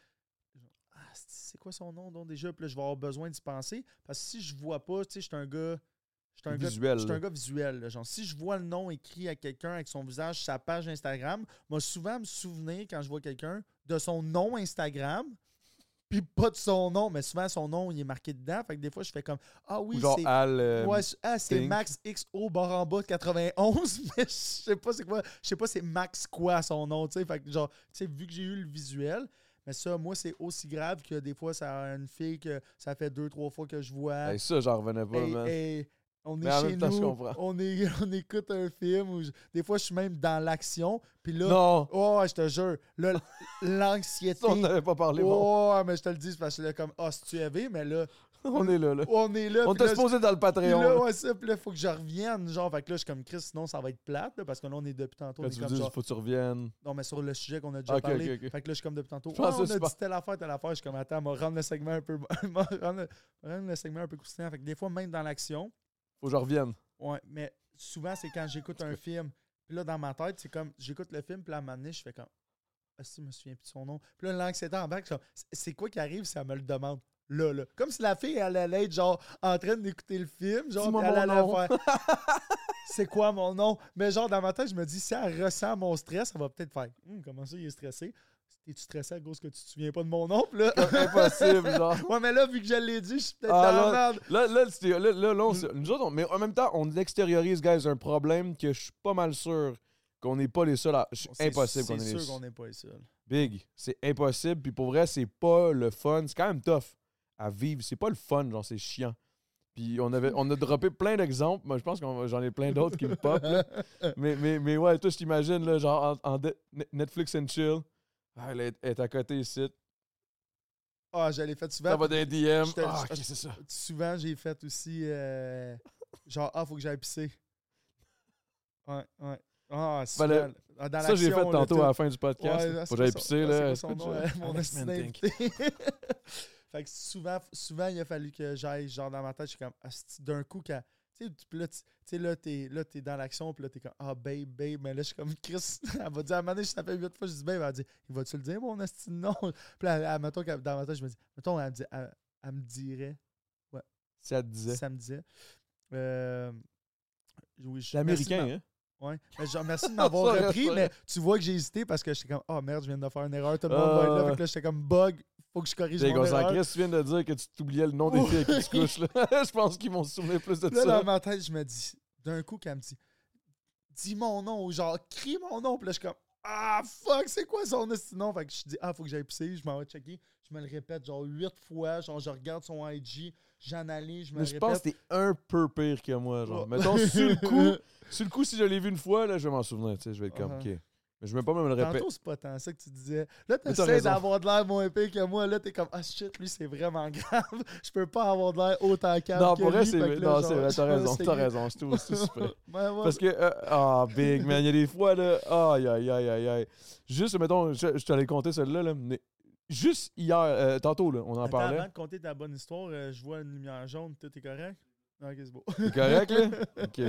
Ah, c'est quoi son nom donc déjà? Puis là, je vais avoir besoin d'y penser. Parce que si je vois pas, tu sais, je suis un gars. Je suis un, gars- Visuel, suis un gars visuel. là. Genre, si je vois le nom écrit à quelqu'un avec son visage sur sa page Instagram, moi, souvent me souvenir quand je vois quelqu'un de son nom Instagram, puis pas de son nom, mais souvent son nom il est marqué dedans. Fait que des fois, je fais comme Ah oui, c'est. Euh, Ouais, ah, c'est. Max XO barre en bas de 91, mais je sais pas c'est quoi. Je sais pas c'est Max quoi son nom, tu sais. Fait que genre, tu sais, vu que j'ai eu le visuel, mais ça, moi, c'est aussi grave que des fois, ça a une fille que ça fait deux, trois fois que je vois. hey, ça, j'en revenais pas, man. On est Mais en chez même temps, je nous, comprends. on, est, on écoute un film où je- des fois je suis même dans l'action, puis là, Non, oh, je te jure, là, l'anxiété. on n'avait pas parlé. bon. Oh, mais je te le dis, parce que là, comme, ah, si tu avais, mais là, On est là, là. on est là. On t'a supposé dans le Patreon. là, là. ouais, ça, puis là, faut que je revienne. Genre, fait que là, je suis comme Chris, sinon ça va être plate, là, parce que là, on est depuis tantôt. Quand tu comme dire, genre, faut que tu reviennes. non, mais sur le sujet qu'on a déjà Ok, parlé. ok, ok. Fait que là, je suis comme depuis tantôt. Je Ah, on a c'est dit pas- telle affaire, telle affaire. Je suis comme, attends, on va rendre le segment un peu. rendre, le segment un peu croustillant. Fait que des fois, même dans l'action, Faut que je revienne. ouais, mais souvent, c'est quand j'écoute un film. Puis là, dans ma tête, c'est comme, j'écoute le film, puis là, à un moment donné, je fais comme, ah, si, je me souviens plus de son nom. Puis là, l'anxiété en bac, c'est- quoi qui arrive si elle me le demande? Là, là. Comme si la fille, elle allait être, genre, en train d'écouter le film, genre, puis elle mon allait faire, c'est quoi mon nom? Mais genre, dans ma tête, je me dis, si elle ressent mon stress, elle va peut-être faire, Hum, comment ça, il est stressé? T'es-tu stressé à cause que tu te souviens pas de mon nom? Là, Impossible, genre. ouais, mais là, vu que je l'ai dit, je suis peut-être Ah, dans la là, merde. là, là, là, là, là, on se- nous autres, on- mais en même temps, on extériorise, guys, un problème que je suis pas mal sûr qu'on n'est pas les seuls à. C'est impossible qu'on est les sûr qu'on n'est pas les seuls. Big. C'est impossible. Puis pour vrai, c'est pas le fun. C'est quand même tough à vivre. C'est pas le fun, genre, c'est chiant. Puis on, avait, on a droppé plein d'exemples. Moi, je pense que j'en ai plein d'autres qui me pop. là. Mais, mais, mais ouais, toi, je t'imagine, là, genre, en, en Netflix and chill. Ah, elle est, elle est à côté ici. Ah, je l'ai fait souvent. Ça va les DM. Ah, j'étais- ok, c'est ça. Souvent, j'ai fait aussi. euh, genre, ah, faut que j'aille pisser. Ouais, ouais. Ah, souvent, Fallait- ah, dans Ça, j'ai fait là, tantôt à la fin du podcast. Ouais, là. ah, Faut c'est que j'aille son- pisser, ah, c'est là. quoi son Écoute, nom, je- euh, mon Alex fait que souvent, souvent, il a fallu que j'aille, genre, dans ma tête, je suis comme, asti, d'un coup, quand. Tu sais, là, tu tu sais, là, t'es, là, t'es dans l'action, puis là, t'es comme, ah, babe, babe. Mais là, je suis comme, Chris, elle va dire, à un moment donné, ça fait huit fois, je dis, babe, elle va dire, il va-tu le dire, mon esti, non? Puis là, elle- elle- mettons, dans ma tête, je me dis, mettons, elle me, dit- elle- elle me dirait, Si elle te disait. ça me disait. Euh, oui, je- C'est américain, merci de hein? Ouais. Mais genre, merci de m'avoir repris, mais tu vois que j'ai hésité parce que j'étais comme, oh merde, je viens de faire une erreur, tout le monde Ah, va être là. ouais. Fait que là, j'étais comme, bug, faut que je corrige mon erreur. tu viens de dire que tu t'oubliais le nom des filles avec qui tu couches. Là. je pense qu'ils vont se souvenir plus de là, ça. dans ma tête, je me dis, d'un coup, qu'elle me dit, dis mon nom, ou genre, crie mon nom. Puis là, je suis comme, ah, fuck, c'est quoi son nom? Fait que je dis, ah, faut que j'aille pisser, je m'en vais checker. Je me le répète, genre, huit fois. Genre, je regarde son IG, j'analyse, je me Mais le je répète. pense que t'es un peu pire que moi. Genre. Oh. Mettons, sur le coup, sur le coup, si je l'ai vu une fois, là, je vais m'en souvenir. tu sais, Je vais être comme, Uh-huh. OK. Mais je vais pas me le répéter. Tantôt, c'est pas tant ça que tu disais. Là, t'essaies d'avoir de l'air moins pire que moi. Là, t'es comme, ah shit, lui, c'est vraiment grave. Je peux pas avoir de l'air autant calme Non, que pour vrai, lui. c'est là, non, c'est vrai, je t'as raison, t'as raison, tout, c'est tout super. Parce que, euh, ah, big, man, il y a des fois, là, aïe, aïe, aïe, aïe, aïe. Juste, mettons, je, je te l'ai compté celle-là, là, mais juste hier, euh, tantôt, là, on en Attends, parlait. avant de compter ta bonne histoire, euh, je vois une lumière jaune, tout est correct? Ok, c'est beau. C'est correct, là? OK.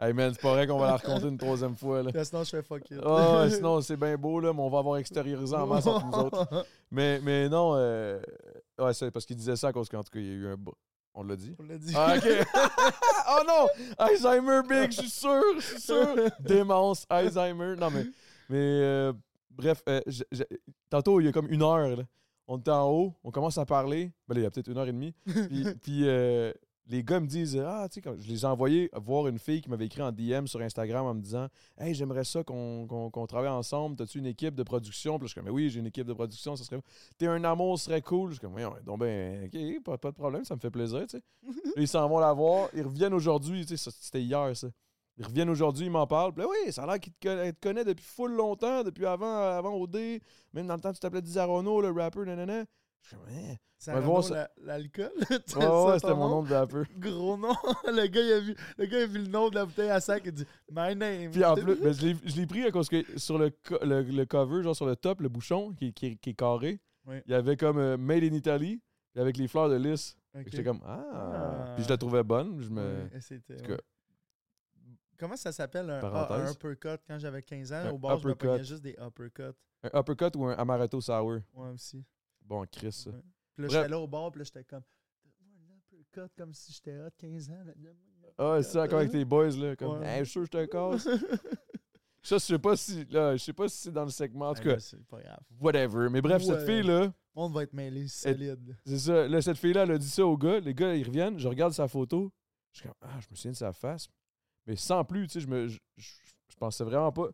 Hey, man, c'est pas vrai qu'on va la raconter une troisième fois, là. Là, sinon, je fais fuck it. Ah, ouais, sinon, c'est bien beau, là, mais on va avoir extériorisé en masse entre nous autres. Mais, mais non, euh, ouais, c'est parce qu'il disait ça à cause qu'en tout cas, il y a eu un. On l'a dit? On l'a dit. Ah, OK. oh non! Alzheimer, big, je suis sûr, je suis sûr. Démence, Alzheimer. Non, mais, mais euh, bref, euh, tantôt, il y a comme une heure, là, on était en haut, on commence à parler. Ben là, il y a peut-être une heure et demie. Puis, puis, euh, les gars me disent Ah, tu sais, quand je les ai envoyés voir une fille qui m'avait écrit en DM sur Instagram en me disant Hey, j'aimerais ça qu'on travaille ensemble. T'as-tu une équipe de production Puis là, je suis comme Mais oui, j'ai une équipe de production. Ça serait. T'es un amour, ce serait cool. Je suis comme Oui, donc ben, ok, pas, pas de problème, ça me fait plaisir, tu sais. Ils s'en vont la voir. Ils reviennent aujourd'hui, tu sais, c'était hier, ça. Ils reviennent aujourd'hui, ils m'en parlent. Puis là, oui, ça a l'air qu'ils te, conna- te connaît depuis full longtemps, depuis avant, avant OD. Même dans le temps, tu t'appelais Dizarono, le rapper, nanana. Je suis. Ça voir l'alcool? Ouais, ouais, c'était mon nom? de rapper. Gros nom. le, gars, il a vu, le gars, il a vu le nom de la bouteille à sac et dit My name. Puis en plus, ben, je l'ai- pris à cause que sur le, co- le, le cover, genre sur le top, le bouchon qui, est- qui, est- qui est carré, Oui. il y avait comme euh, Made in Italy, avec les fleurs de lys. J'étais comme, ah. Ah. Puis je la trouvais bonne. Je me... Ouais, ouais. Comment ça s'appelle un, uppercut quand j'avais 15 ans? Un Au bar, je me uppercut. juste des uppercuts. Un uppercut ou un amaretto sour. Moi aussi. Bon, Chris. Ouais. Puis là, j'étais là au bar, puis là, j'étais comme Donne-moi un uppercut comme si j'étais hot 15 ans. Ah, c'est ça, encore avec tes boys, là. Comme, Ouais. Hey, je suis sûr que je te casse. ça, je sais pas si, là, je sais pas si c'est dans le segment. En tout Ben cas, C'est pas grave. whatever. Mais bref, cette fille-là, Le monde va être mêlé solide. c'est ça. Là, cette fille-là, elle a dit ça aux gars. Les gars, ils reviennent. Je regarde sa photo. Je suis comme, ah, je me souviens de sa face. Mais sans plus, tu sais, je me. Je, je- je pensais vraiment pas.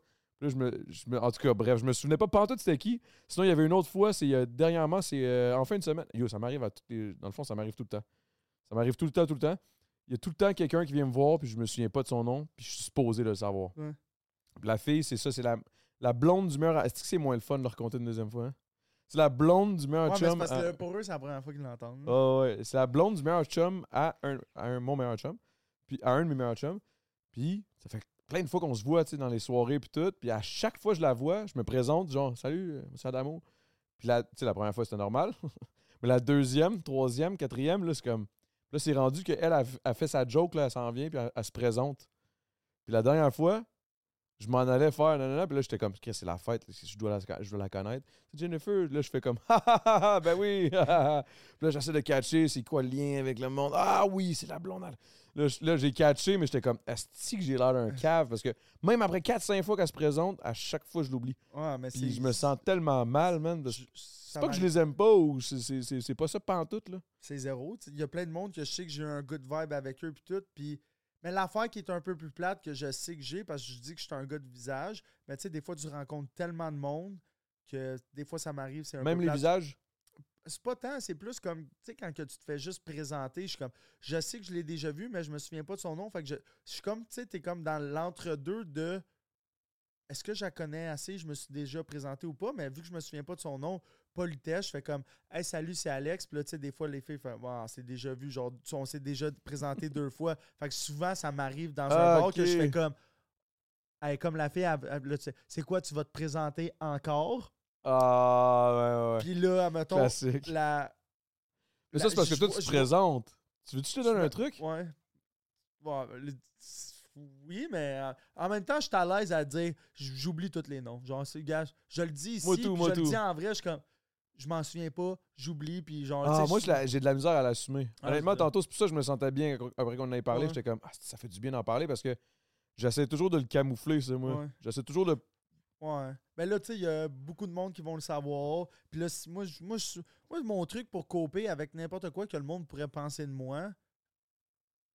Là, je me, je me- en tout cas, bref, je me souvenais pas pantoute c'était qui. Sinon, il y avait une autre fois, c'est euh, dernièrement, c'est euh, en fin de semaine. Yo, ça m'arrive à toutes les- Dans le fond, ça m'arrive tout le temps. Ça m'arrive tout le temps, tout le temps. Il y a tout le temps quelqu'un qui vient me voir, puis je me souviens pas de son nom, puis je suis supposé le savoir. Ouais. La fille, c'est ça, c'est la, la blonde du meilleur. Est-ce que c'est moins le fun de le raconter une deuxième fois? hein? C'est la blonde du meilleur Ouais, chum. parce à- que pour eux, c'est la première fois qu'ils l'entendent. ouais, c'est la blonde du meilleur chum à un, à un mon meilleur chum, puis à un de mes meilleurs chums. Puis ça fait plein de fois qu'on se voit, tu sais, dans les soirées puis tout, puis à chaque fois que je la vois, je me présente genre "Salut, euh, monsieur Adamo." Puis là, tu sais la première fois c'était normal. Mais la deuxième, troisième, quatrième là, c'est comme là c'est rendu qu'elle a, a fait sa joke là, elle s'en vient puis elle, elle se présente. Puis la dernière fois, je m'en allais faire nanana, puis là j'étais comme c'est la fête, je dois la, je dois la connaître. C'est Jennifer, là je fais comme ha ha ha ben oui. Puis là j'essaie de catcher c'est quoi le lien avec le monde. Ah oui, c'est la blonde. Là, là, j'ai catché mais j'étais comme est-ce que j'ai l'air d'un cave parce que même après 4 5 fois qu'elle se présente, à chaque fois je l'oublie. Ouais, mais. Puis je me sens tellement mal, man. C'est pas que je les aime pas ou c'est- pas ça pantoute là. c'est zéro. Il y a plein de monde que je sais que j'ai un good vibe avec eux puis tout. Puis, mais l'affaire qui est un peu plus plate que je sais que j'ai, parce que je dis que je suis un gars de visage, mais tu sais, des fois, tu rencontres tellement de monde que des fois, ça m'arrive. c'est un Même peu les plate. visages? C'est pas tant, c'est plus comme, tu sais, quand que tu te fais juste présenter, je suis comme, je sais que je l'ai déjà vu, mais je me souviens pas de son nom. Fait que je, je suis comme, tu sais, t'es comme dans l'entre-deux de est-ce que je la connais assez, je me suis déjà présenté ou pas, mais vu que je me souviens pas de son nom, politesse, je fais comme Hey, salut, c'est Alex. Puis là, tu sais, des fois, les filles font Wow, c'est déjà vu, genre, on s'est déjà présenté deux fois. Fait que souvent, ça m'arrive dans Ah, un bar que je fais comme Hey, comme la fille, elle- elle- là, tu sais, c'est quoi, tu vas te présenter encore? Ah ouais ouais. Puis là, mettons, Classique. la. Mais ça c'est parce que toi tu te présentes. Tu veux-tu te donne un truc? Ouais. Bon, le- oui, mais euh, en même temps, je suis à l'aise à dire, j'oublie tous les noms. Genre, c'est, gars, je le dis ici, Moi tout, moi je tout. le dis en vrai, je suis comme, je m'en souviens pas, j'oublie, puis genre, Ah, moi, j'ai de la misère à l'assumer. Ah, Honnêtement, c'est- tantôt, c'est pour ça que je me sentais bien après qu'on en ait parlé. Ouais. J'étais comme, ah, ça fait du bien d'en parler parce que j'essaie toujours de le camoufler, ça, moi. Ouais. J'essaie toujours de. Ouais. Mais là, tu sais, il y a beaucoup de monde qui vont le savoir. Puis là, si- moi, moi, moi, mon truc pour coper avec n'importe quoi que le monde pourrait penser de moi,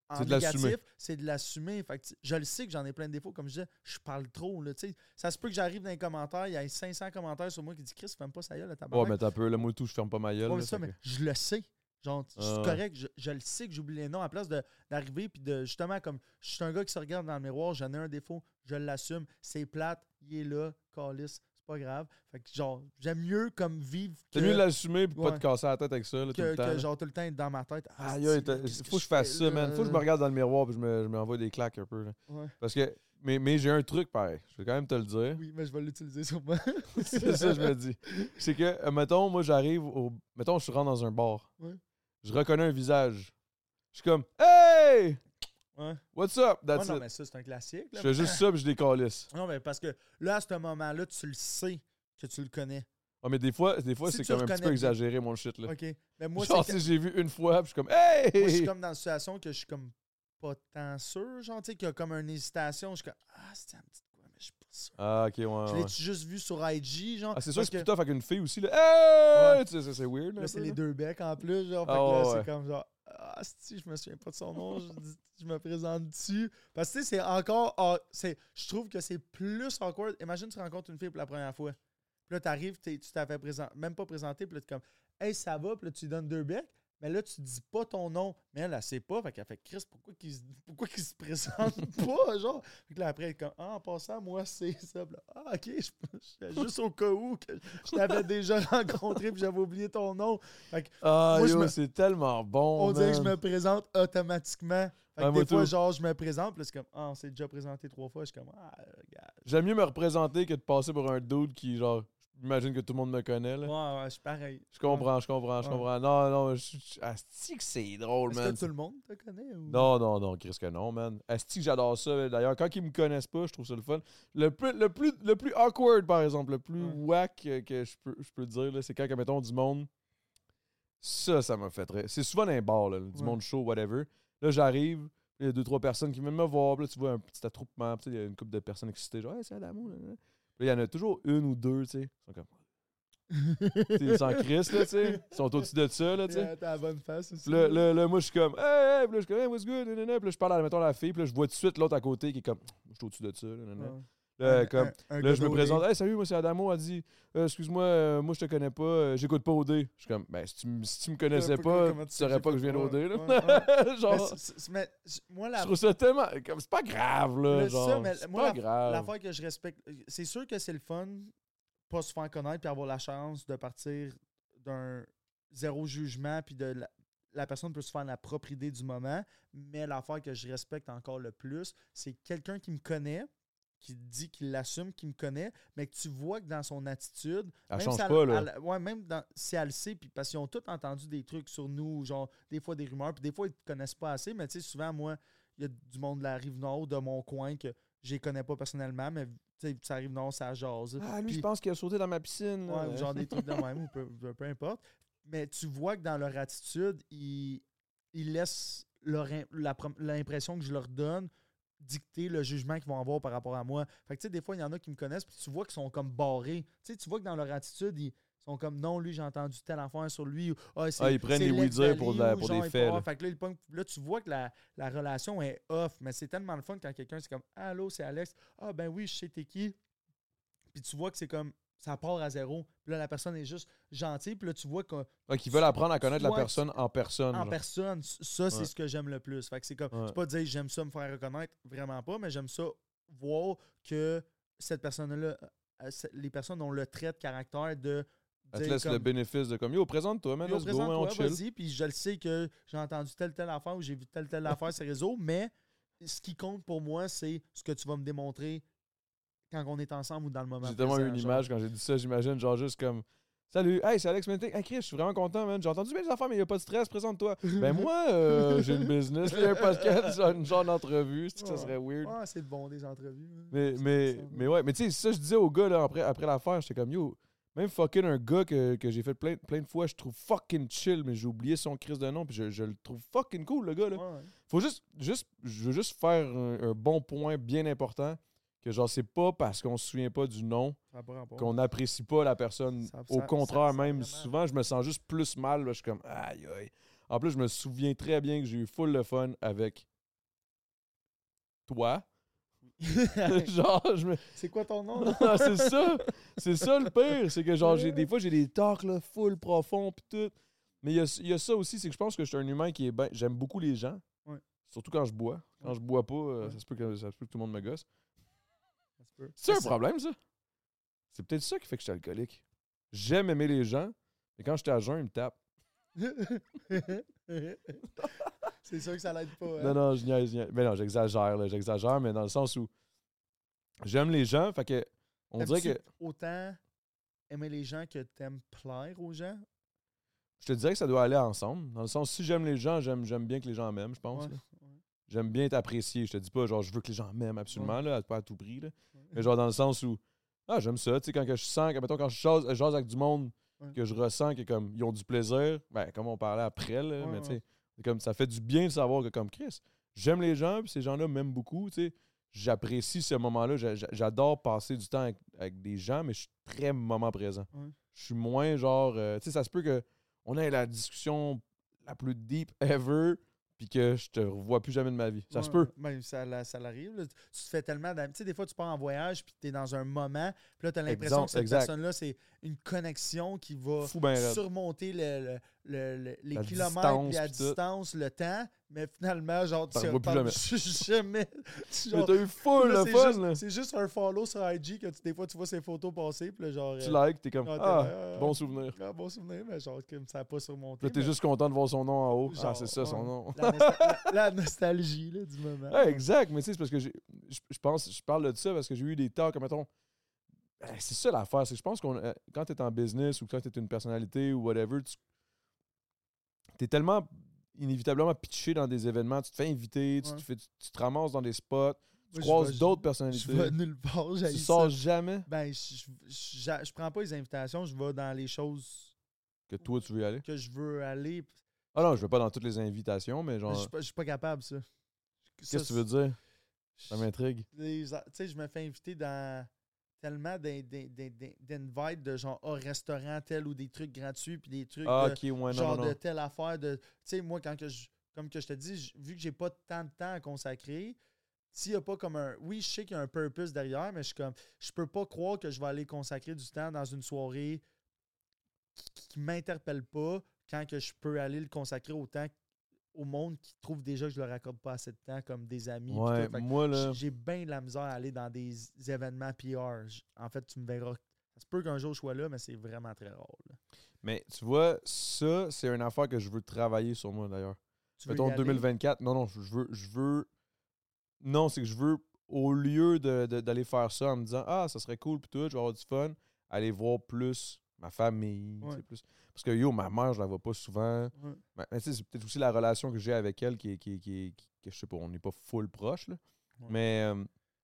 en C'est de l'assumer. négatif, c'est de l'assumer. Je le sais que j'en ai plein de défauts. Comme je disais, je parle trop. Là, ça se peut que j'arrive dans les commentaires, il y a 500 commentaires sur moi qui disent Chris, fais pas ça gueule, Ouais, tabarnak. mais t'as peu. Là, moi, tout, je ferme pas ma gueule. Ouais, là, ça, mais que- je le sais. Genre, c'est Ah ouais. correct, je, je le sais que j'oublie les noms à place d'arriver puis de justement comme je suis un gars qui se regarde dans le miroir, j'en ai un défaut, je l'assume, c'est plate, il est là, calice, pas grave. Fait que genre, j'aime mieux comme vivre que, C'est mieux l'assumer et pas te casser la tête avec ça, là, tout le temps. que genre tout le temps être dans ma tête. Ah, t'as- qu'est-ce faut que je fasse ça, man. Faut que je me regarde dans le miroir et je me, je m'envoie des claques un peu. là. Ouais. Parce que. Mais, mais j'ai un truc pareil. Je vais quand même te le dire. Oui, mais je vais l'utiliser sur moi. c'est ça, je me dis. C'est que, euh, mettons, moi, j'arrive au. Mettons, je rentre dans un bar. Ouais. Je reconnais un visage. Je suis comme, hey! Ouais. What's up? Ouais, non, it. mais ça, c'est un classique. Je fais juste ça puis je décalisse. Non, mais parce que là, à ce moment-là, tu le sais que tu le connais. Ah, mais des fois, des fois Si c'est tu comme un petit peu exagéré, mon shit, là. OK. Mais moi, Genre, si que- j'ai vu une fois, puis je suis comme, hey! Moi, je suis comme dans une situation que je suis comme pas tant sûr, genre, tu sais, qu'il y a comme une hésitation. Je suis comme, ah, c'est un petit quoi, mais je suis pas sûr. Ah, ok, ouais. je ouais. l'ai-tu juste vu sur IG, genre? Ah, c'est sûr que c'est tough avec une fille aussi, là. Hey! Ouais. Tu sais, ça, c'est weird, là. c'est les deux becs en plus, genre. Fait Ah, que là, ouais, c'est comme genre, ah, si, je me souviens pas de son nom, je, je me présente dessus. Parce que, tu sais, c'est encore, ah, c'est, je trouve que c'est plus awkward. Imagine, tu rencontres une fille pour la première fois. Puis là, t'arrives, tu t'as fait présenter, même pas présenté, puis là, t'es comme, hey, ça va, puis là, tu lui donnes deux becs. Mais là, tu dis pas ton nom. Mais elle, elle sait pas. Fait qu'elle fait Chris, pourquoi qu'il se, pourquoi qu'il se présente pas? Genre? Fait que là, après, elle est comme Ah, en passant, moi, c'est ça. Là, ah, ok, je, je- juste au cas où que je t'avais déjà rencontré puis j'avais oublié ton nom. Fait que Ah, Moi, yo, me- c'est tellement bon. on dirait que je me présente automatiquement. Fait que des fois, tout. genre, je me présente, puis c'est comme Ah, on s'est déjà présenté trois fois. Je suis comme Ah, regarde. J'aime mieux me représenter que de passer pour un dude qui, genre, j'imagine que tout le monde me connaît, là. Ouais, ouais, je suis pareil. Je comprends, je comprends, je Ouais. comprends. Non, non, je- je- asti que c'est drôle, Est-ce man. que tout le monde te connaît? Ou... Non, non, non, Chris que non, man. Asti que j'adore ça. D'ailleurs, quand ils me connaissent pas, je trouve ça le fun. Le plus, le plus, le plus awkward, par exemple, le plus Ouais. whack que, que je peux, je peux dire, là, c'est quand, mettons, du monde. Ça, ça m'a fait très. C'est souvent dans les bars, là, du Ouais. monde chaud, whatever. Là, j'arrive, il y a deux, trois personnes qui viennent me voir. Puis là, tu vois un petit attroupement. puis tu sais, Il y a une couple de personnes excitées, genre, hey, c'est Adamo. Il y en a toujours une ou deux, tu sais. Ils sont comme. ils s'en crissent, là, tu sais. Ils sont au-dessus de ça, là, tu sais. Yeah, T'as la bonne face aussi. Là, là, là, moi, je suis comme, hey, hey, puis là, je suis comme, hey, what's good, nanana. Puis là, je parle à, mettons, la fille, puis là, je vois tout de suite l'autre à côté qui est comme, je suis au-dessus de ça, là, nanana. Ouais. Là, Un- comme, un- un là, je me présente, hey, salut, moi, c'est Adamo. Elle dit, Euh, excuse-moi, euh, moi, je te connais pas, euh, j'écoute pas OD. Je suis comme, ben, si tu, si tu me connaissais pas tu saurais pas que je viens d'OD, Genre, mais moi, je trouve ça tellement, c'est pas grave, là. le- genre, ça, mais c'est moi, pas la- grave. l'affaire que je respecte, c'est sûr que c'est le fun, pas se faire connaître, puis avoir la chance de partir d'un zéro jugement, puis de la, la personne peut se faire la propre idée du moment. Mais l'affaire que je respecte encore le plus, c'est quelqu'un qui me connaît, qui dit qu'il l'assume, qui me connaît, mais que tu vois que dans son attitude, Elle même change si elle- pas, là. elle- ouais, même dans, si elle le sait, puis parce qu'ils ont tous entendu des trucs sur nous, genre des fois des rumeurs, puis des fois ils te connaissent pas assez, mais tu sais, souvent, moi, il y a du monde de la rive nord, de mon coin, que je les connais pas personnellement, mais tu sais, ça arrive nord, ça jase. Ah, lui, Puis- je pense qu'il a sauté dans ma piscine. Ouais, ou genre des trucs de même, ou peu, peu- peu importe. Mais tu vois que dans leur attitude, ils, ils laissent l'impression que je leur donne dicter le jugement qu'ils vont avoir par rapport à moi. Fait que tu sais, des fois, il y en a qui me connaissent, puis tu vois qu'ils sont comme barrés. Tu sais, tu vois que dans leur attitude, ils sont comme non, lui, j'ai entendu telle affaire sur lui. Ou, ah, c'est- Ah, ils prennent les l'ex oui-dire pour la- pour ou des faits, là. Fait que là, tu vois que la, la relation est off, mais c'est tellement le fun quand quelqu'un, c'est comme Allô, c'est Alex. Ah, ben oui, je sais t'es qui. Puis tu vois que c'est comme ça part à zéro. Puis là, la personne est juste gentille. Puis là, tu vois qu'en Ouais, qu'ils veulent apprendre à connaître la personne en personne. genre. personne, ça, c'est Ouais. ce que j'aime le plus. Fait que c'est comme, Ouais. c'est pas dire j'aime ça me faire reconnaître, vraiment pas, mais j'aime ça voir que cette personne-là, euh, c'est- les personnes ont le trait de caractère de. Elle te laisse le bénéfice de comme, yo, présente-toi, man, let's go, man, on chill. puis je le sais que j'ai entendu telle telle affaire ou j'ai vu telle telle affaire sur les réseaux, mais ce qui compte pour moi, c'est ce que tu vas me démontrer quand on est ensemble ou dans le moment J'ai tellement eu une genre. image quand j'ai dit ça, j'imagine, genre juste comme Salut, hey, c'est Alex Mentic. Hey, Chris, je suis vraiment content, man. J'ai entendu bien les affaires, mais il n'y a pas de stress, présente-toi. ben, moi, euh, j'ai une business, a un podcast, genre, une genre d'entrevue. C'est que ça serait weird? Ouais, c'est bon des entrevues. Mais, mais, ça. mais ouais, mais tu sais, ça, je disais au gars, là, après, après l'affaire, j'étais comme, yo, même fucking un gars que, que j'ai fait plein, plein de fois, je trouve fucking chill, mais j'ai oublié son crise de nom, puis je, je le trouve fucking cool, le gars, là. Ouais, ouais. Faut juste, juste, je veux juste faire un, un bon point bien important, que genre, c'est pas parce qu'on se souvient pas du nom qu'on n'apprécie pas la personne. Ça- Au ça- contraire, ça- même, souvent, je me sens juste plus mal, là, je suis comme, aïe, aïe. En plus, je me souviens très bien que j'ai eu full le fun avec toi. genre, je me, c'est quoi ton nom? c'est ça. C'est ça le pire. C'est que genre, j'ai, des fois, j'ai des talks là, full profond pis tout. Mais il y a, il y a ça aussi, c'est que je pense que je suis un humain qui est ben. J'aime beaucoup les gens. Ouais. Surtout quand je bois. Quand je bois pas, euh, Ouais. ça, se peut que, ça se peut que tout le monde me gosse. C'est un ça- problème, ça. C'est peut-être ça qui fait que je suis alcoolique. J'aime aimer les gens, mais quand j'étais à jeun, ils me tapent. c'est sûr que ça l'aide pas. hein? Non, non, je niaise, je niaise. Mais non, j'exagère, là, j'exagère, mais dans le sens où j'aime les gens, fait que on dirait que. Autant aimer les gens que t'aimes plaire aux gens? Je te dirais que ça doit aller ensemble. Dans le sens, si j'aime les gens, j'aime, j'aime bien que les gens m'aiment, je pense. Ouais, là. ouais. J'aime bien être apprécié. Je te dis pas, genre, je veux que les gens m'aiment absolument, là, pas à tout prix. Là. Mais genre, dans le sens où, ah, j'aime ça. Tu sais, quand que je sens, que, mettons, quand je jase, je jase avec du monde, Ouais. que je ressens que, comme, ils ont du plaisir, ben, comme on parlait après, là, Ouais, mais tu sais, comme, ça fait du bien de savoir que, comme Chris, j'aime les gens, puis ces gens-là m'aiment beaucoup, tu sais. J'apprécie ce moment-là. J'a- j'a- J'adore passer du temps avec, avec des gens, mais je suis très moment présent. Je suis moins genre. euh, tu sais, ça se peut que on ait la discussion la plus deep ever, puis que je te revois plus jamais de ma vie. Ça se peut. ben, ça, ça l'arrive. Tu te fais tellement Tu sais, des fois, tu pars en voyage, puis tu es dans un moment, puis là, tu as l'impression que cette personne-là, c'est une connexion qui va Fou ben surmonter le, le- le- le- les La kilomètres, distance, puis la tout. distance, le temps, mais finalement, genre, tu plus reparles jamais. Mais Genre, t'as eu full là, le fun. C'est juste un follow sur IG que tu- des fois, tu vois ses photos passer, puis genre. Tu euh, likes, t'es comme ah, Ah, ah, bon souvenir. ah, bon souvenir, mais genre, comme ça n'a pas surmonté. Là, t'es mais- juste content de voir son nom en haut. ah, genre, c'est ça, son nom. La, nosta- la- la nostalgie là, du moment. Ouais, exact, mais tu sais, c'est parce que je pense, je parle de ça parce que j'ai eu des talks, mettons. Ben, C'est ça l'affaire, c'est que je pense qu'on euh, quand tu es en business ou quand tu es une personnalité ou whatever, tu es tellement inévitablement pitché dans des événements, tu te fais inviter, tu, Ouais. te, fais- tu- tu te ramasses dans des spots, tu Moi, je croises vais- d'autres Je personnalités, vais nulle part, tu sors ça. jamais? Ben, je, je, je- je prends pas les invitations, je vais dans les choses que toi tu veux y aller? que je veux aller. Ah non, je vais pas dans toutes les invitations, mais Je genre, suis pas, je suis pas capable, ça. qu'est-ce que tu veux dire? Ça m'intrigue. Tu sais, je me fais inviter dans tellement d'in- d'in- d'in- d'in- d'invites de genre au restaurant tel ou des trucs gratuits puis des trucs Ah, de, ok, ouais, non, genre non, de telle affaire de tu sais moi quand que je comme que je te dis vu que j'ai pas tant de temps à consacrer s'il y a pas comme un oui je sais qu'il y a un purpose derrière mais je suis comme je peux pas croire que je vais aller consacrer du temps dans une soirée qui, qui m'interpelle pas quand que je peux aller le consacrer autant au monde qui trouve déjà que je leur accorde pas assez de temps comme des amis Ouais, moi là, j'ai- bien de la misère à aller dans des événements PR. En fait, tu me verras. Ça se peut qu'un jour je sois là, mais c'est vraiment très rare. là. mais tu vois, ça, c'est une affaire que je veux travailler sur moi d'ailleurs. Mettons aller? 2024. Non, non, je veux. Je veux non, c'est que je veux, au lieu de- de- d'aller faire ça en me disant Ah, ça serait cool, puis tout, je vais avoir du fun, aller voir plus ma famille. Ouais. Plus. Parce que yo, ma mère, je la vois pas souvent. Ouais. Mais, mais tu sais, c'est peut-être aussi la relation que j'ai avec elle qui est. Qui, qui, est- qui- que je sais pas, on n'est pas full proche, là. Ouais. Mais. euh,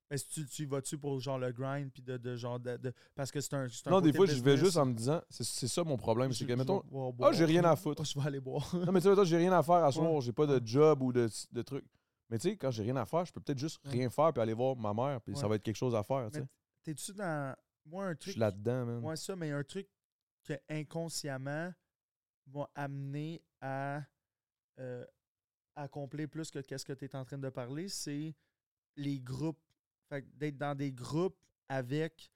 Mais si tu, tu vas-tu pour genre le grind puis de, de genre de, de- parce que c'est un, non, des fois, je vais juste en me disant C'est ça mon problème. Je- C'est que, je mettons. Ah, j'ai rien à foutre. Je vais aller boire. Non, mais tu sais, j'ai rien à faire à soir, Ouais. j'ai pas de job ou de, de trucs. Mais tu sais, quand j'ai rien à faire, je peux peut-être juste Ouais. rien faire puis aller voir ma mère, puis ça va être quelque chose à faire, tu Mais sais. T'es-tu dans. Moi, un Je truc. suis là-dedans, man. Moi, ça, mais un truc que inconsciemment va amener à euh, accomplir plus que qu'est-ce que tu es en train de parler, c'est les groupes. Fait d'être dans des groupes avec,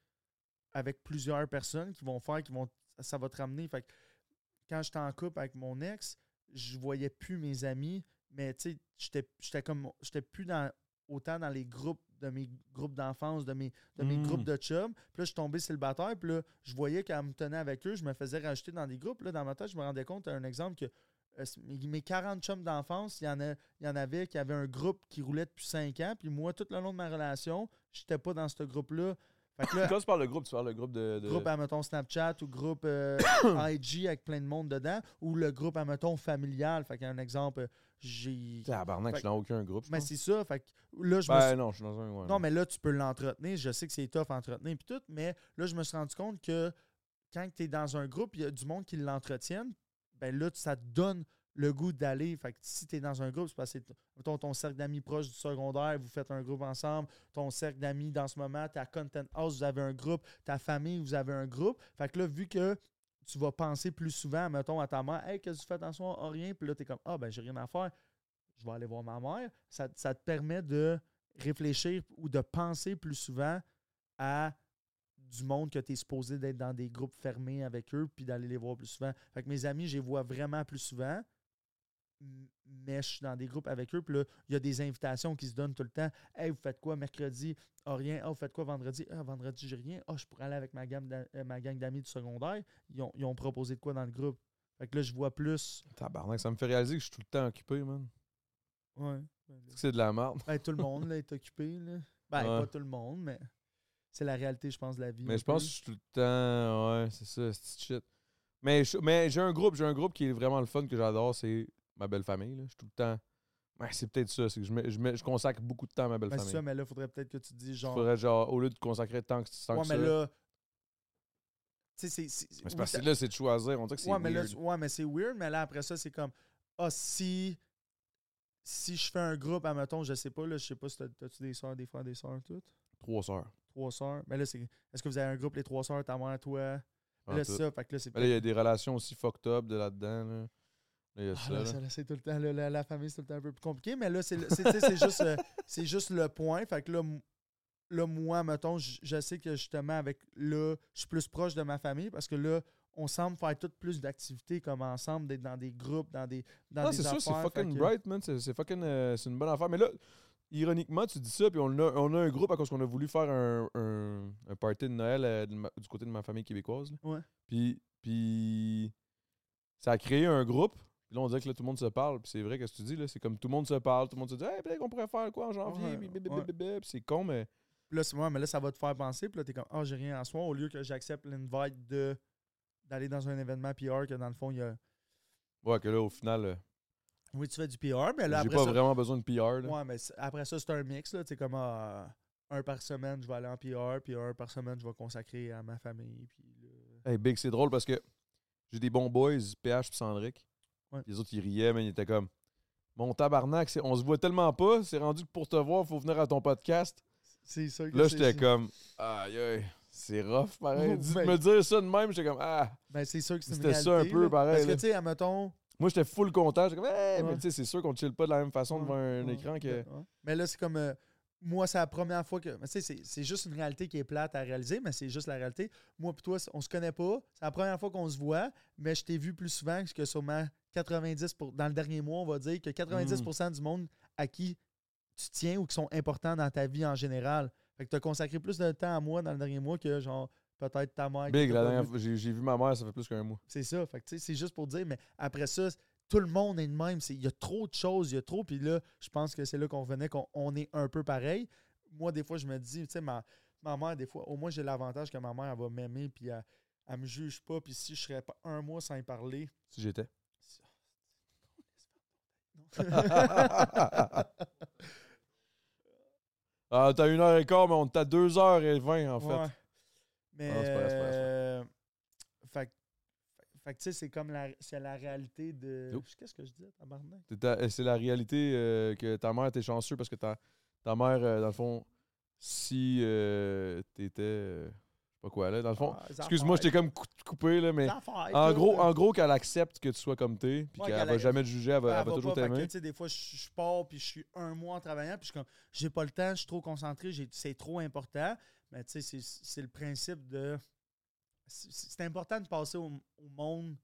avec plusieurs personnes qui vont faire, qui vont. Ça va te ramener. Fait que quand j'étais en couple avec mon ex, je voyais plus mes amis, mais tu sais, j'étais comme. J'étais plus dans autant dans les groupes de mes groupes d'enfance, de mes, de mes Mm. groupes de chums. Puis là, je suis tombé célibataire. Puis là, je voyais qu'elle me tenait avec eux. Je me faisais rajouter dans des groupes. Là, dans ma tête, je me rendais compte, un exemple, que euh, mes mes 40 chums d'enfance, il y, en a- il y en avait qui avaient un groupe qui roulait depuis 5 ans. Puis moi, tout le long de ma relation, j'étais pas dans ce groupe-là. Fait que là, Quand tu parles de groupe, tu parles de groupe de. de- groupe, admettons, Snapchat ou groupe euh, IG avec plein de monde dedans, ou le groupe, admettons, familial. Fait qu'un exemple, euh, j'ai... Tabarnak, je suis dans aucun groupe. Mais c'est ça, fait que là, je me Ben suis- non, je suis dans un. ouais, non, mais là, tu peux l'entretenir. Je sais que c'est tough à entretenir puis tout, mais là, je me suis rendu compte que quand tu es dans un groupe, il y a du monde qui l'entretiennent, ben là, ça te donne le goût d'aller. Fait que si tu es dans un groupe, c'est parce que mettons, ton cercle d'amis proche du secondaire, vous faites un groupe ensemble, ton cercle d'amis dans ce moment, ta content house, vous avez un groupe, ta famille, vous avez un groupe. Fait que là, vu que tu vas penser plus souvent, mettons, à ta mère, Hey, qu'est-ce que tu fais dans soir? Ah, rien. Puis là, tu es comme, ah, ben, j'ai rien à faire. Je vais aller voir ma mère. Ça, ça te permet de réfléchir ou de penser plus souvent à du monde que tu es supposé d'être dans des groupes fermés avec eux puis d'aller les voir plus souvent. Fait que mes amis, je les vois vraiment plus souvent, mais je suis dans des groupes avec eux. Puis là, il y a des invitations qui se donnent tout le temps. Hey, vous faites quoi mercredi? Ah, rien. Ah, vous faites quoi vendredi? Ah, vendredi, j'ai rien. Ah, je pourrais aller avec ma, gamme euh, ma gang d'amis du secondaire. Ils ont, ils ont proposé de quoi dans le groupe? Fait que là, je vois plus. Tabarnak, ça me fait réaliser que je suis tout le temps occupé, man. Ouais. C'est que c'est de la merde. Ben, tout le monde là, est occupé. Là. Ben, Ouais. pas tout le monde, mais c'est la réalité, je pense, de la vie. Mais je pense que je suis tout le temps. Ouais, c'est ça, c'est shit. Mais j'ai un groupe, j'ai un groupe qui est vraiment le fun que j'adore, c'est ma belle famille. Là. Je suis tout le temps. Ouais, c'est peut-être ça, c'est que je, mets- je, mets- je consacre beaucoup de temps à ma belle Ben, c'est famille. ça, mais là, il faudrait peut-être que tu te dises Il genre. faudrait genre, au lieu de consacrer tant que, tant ouais, que mais ça. là. Tu sais, c'est. c'est- Mais c'est oui, parce que là, c'est de choisir. On dirait que c'est ouais, mais là, ouais, mais c'est weird, mais là, après ça, c'est comme. Ah, si. Si je fais un groupe, admettons, je sais pas, là, je sais pas si t'as- t'as-tu des soeurs, des frères, des soeurs, toutes? Trois sœurs. Trois soeurs. Mais là, c'est. Est-ce que vous avez un groupe, les trois soeurs, ta mère, toi? là, c'est ça. Fait que là, c'est Mais là, il y a des relations aussi fucked up de là-dedans. Là. Là, Ah, là, là. c'est tout le temps, la, la famille, c'est tout le temps un peu plus compliqué. Mais là, c'est juste, euh, c'est juste le point. Fait que là, moi, mettons, je sais que justement, avec là, je suis plus proche de ma famille parce que là, on semble faire toutes plus d'activités comme ensemble, d'être dans des groupes, dans des, dans Ah, des c'est sûr, c'est fucking que- bright, man. C'est c'est fucking. euh, c'est une bonne affaire. Mais là, ironiquement, tu dis ça, puis on a, on a un groupe à cause qu'on a voulu faire un, un, un party de Noël euh, de ma- du côté de ma famille québécoise. là. Ouais. Puis, puis ça a créé un groupe. Puis là, on dirait que là, tout le monde se parle. Puis c'est vrai que ce que tu dis, là, c'est comme tout le monde se parle. Tout le monde se dit, hey, peut-être qu'on pourrait faire quoi en janvier. Ouais, puis ouais. blablabla. Puis c'est con, mais. Puis là, c'est- ouais, mais là, ça va te faire penser. Puis là, t'es comme, ah, j'ai rien à soir. Au lieu que j'accepte l'invite de d'aller dans un événement PR, que dans le fond, il y a. Ouais, que là, au final, euh, Oui, tu fais du PR, mais là, j'ai après pas ça. vraiment besoin de PR. Là. Ouais, mais après ça, c'est un mix. là. Tu sais, comme ah, un par semaine, je vais aller en PR, puis un par semaine, je vais consacrer à ma famille. Puis là- Hey, Big, c'est drôle parce que j'ai des bons boys, PH et Sandrick. Ouais. Les autres, ils riaient, mais ils étaient comme Mon tabarnak, on se voit tellement pas, c'est rendu que pour te voir, faut venir à ton podcast. C'est ça que Là, j'étais comme Aïe, aïe, c'est rough, pareil. Oh, ben. me dire ça de même, j'étais comme Ah. Ben, c'est sûr que c'est C'était ça un peu là. pareil, Parce que, tu sais, admettons. Moi, j'étais full content. J'étais comme Hey, mais Ouais. tu sais, c'est sûr qu'on chill pas de la même façon devant un écran que. Mais là, c'est comme. euh, moi, c'est la première fois que. mais Tu sais, c'est- c'est juste une réalité qui est plate à réaliser, mais c'est juste la réalité. Moi, puis toi, on se connaît pas. C'est la première fois qu'on se voit, mais je t'ai vu plus souvent que sûrement 90 pour, dans le dernier mois, on va dire que 90% du monde à qui tu tiens ou qui sont importants dans ta vie en général. Fait que tu as consacré plus de temps à moi dans le dernier mois que, genre, peut-être ta mère. Big, la dernière j'ai vu ma mère, ça fait plus qu'un mois. C'est ça. Fait que, tu sais, c'est juste pour dire, mais après ça, tout le monde est de même. Il y a trop de choses, il y a trop. Puis là, je pense que c'est là qu'on revenait, qu'on on est un peu pareil. Moi, des fois, je me dis, tu sais, ma, ma mère, des fois, au moins, j'ai l'avantage que ma mère, elle va m'aimer, puis elle, elle me juge pas. Puis si je serais pas un mois sans y parler. Si j'étais. Ah, t'as une heure et quart, mais on t'a deux heures et vingt, en fait. Ouais. Mais. Pas euh, fait, que- fait tu sais, c'est comme la, c'est la réalité de. Qu'est-ce que je dis, tabarnak? C'est la réalité euh, que ta mère était chanceux parce que ta, ta mère, euh, dans le fond, si euh, t'étais. Pas quoi, là, dans le fond. Ah, Excuse-moi, je t'ai affaires. comme cou- coupé, là, mais. En gros, en gros qu'elle accepte que tu sois comme t'es, puis Ouais, qu'elle qu'elle va jamais te juger, elle va, Elle elle va va toujours t'aimer. tu sais, des fois, je, pars puis je suis un mois en travaillant, puis je suis comme, j'ai pas le temps, je suis trop concentré, c'est trop important. Mais tu sais, c'est- le principe de. C'est important de passer au, au monde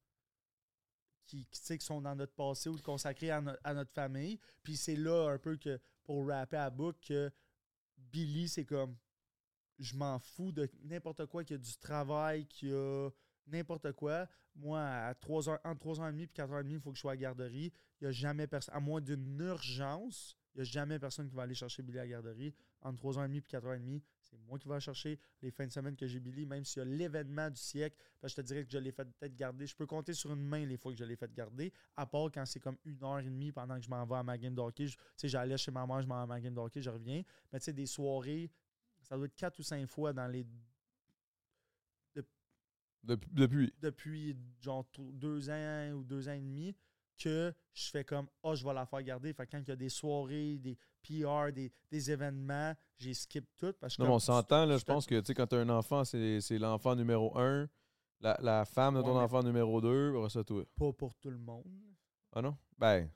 qui, qui, tu sais, qui sont dans notre passé ou de consacrer à, no- à notre famille. Puis c'est là un peu que, pour rapper à book, que Billy, c'est comme, je m'en fous de n'importe quoi, qu'il y a du travail, qu'il y a n'importe quoi. Moi, à 3 heures, entre 3h30 et 4h30, il faut que je sois à garderie. Il n'y a jamais personne, à moins d'une urgence, il n'y a jamais personne qui va aller chercher Billy à garderie. Entre 3h30 et 4h30, c'est moi qui vais chercher. Les fins de semaine que j'ai Billy, même s'il y a l'événement du siècle, parce que je te dirais que je l'ai fait peut-être garder. Je peux compter sur une main les fois que je l'ai fait garder, à part quand c'est comme une heure et demie pendant que je m'en vais à ma game de Tu sais, j'allais chez ma mère, je m'en vais à ma game de je reviens. Mais tu sais, des soirées, ça doit être quatre ou cinq fois dans les Depuis, depuis. depuis genre deux ans ou deux ans et demi que je fais comme Ah, je vais la faire garder. Fait que quand il y a des soirées, des PR, des, des événements, j'ai skip tout parce que Non, mais on s'entend, là. je pense que, tu sais, quand t'as un enfant, c'est l'enfant numéro un, la, la femme de ton Ouais, enfant numéro deux, ça, toi. pas pour tout le monde. Ah non? Ben,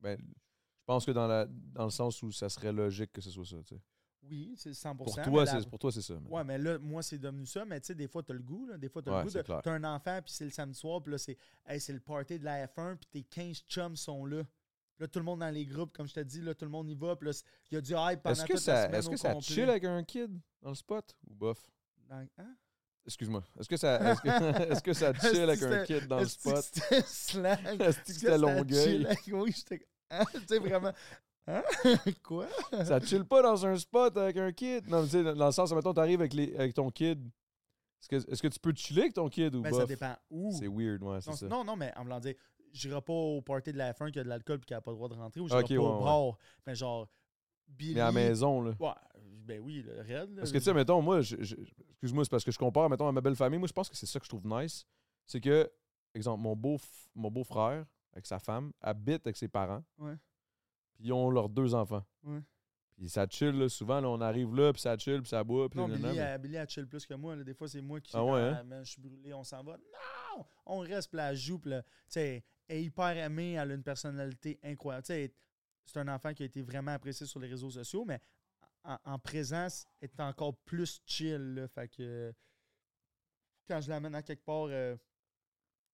ben, je pense que dans, la, dans le sens où ça serait logique que ce soit ça, tu sais. Oui, c'est 100%. Pour toi, la- c'est pour toi, c'est ça. Ouais, mais là, moi, c'est devenu ça. Mais tu sais, des fois, t'as le goût. Là. Des fois, t'as Ouais, le goût. de-. T'as un enfant, puis c'est le samedi soir, puis là, c'est hey, c'est le party de la F1, puis tes 15 chums sont là. Là, tout le monde dans les groupes, comme je te dis, là, tout le monde y va. Puis là, il y a du hype pendant Est-ce que toute la ça, semaine est-ce que ça complet. chill avec un kid dans le spot ou bof? Dans- hein? Excuse-moi. Est-ce que ça, est-ce que, est-ce que ça chill avec un kid dans le Est-ce que spot? C'était. Est-ce que c'était Longueuil? Oui, j'étais. Hein? Tu sais, vraiment. Hein? Quoi? Ça chill pas dans un spot avec un kid. Non, mais tu sais, dans le sens, mettons, t'arrives avec, les, avec ton kid. Est-ce que, est-ce que tu peux chiller avec ton kid ou Ben, bof? ça dépend où. C'est weird, ouais, c'est Non, ça. non, non, mais en voulant dire, j'irai pas au party de la F1 qui a de l'alcool et qui a pas le droit de rentrer ou j'irai pas ouais, au ouais. bar. Mais genre, Billy. Mais à la maison, là. Ouais, ben oui, le raid. là. Parce que, tu sais, mettons, moi, je- je- excuse-moi, c'est parce que je compare, mettons, à ma belle famille. Moi, je pense que c'est ça que je trouve nice. C'est que, exemple, mon beau, mon beau-frère, avec sa femme, habite avec ses parents. Ouais. Puis ils ont leurs deux enfants. Ouais. Puis ça chill, là, souvent, là, on arrive là, puis ça chill, puis ça boit, puis Non, Billy, mais- elle, Billy, elle chill plus que moi. là. Des fois, c'est moi qui. Ah ouais, hein? Ah, je suis brûlé, on s'en va. Non! On reste, puis elle joue, puis elle est hyper aimée, elle a une personnalité incroyable. Tu sais, c'est un enfant qui a été vraiment apprécié sur les réseaux sociaux, mais en, en présence, elle est encore plus chill. là. Fait que quand je l'amène à quelque part, euh,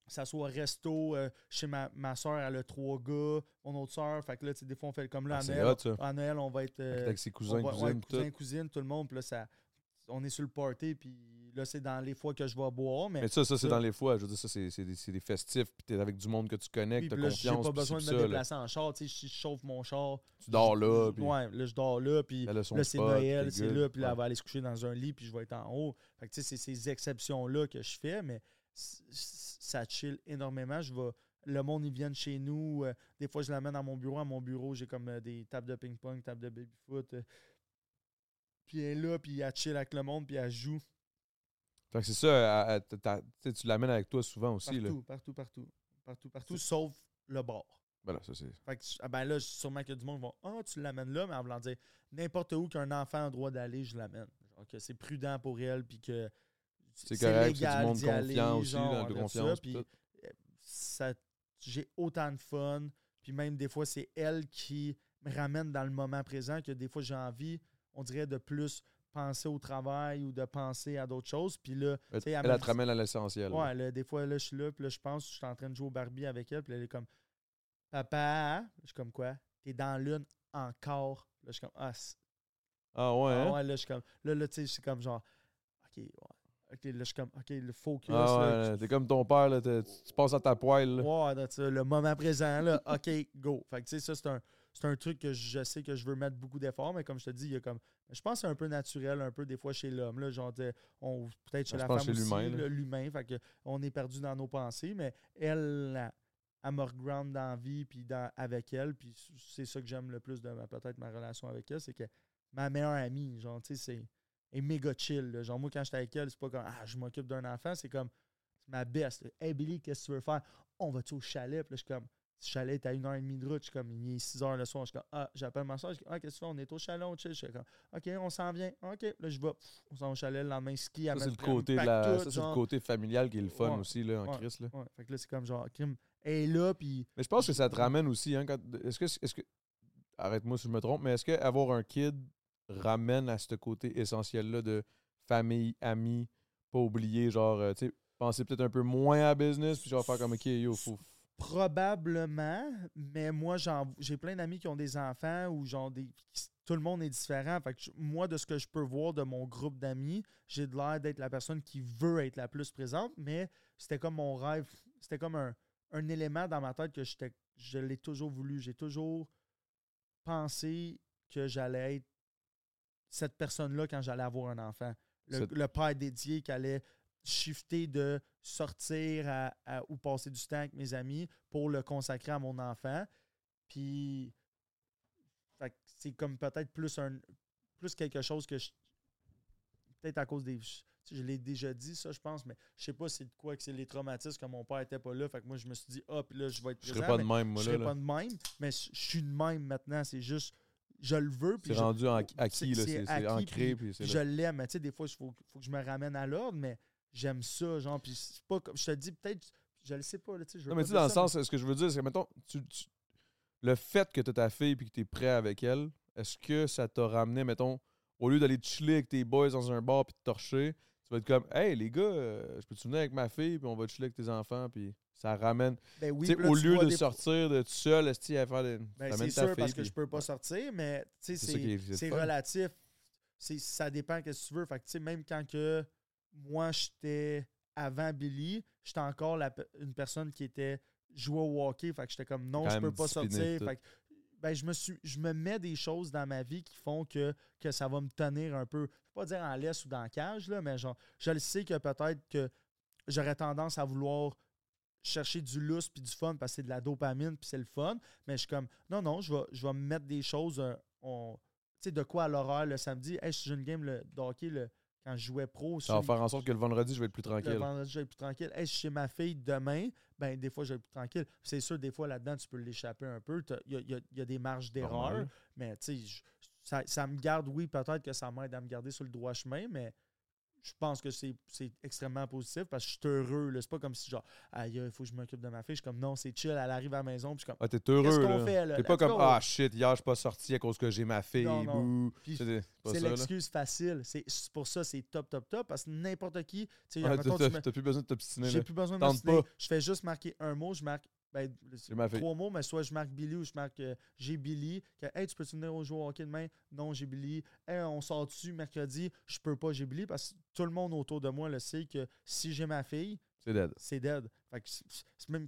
ça soit resto, euh, chez ma, ma soeur, elle a trois gars, mon autre soeur, fait que là, des fois, on fait comme là, Ah, à Noël, hot, à Noël, on va être... euh, Avec ses cousins, va- cousines, ouais, puis cousins, tout. cousines, tout le monde, puis là, ça, on est sur le party, puis là, c'est dans les fois que je vais boire, mais... Mais ça, ça c'est dans les fois. Je veux dire, ça, c'est des, festifs, puis t'es avec du monde que tu connais, que t'as là, j'ai confiance. pas besoin de me là. déplacer en char, tu sais, je chauffe mon char... Tu dors là, puis Ouais, là, je dors là, puis là, c'est Noël, c'est là, puis là, elle va aller se coucher dans un lit, puis je vais être en haut. Fait que, tu sais, c'est ces exceptions-là que je fais, mais ça chill énormément. Je vais... Le monde, ils viennent chez nous. euh, des fois, je l'amène dans mon bureau. À mon bureau, j'ai comme euh, des tables de ping-pong, tables de baby-foot. euh, puis elle est là, puis elle chill avec le monde, puis elle joue Fait que c'est ça, elle- elle- t'as- tu l'amènes avec toi souvent aussi. Là. partout, partout, partout, partout, partout, sauf le bar. Voilà, ça, c'est. Fait que, ah ben là, sûrement qu'il y a du monde qui vont Ah, tu l'amènes là, mais en voulant dire n'importe où qu'un enfant a le droit d'aller, je l'amène. Genre que c'est prudent pour elle, puis que C'est correct, c'est du monde d'y aller, confiant aussi, genre, de ça, confiance, j'ai autant de fun, puis même des fois, c'est elle qui me ramène dans le moment présent, que des fois, j'ai envie, on dirait, de plus penser au travail ou de penser à d'autres choses, puis là, Elle, tu sais, elle, elle te ramène à l'essentiel. Ouais, là, des fois, là, je suis là, puis là, je pense, je suis en train de jouer au Barbie avec elle, puis elle est comme, papa, je suis comme quoi? T'es dans lune encore. Là, je suis comme, ah, Ah ouais, ah hein? ouais, là, je suis comme, là, là, tu sais, je suis comme genre, ok, ouais. Ok, là, je suis comme, ok, le focus. Ah ouais, t'es comme ton père, là, tu, tu passes à ta poêle. là. Ouais, le moment présent, là, OK, go. Fait que, tu sais, ça, c'est un, c'est un truc que je sais que je veux mettre beaucoup d'efforts, mais comme je te dis, il y a comme. Je pense que c'est un peu naturel, un peu des fois chez l'homme, là, genre, on, peut-être chez je la femme chez aussi, l'humain, fait que on est perdu dans nos pensées, mais elle, elle, elle me reground dans la vie, puis dans, avec elle, puis c'est ça que j'aime le plus de ma- peut-être ma relation avec elle, c'est que ma meilleure amie, genre, tu sais, c'est est méga chill, là. genre, moi, quand j'étais avec elle, c'est pas comme, ah, je m'occupe d'un enfant, c'est comme, c'est ma best. là. Hey Billy, qu'est-ce que tu veux faire? On va-tu au chalet? Puis là, je suis comme, le chalet est à une heure et demie de route. Je suis comme, il est 6 heures le soir. Je suis comme, ah, j'appelle ma soeur. Je dis, ah, qu'est-ce que tu fais? On est au chalet, on chill. Je suis comme, OK, on s'en vient. OK, là, je vais. Pff, On s'en va au chalet le lendemain, ski. Ça, elle c'est me le prend- côté, me de pack la, tout, ça, c'est le côté familial qui est le fun Ouais, aussi, là, en ouais, Chris. Là. Ouais, fait que là, c'est comme genre, crime. Elle est là, puis. Mais je pense que ça te ramène aussi. Hein, quand- est-ce que, est-ce que, arrête-moi si je me trompe, mais est-ce que avoir un kid ramène à ce côté essentiel-là de famille, amis, pas oublier, genre, euh, tu sais, penser peut-être un peu moins à business, puis genre faire comme, OK, yo, faut. Probablement, mais moi, j'ai plein d'amis qui ont des enfants ou genre des. qui- Tout le monde est différent. Fait que moi, de ce que je peux voir de mon groupe d'amis, j'ai de l'air d'être la personne qui veut être la plus présente, mais c'était comme mon rêve. C'était comme un, un élément dans ma tête que je l'ai toujours voulu. J'ai toujours pensé que j'allais être cette personne-là quand j'allais avoir un enfant. Le, père dédié qui allait shifter de sortir à- à- ou passer du temps avec mes amis pour le consacrer à mon enfant. Puis, c'est comme peut-être plus un plus quelque chose que je. Peut-être à cause des. Je, l'ai déjà dit, ça, je pense, mais je sais pas c'est de quoi que c'est les traumatismes que mon père était pas là. Fait que moi, je me suis dit, ah, puis là, je vais être Je serais pas de même, moi, je serais là. pas de même, mais je suis de même maintenant. C'est juste, je le veux. puis C'est je- rendu en- acquis, c'est ancré, puis- puis puis je l'aime, mais tu sais, des fois, il faut, faut que je me ramène à l'ordre, mais j'aime ça, genre, puis c'est pas comme, je te dis, peut-être, je le sais pas, là, tu sais, je Non, mais tu sais, dans le sens, ce que je veux dire, c'est que, mettons, tu- tu- le fait que tu as ta fille et que tu es prêt avec elle, est-ce que ça t'a ramené, mettons, au lieu d'aller chiller avec tes boys dans un bar puis de torcher, tu vas être comme, hey les gars, euh, je peux te venir avec ma fille puis on va chiller avec tes enfants puis ça ramène. Ben oui, là, au lieu de des- sortir de tout seul, est-ce à faire des. Ben, c'est sûr, parce que je peux pas sortir, mais C'est relatif. Ça dépend de ce que tu veux. Fait que, même quand que moi, j'étais avant Billy, j'étais encore la une personne qui était jouée au hockey. Fait que j'étais comme non, Quand je peux pas sortir. Fait que, ben, je me suis je me mets des choses dans ma vie qui font que, que ça va me tenir un peu, je vais pas dire en laisse ou dans la cage, là, mais genre, je le sais que peut-être que j'aurais tendance à vouloir chercher du lousse puis du fun parce que c'est de la dopamine puis c'est le fun. Mais je suis comme, non, non, je vais, je vais me mettre des choses, euh, on- tu sais, de quoi à l'horaire le samedi. Hey, si j'ai une game le, de hockey le- quand je jouais pro. Ça va faire en sorte que le vendredi, je vais être plus le tranquille. vendredi, je vais être plus tranquille. Hey, si chez ma fille demain, ben des fois, je vais être plus tranquille. C'est sûr, des fois, là-dedans, tu peux l'échapper un peu. Il y a, y a- y a des marges d'erreur. Mais tu sais, je- ça, ça me garde, oui, peut-être que ça m'aide à me garder sur le droit chemin, mais je pense que c'est extrêmement positif parce que je suis heureux. C'est pas comme si, genre, aïe, il faut que je m'occupe de ma fille. Je suis comme, non, c'est chill, elle arrive à la maison. Puis je suis comme, Ah, t'es heureux, Qu'est-ce qu'on fait, là? T'es pas comme, ah, shit, hier, je suis pas sorti à cause que j'ai ma fille, C'est l'excuse facile. C'est pour ça, c'est top, top, top. Parce que n'importe qui, tu T'as plus besoin de t'obstiner, j'ai plus besoin de m'obstiner. Je fais juste marquer un mot, je marque ben, trois mots, mais soit je marque Billy ou je marque euh, j'ai Billy. Que, hey, tu peux-tu venir au jouer au hockey demain? Non, j'ai Billy. Hey, on sort dessus mercredi? Je peux pas, j'ai Billy. Parce que tout le monde autour de moi le sait que si j'ai ma fille, C'est dead. c'est dead. Fait que c'est même.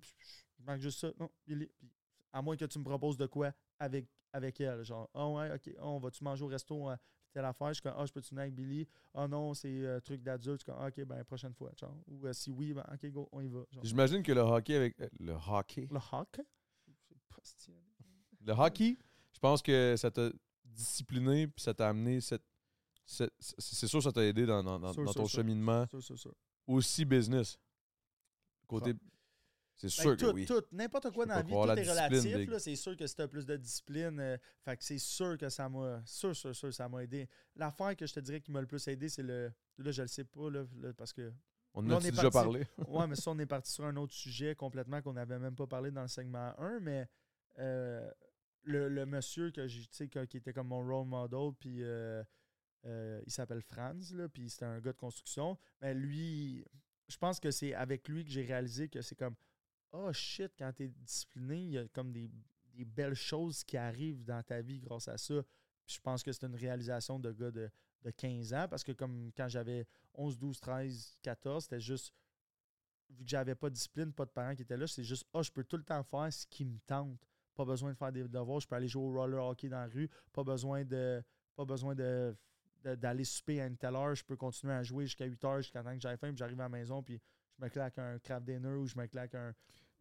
Je marque juste ça. Non, Billy. Puis, à moins que tu me proposes de quoi avec, avec elle. Genre, ah ouais, ok, on va-tu manger au resto? euh, telle affaire. Je suis comme, ah, je peux-tu venir avec Billy? Ah non, c'est euh, truc d'adulte. Je suis comme, Ah, ok, ben, prochaine fois. Genre. Ou euh, si oui, ben, ok, go, on y va. J'imagine que le hockey avec. euh, Le hockey. Le hockey? Le hockey, je pense que ça t'a discipliné puis ça t'a amené cette. cette- c'est sûr ça t'a aidé dans, dans- dans- Sûr, dans sûr, ton sûr. cheminement. Aussi business. Côté. C'est Ben, sûr que tout, oui. tout, n'importe quoi dans la vie, tout la est relatif. C'est sûr que si tu as plus de discipline, euh, fait que c'est sûr que ça m'a. Sûr, sûr, sûr, ça m'a aidé. L'affaire que je te dirais qui m'a le plus aidé, c'est le. Là, je le sais pas, là, là, parce que. On en a est déjà parti. parlé? Ouais, mais ça, on est parti sur un autre sujet complètement qu'on n'avait même pas parlé dans le segment 1, mais euh, le, le monsieur que j'ai, qui était comme mon role model, puis euh, euh, il s'appelle Franz, là, puis c'était un gars de construction. Mais lui, je pense que c'est avec lui que j'ai réalisé que c'est comme Oh shit, quand t'es discipliné, il y a comme des, belles choses qui arrivent dans ta vie grâce à ça. Je pense que c'est une réalisation de gars de, de 15 ans parce que comme quand j'avais 11, 12, 13, 14, c'était juste vu que j'avais pas de discipline, pas de parents qui étaient là, c'est juste oh, je peux tout le temps faire ce qui me tente. Pas besoin de faire des devoirs, je peux aller jouer au roller hockey dans la rue, pas besoin de pas besoin de- d'aller souper à une telle heure, je peux continuer à jouer jusqu'à 8 heures jusqu'à temps que j'aille faim, puis j'arrive à la maison puis je me claque un craft dinner ou je me claque un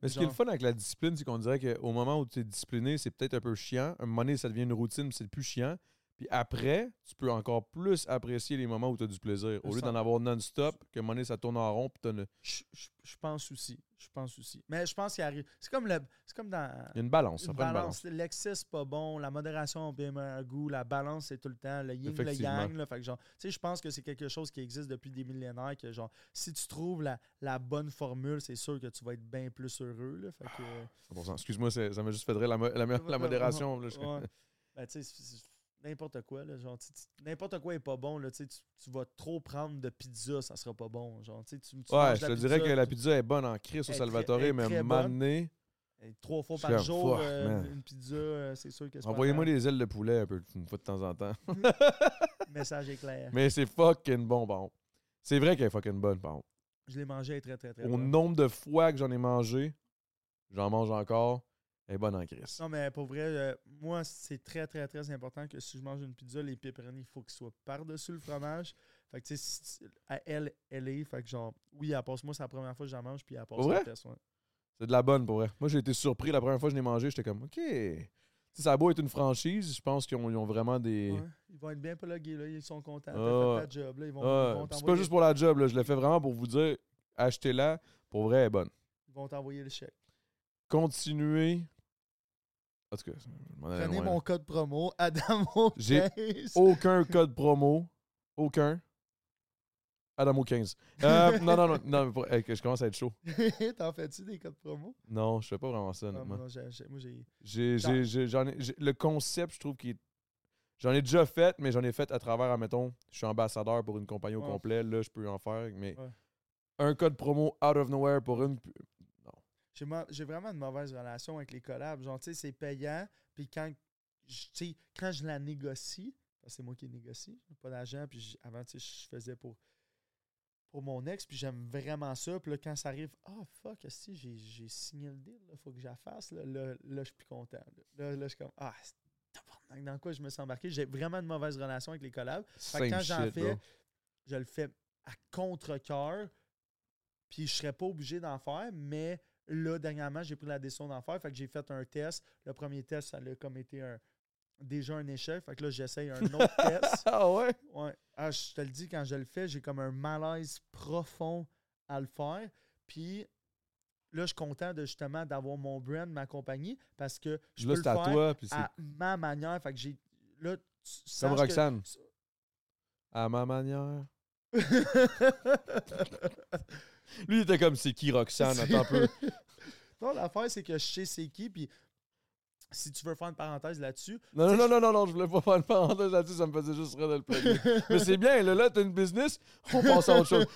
Mais ce qui est le fun avec la discipline, c'est qu'on dirait qu'au moment où tu es discipliné, c'est peut-être un peu chiant. Un moment donné, ça devient une routine, c'est plus chiant. Puis après, tu peux encore plus apprécier les moments où tu as du plaisir. Au lieu d'en avoir non-stop, que un moment donné, ça tourne en rond, puis Je, je- je pense aussi. Je pense aussi. Mais je pense qu'il arrive. C'est comme le. C'est comme dans. il y a une balance. Une balance. L'excès, c'est pas bon. La modération a bien un goût. La balance, c'est tout le temps. Le yin, le yang. Là, fait que genre, tu sais, je pense que c'est quelque chose qui existe depuis des millénaires. Que genre, si tu trouves la, la bonne formule, c'est sûr que tu vas être bien plus heureux. Là, fait que, 100%. Excuse-moi, ça m'a juste fait rire la, mo- la, mo- la modération. là, je-. Ben, n'importe quoi. Là, genre, n'importe quoi est pas bon. Là, tu, tu, vas trop prendre de pizza, ça sera pas bon. Genre, tu tu, Ouais, je te dirais que la pizza est bonne en crise au est Salvatore, est mais Et Trois fois par jour, fuck, euh, une pizza, euh, c'est sûr que c'est envoyez-moi des ailes de poulet un peu, une fois de temps en temps. Message éclair. mais c'est fucking bon, contre. C'est vrai qu'elle est fucking bonne, contre. Je l'ai mangé, elle est très, très, très Au nombre de fois que j'en ai mangé, j'en mange encore, elle est bonne en crise. Non, mais pour vrai, euh, moi, c'est très, très, très important que si je mange une pizza, les pepperoni, il faut qu'ils soient par-dessus le fromage. Fait que, tu sais, à elle, elle est. Fait que, genre, oui, elle passe. Moi, c'est la première fois que j'en mange, puis elle passe la ouais. C'est de la bonne pour vrai. Moi, j'ai été surpris la première fois que je l'ai mangé. J'étais comme, OK. Tu sais, ça a beau être une franchise, je pense qu'ils ont, ont vraiment des. Ouais, Ils vont être bien plugués, là. Ils sont contents. T'as fait ta job, là. Ils vont, Puis C'est pas juste pour la job, là. je le fais vraiment pour vous dire, achetez-la. Pour vrai, elle est bonne. ils vont t'envoyer le chèque. Continuez. En tout cas, je Prenez loin, mon là. code promo, Adamo J'ai 15. Aucun code promo. Aucun. Adamo 15. Euh, non, non, non, non, pour- je commence à être chaud. T'en fais-tu des codes promo? Non, je fais pas vraiment ça, Ah, honnêtement. moi, j'ai- le concept, je trouve qu'il est- J'en ai déjà fait, mais j'en ai fait à travers, admettons, je suis ambassadeur pour une compagnie au Ouais. complet. Là, je peux en faire, mais Ouais. un code promo out of nowhere pour une. J'ai vraiment une mauvaise relation avec les collabs. Genre, tu sais, c'est payant. Puis quand, je- quand je la négocie, c'est moi qui négocie, pas d'argent. Puis avant, tu sais, je faisais pour, pour mon ex. Puis j'aime vraiment ça. Puis là, quand ça arrive, ah fuck, si j'ai j'ai signé le deal, il faut que je la fasse. Là, là, là, je suis plus content. Là, là, là, je suis comme, ah, dans quoi je me suis embarqué. J'ai vraiment une mauvaise relation avec les collabs. Fait que Same quand j'en shit, fais, bro. je le fais à contre-cœur. Puis je serais pas obligé d'en faire, mais là, dernièrement, j'ai pris la décision d'en faire. Fait que j'ai fait un test. Le premier test, ça a comme été un, déjà un échec. Fait que là, j'essaye un autre test. Ah ouais? Ouais. Ah, je te le dis, quand je le fais, j'ai comme un malaise profond à le faire. Puis là, je suis content de justement d'avoir mon brand, ma compagnie, parce que je Là, peux le c'est à faire toi, puis à ma manière. Fait que j'ai. Là, tu Comme que- Roxane. À ma manière. Lui, il était comme c'est qui Roxane? Attends un peu. non, l'affaire, c'est que je sais c'est qui, puis si tu veux faire une parenthèse là-dessus, Non, non, non, non, non, non, je voulais pas faire une parenthèse là-dessus, ça me faisait juste rire de le plugger. Mais c'est bien, là, là, t'as une business, on passe à autre chose.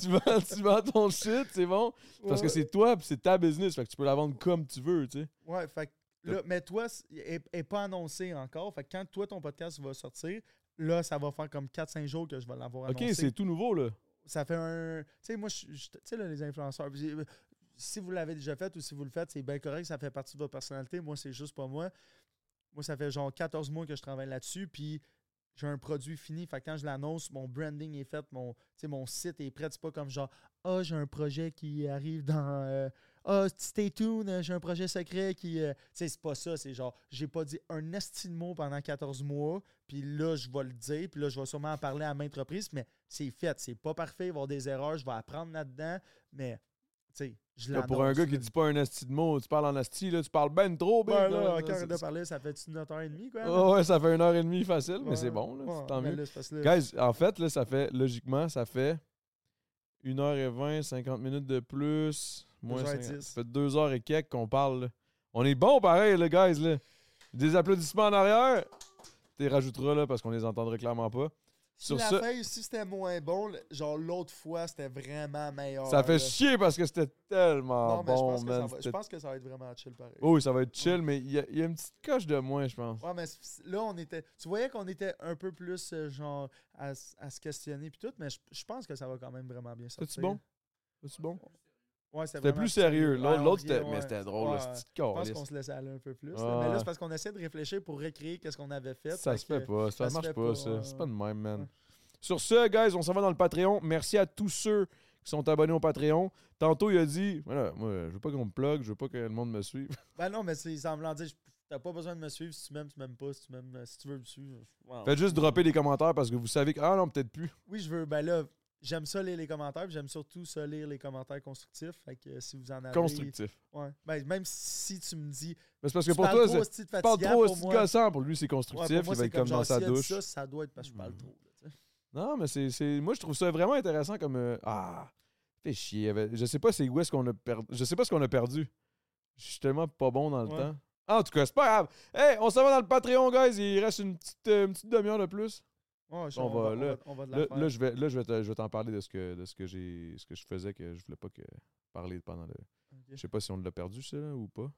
Tu, vends, tu vends ton shit, c'est bon, parce que c'est toi, puis c'est ta business, fait que tu peux la vendre comme tu veux, tu sais. Ouais, fait que là, mais toi, il n'est pas annoncé encore. Fait que quand toi, ton podcast va sortir, là, ça va faire comme 4-5 jours que je vais l'avoir Ok, annoncé. c'est tout nouveau, là. Ça fait un. Tu sais, moi, tu sais, les influenceurs. Si vous l'avez déjà fait ou si vous le faites, c'est bien correct, ça fait partie de votre personnalité. Moi, c'est juste pas moi. Moi, ça fait genre 14 mois que je travaille là-dessus, puis j'ai un produit fini. Fait que quand je l'annonce, mon branding est fait, mon, mon site est prêt. C'est pas comme genre, ah, j'ai un projet qui arrive dans. euh, ah, stay tuned, j'ai un projet secret qui. euh, Tu sais, c'est pas ça. C'est genre, j'ai pas dit un esti de mot pendant 14 mois, puis là, je vais le dire, puis là, je vais sûrement en parler à maintes reprises, mais c'est fait. C'est pas parfait, il va y avoir des erreurs, je vais apprendre là-dedans, mais, tu sais, je l'annonce. pour un gars qui dit pas un asti de mots, tu parles en asti, là, tu parles ben trop, Ouais, là. là, quand on a parlé, ça fait une heure et demie, quoi? Ah ouais, ça fait une heure et demie facile, mais c'est bon, là, ouais, tant mieux. là, Guys, en fait, là, ça fait, logiquement, ça fait 1h20, 50 minutes de plus, moins 2h10. 50, ça fait 2 heures et quelques qu'on parle, là. On est bon pareil, là, guys, là. Des applaudissements en arrière. Tu les rajouteras, là, parce qu'on les entendrait clairement pas. Sur la ce, feuille, si c'était moins bon, genre l'autre fois, c'était vraiment meilleur. ça fait là. chier parce que c'était tellement Non, mais je bon, pense, que ça man. va, je pense que ça va être vraiment chill pareil. Oh oui, ça va être chill, mais il y, a- il y a une petite coche de moins, je pense. Ouais, mais là, on était. Tu voyais qu'on était un peu plus, euh, genre, à, à se questionner puis tout, mais je, je pense que ça va quand même vraiment bien sortir. C'était-tu bon? C'était-tu bon? Ouais, c'était plus sérieux. L'autre, ouais. mais c'était drôle, Je pense qu'on se laissait aller un peu plus. là. Mais là, c'est parce qu'on essaie de réfléchir pour recréer qu'est-ce qu'on avait fait. Ça se fait pas, ça, marche pas, ça. C'est pas de même, man. Sur ce, guys, on s'en va dans le Patreon. Merci à tous ceux qui sont abonnés au Patreon. Tantôt, il a dit voilà, moi, je veux pas qu'on me plug, je veux pas que le monde me suive. Ben non, mais c'est semblant dire, t'as pas besoin de me suivre si tu m'aimes, tu m'aimes pas, si tu m'aimes, si tu veux me suivre. wow. Faites juste dropper des commentaires parce que vous savez que. Ah non, peut-être plus. Oui, je veux, ben là, j'aime ça lire les commentaires, j'aime surtout ça lire les commentaires constructifs. Fait que euh, si vous en avez. Constructif. Ouais. Ben, même si tu me dis. Mais c'est parce que tu pour toi, c'est- tu parles trop pour aussi gossant. Pour lui, c'est constructif. moi, il va être comme dans genre, sa douche. Ça, ça doit être parce que je parle trop. là. Non, mais c'est, Moi, je trouve ça vraiment intéressant comme. euh, Ah, fait chier. Je sais pas c'est où est-ce qu'on a perdu. Je sais pas ce qu'on a perdu. Je suis tellement pas bon dans le Ouais. temps. Ah, en tout cas, c'est pas grave. Hey, on s'en va dans le Patreon, guys. Il reste une petite, euh, une petite demi-heure de plus. Je- On va, là, on va de la Là, je vais, là, je vais, te- t'en parler de ce que, de ce que j'ai, ce que je faisais que je voulais pas que parler pendant le. Ok. Je sais pas si on l'a perdu, ça, là, ou pas.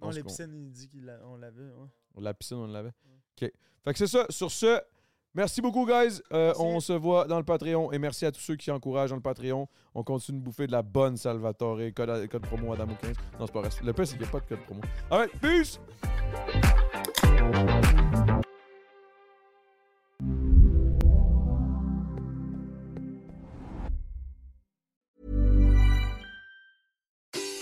Non, les piscines, il dit qu'on l'avait. ouais. La piscine, on l'avait. OK. Fait que c'est ça. Sur ce, merci beaucoup, guys. Euh, Merci. on se voit dans le Patreon. Et merci à tous ceux qui encouragent dans le Patreon. On continue de bouffer de la bonne Salvatore. Code, code promo Adamo 15. Non, c'est pas vrai. Le pire, c'est qu'il n'y a pas de code promo. All right, peace!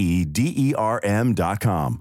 E D E R M dot com.